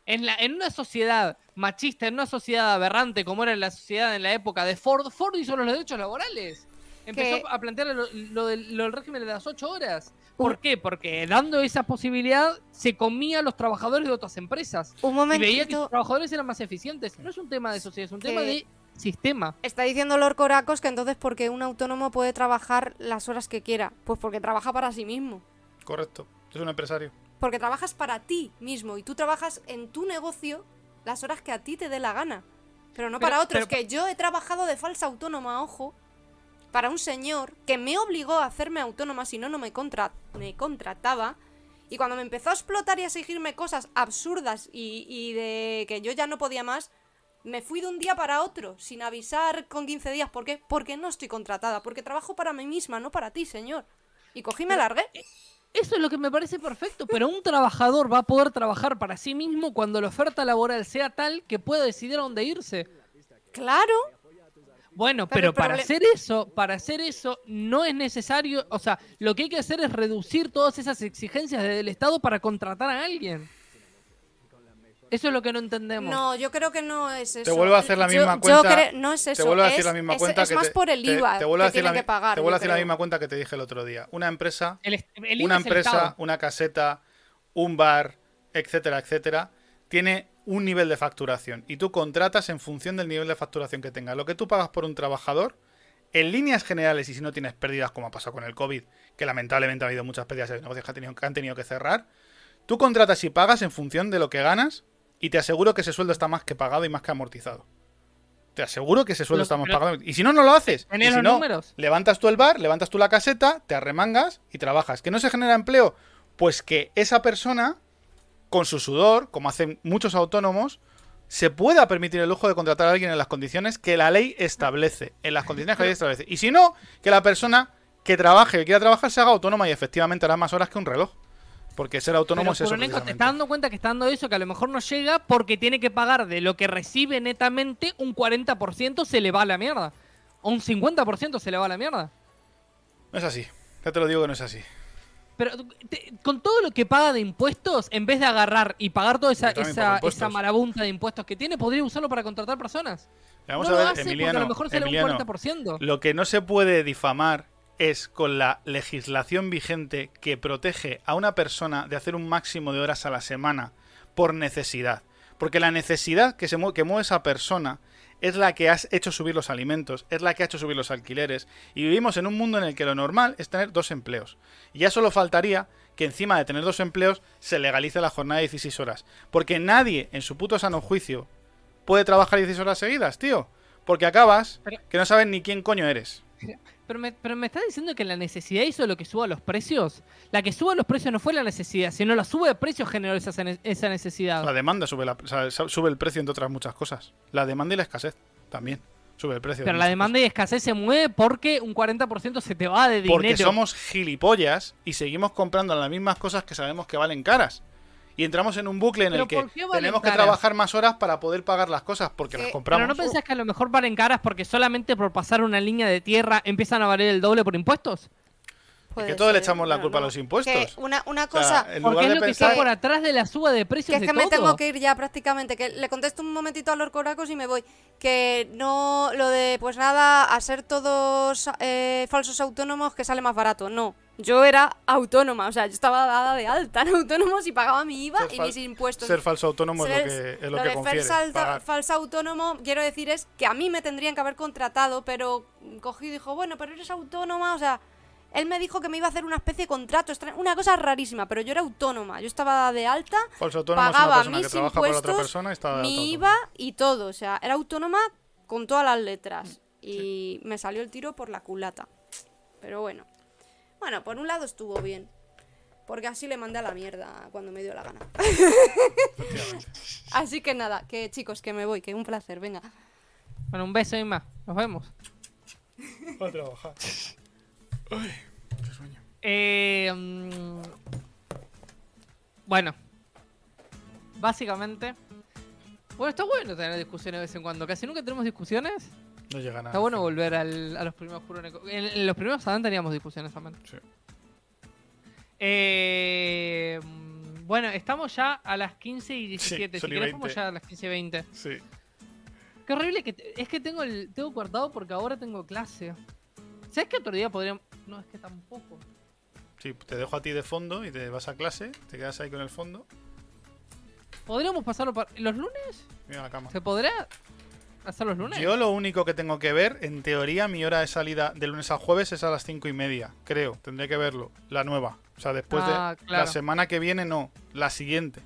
En, la, en una sociedad machista, en una sociedad aberrante como era la sociedad en la época de Ford, Ford hizo los derechos laborales. Empezó Que- a plantear lo, lo del, lo del régimen de las ocho horas. ¿Por qué? Porque dando esa posibilidad se comía a los trabajadores de otras empresas. Un Y veía que sus momentito. trabajadores eran más eficientes. No es un tema de sociedad, es un tema de sistema. Está diciendo Lord Coracos que entonces porque un autónomo puede trabajar las horas que quiera. Pues porque trabaja para sí mismo. Correcto. Es un empresario. Porque trabajas para ti mismo y tú trabajas en tu negocio las horas que a ti te dé la gana. Pero no Pero- para otros, pero- que yo he trabajado de falsa autónoma, ojo, para un señor que me obligó a hacerme autónoma, si no, no me, contra me contrataba. Y cuando me empezó a explotar y a exigirme cosas absurdas y, y de que yo ya no podía más, me fui de un día para otro, sin avisar con 15 días. ¿Por qué? Porque no estoy contratada, porque trabajo para mí misma, no para ti, señor. Y cogí y me largué. Eso es lo que me parece perfecto, pero un trabajador va a poder trabajar para sí mismo cuando la oferta laboral sea tal que pueda decidir a dónde irse. Claro, Bueno, Pero para hacer eso, para hacer eso no es necesario, o sea, lo que hay que hacer es reducir todas esas exigencias del Estado para contratar a alguien. Eso es lo que no entendemos. No, yo creo que no es eso. vuelvo a hacer la misma yo cuenta. no es eso. te vuelvo a es, decir la misma es- cuenta es que más te, por el te- IVA te vuelvo a que decir la, tienen mi- que pagar. te vuelvo a decir la misma cuenta que te dije el otro día. Una empresa, El, el una es empresa, una caseta, un bar, etcétera, etcétera, tiene un nivel de facturación y tú contratas en función del nivel de facturación que tenga. Lo que tú pagas por un trabajador, en líneas generales y si no tienes pérdidas como ha pasado con el COVID, que lamentablemente ha habido muchas pérdidas de negocios que han tenido que, han tenido que cerrar, tú contratas y pagas en función de lo que ganas y te aseguro que ese sueldo está más que pagado y más que amortizado. Te aseguro que ese sueldo Pero- está más pero- pagado. Y si no, no lo haces. Y ¿Tenés si no, números? levantas tú el bar, levantas tú la caseta, te arremangas y trabajas. ¿Que no se genera empleo? Pues que esa persona, con su sudor, como hacen muchos autónomos, se pueda permitir el lujo de contratar a alguien en las condiciones que la ley establece. En las condiciones que la ley establece. Y si no, que la persona que trabaje, que quiera trabajar, se haga autónoma y efectivamente hará más horas que un reloj. Porque ser autónomo Pero es eso. Te está dando cuenta que está dando eso, que a lo mejor no llega porque tiene que pagar de lo que recibe netamente un 40% se le va a la mierda. O un 50% se le va a la mierda. No es así. Ya te lo digo que no es así. Pero te- con todo lo que paga de impuestos, en vez de agarrar y pagar toda esa, esa, marabunta de impuestos que tiene, podría usarlo para contratar personas. Vamos no a ver, lo hace porque Emiliano. a lo mejor se le da Emiliano, un 40%. Lo que no se puede difamar es con la legislación vigente que protege a una persona de hacer un máximo de horas a la semana por necesidad. Porque la necesidad que, se mue- que mueve esa persona es la que ha hecho subir los alimentos, es la que ha hecho subir los alquileres. Y vivimos en un mundo en el que lo normal es tener dos empleos. Y ya solo faltaría que encima de tener dos empleos se legalice la jornada de 16 horas. Porque nadie en su puto sano juicio puede trabajar 16 horas seguidas, tío. Porque acabas que no sabes ni quién coño eres. Pero me, pero me está diciendo que la necesidad hizo lo que suba los precios. La que suba los precios no fue la necesidad, sino la sube de precios generó esa, esa necesidad. La demanda sube, la, sube el precio, entre otras muchas cosas. La demanda y la escasez también sube el precio. de Pero la demanda y escasez se mueve porque un 40% se te va de dinero. Porque somos gilipollas y seguimos comprando las mismas cosas que sabemos que valen caras. Y entramos en un bucle en ¿Pero el que tenemos que trabajar más horas para poder pagar las cosas porque Eh, las Pero compramos. no pensás que a lo mejor valen caras porque solamente por pasar una línea de tierra empiezan a valer el doble por impuestos. Puede que todo le echamos la culpa a los impuestos. Que una, una O sea, cosa, en Porque lugar es de lo que pensar- está por atrás de la suba de precios que es de que me todo. tengo que ir ya prácticamente, que le contesto un momentito a los coracos y me voy. Que no, lo de, pues nada, a ser todos eh, falsos autónomos que sale más barato. No, yo era autónoma, o sea, yo estaba dada de alta en autónomos y pagaba mi IVA Ser y mis impuestos. Ser falso autónomo es lo que, es lo lo que de confiere. falsa falso autónomo, quiero decir, es que a mí me tendrían que haber contratado, pero cogí y dijo, bueno, pero eres autónoma, o sea, él me dijo que me iba a hacer una especie de contrato, una cosa rarísima, pero yo era autónoma, yo estaba de alta, Falso autónomo es una pagaba que mis otra impuestos, persona y mi IVA y todo, o sea, era autónoma con todas las letras y me salió el tiro por la culata. Pero bueno, bueno, por un lado estuvo bien. Porque así le mandé a la mierda cuando me dio la gana. así que nada, que chicos, que me voy, que un placer, venga. Bueno, un beso y más. Nos vemos. Va a trabajar. Sueño. Eh, mm, bueno, básicamente. Bueno, está bueno tener discusiones de vez en cuando. Casi nunca tenemos discusiones. No llega nada. Está bueno volver al- a los primeros. En, en los primeros Adán teníamos discusiones también. Sí. Eh, mm, bueno, estamos ya a las 15 y 17. son si querés, 20. ya a las 15 y 20. Sí. Qué horrible que te- es que tengo el tengo guardado porque ahora tengo clase. ¿Sabes qué otro día podríamos.? No, es que tampoco. Sí, te dejo a ti de fondo y te vas a clase, te quedas ahí con el fondo. ¿Podríamos pasarlo para. ¿Los lunes? Mira la cama. ¿Se podrá hacer los lunes? Yo lo único que tengo que ver, en teoría, mi hora de salida de lunes a jueves es a las cinco y media, creo. Tendré que verlo, la nueva. O sea, después Ah, de claro. la semana que viene, no, la siguiente.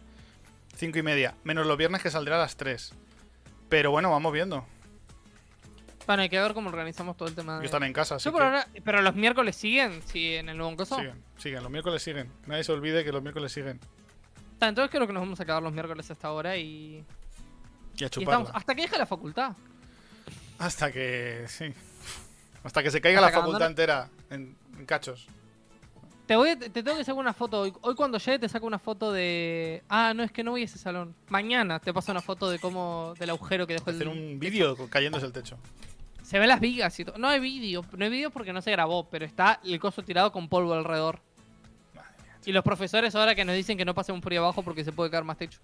Cinco y media, menos los viernes que saldrá a las 3. Pero bueno, vamos viendo. Bueno, hay que ver cómo organizamos todo el tema. Yo De... están en casa, por que ahora- pero los miércoles siguen, sí, en el nuevo coso. siguen, siguen. Los miércoles siguen. Nadie se olvide que los miércoles siguen. Ah, Entonces creo que nos vamos a quedar los miércoles hasta ahora y, Y a y estamos chuparla. hasta que deje la facultad. Hasta que. Sí. Hasta que se caiga Hasta la facultad entera en, en cachos. Te voy a- te tengo que sacar una foto. Hoy, hoy cuando llegue te saco una foto de. Ah, no, es que no voy a ese salón. Mañana te paso una foto de cómo. del agujero que dejó el. Hacer un vídeo cayéndose el techo. Se ven las vigas y todo. No hay vídeo. No hay vídeo porque no se grabó, pero está el coso tirado con polvo alrededor. Madre. Y los profesores ahora que nos dicen que no pasemos por ahí abajo porque se puede caer más techo.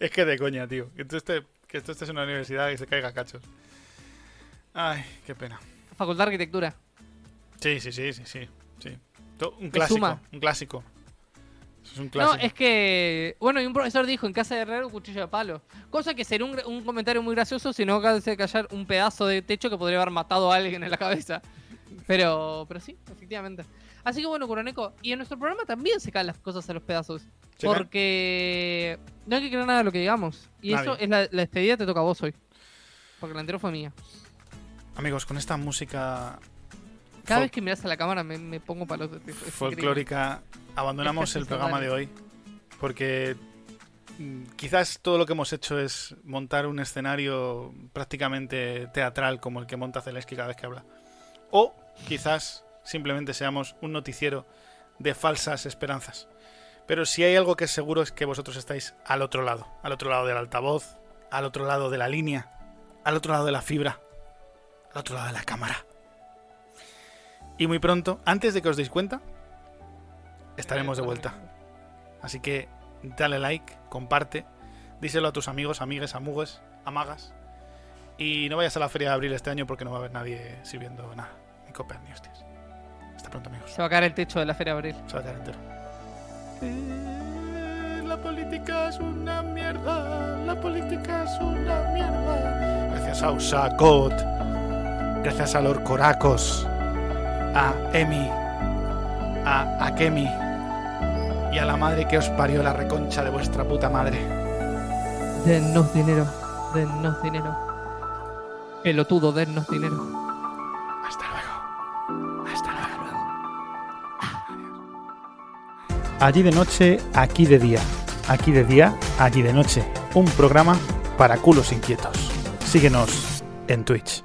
Es que de coña, tío. Que tú, estés, que tú estés en una universidad y se caiga cachos. Ay, qué pena. Facultad de Arquitectura. Sí, sí, sí, sí, sí. sí. Un clásico. Un clásico. Eso es un clásico. No, es que. Bueno, y un profesor dijo: en casa de herrero, cuchillo de palo. Cosa que sería un, comentario muy gracioso si no hace callar un pedazo de techo que podría haber matado a alguien en la cabeza. Pero, pero sí, efectivamente. Así que bueno, Coroneco. Y en nuestro programa también se caen las cosas a los pedazos. Porque no hay que creer nada de lo que digamos. Y Nadie. eso es la, la despedida te toca a vos hoy. Porque la anterior fue mía. Amigos, con esta música Cada fol- vez que miras a la cámara me, me pongo palos de es increíble. folclórica, abandonamos el programa de hoy. Porque mm, quizás todo lo que hemos hecho es montar un escenario prácticamente teatral como el que monta Zelensky cada vez que habla. O quizás simplemente seamos un noticiero de falsas esperanzas. Pero si hay algo que es seguro es que vosotros estáis al otro lado, al otro lado del altavoz, al otro lado de la línea, al otro lado de la fibra, al otro lado de la cámara. Y muy pronto, antes de que os deis cuenta, estaremos de vuelta. Así que dale like, comparte, díselo a tus amigos, amigues, amugues, amagas. Y no vayas a la feria de abril este año porque no va a haber nadie sirviendo nada, ni copas ni hostias. Hasta pronto, amigos. Se va a caer el techo de la Feria de Abril. Se va a quedar entero. La política es una mierda. La política es una mierda. Gracias a Usacot. Gracias a Lord Coracos. A Emi. A Akemi. Y a la madre que os parió la reconcha de vuestra puta madre. Dennos dinero, dennos dinero. Pelotudo, dennos dinero. Hasta luego. Hasta luego. Allí de noche, aquí de día. Aquí de día, allí de noche. Un programa para culos inquietos. Síguenos en Twitch.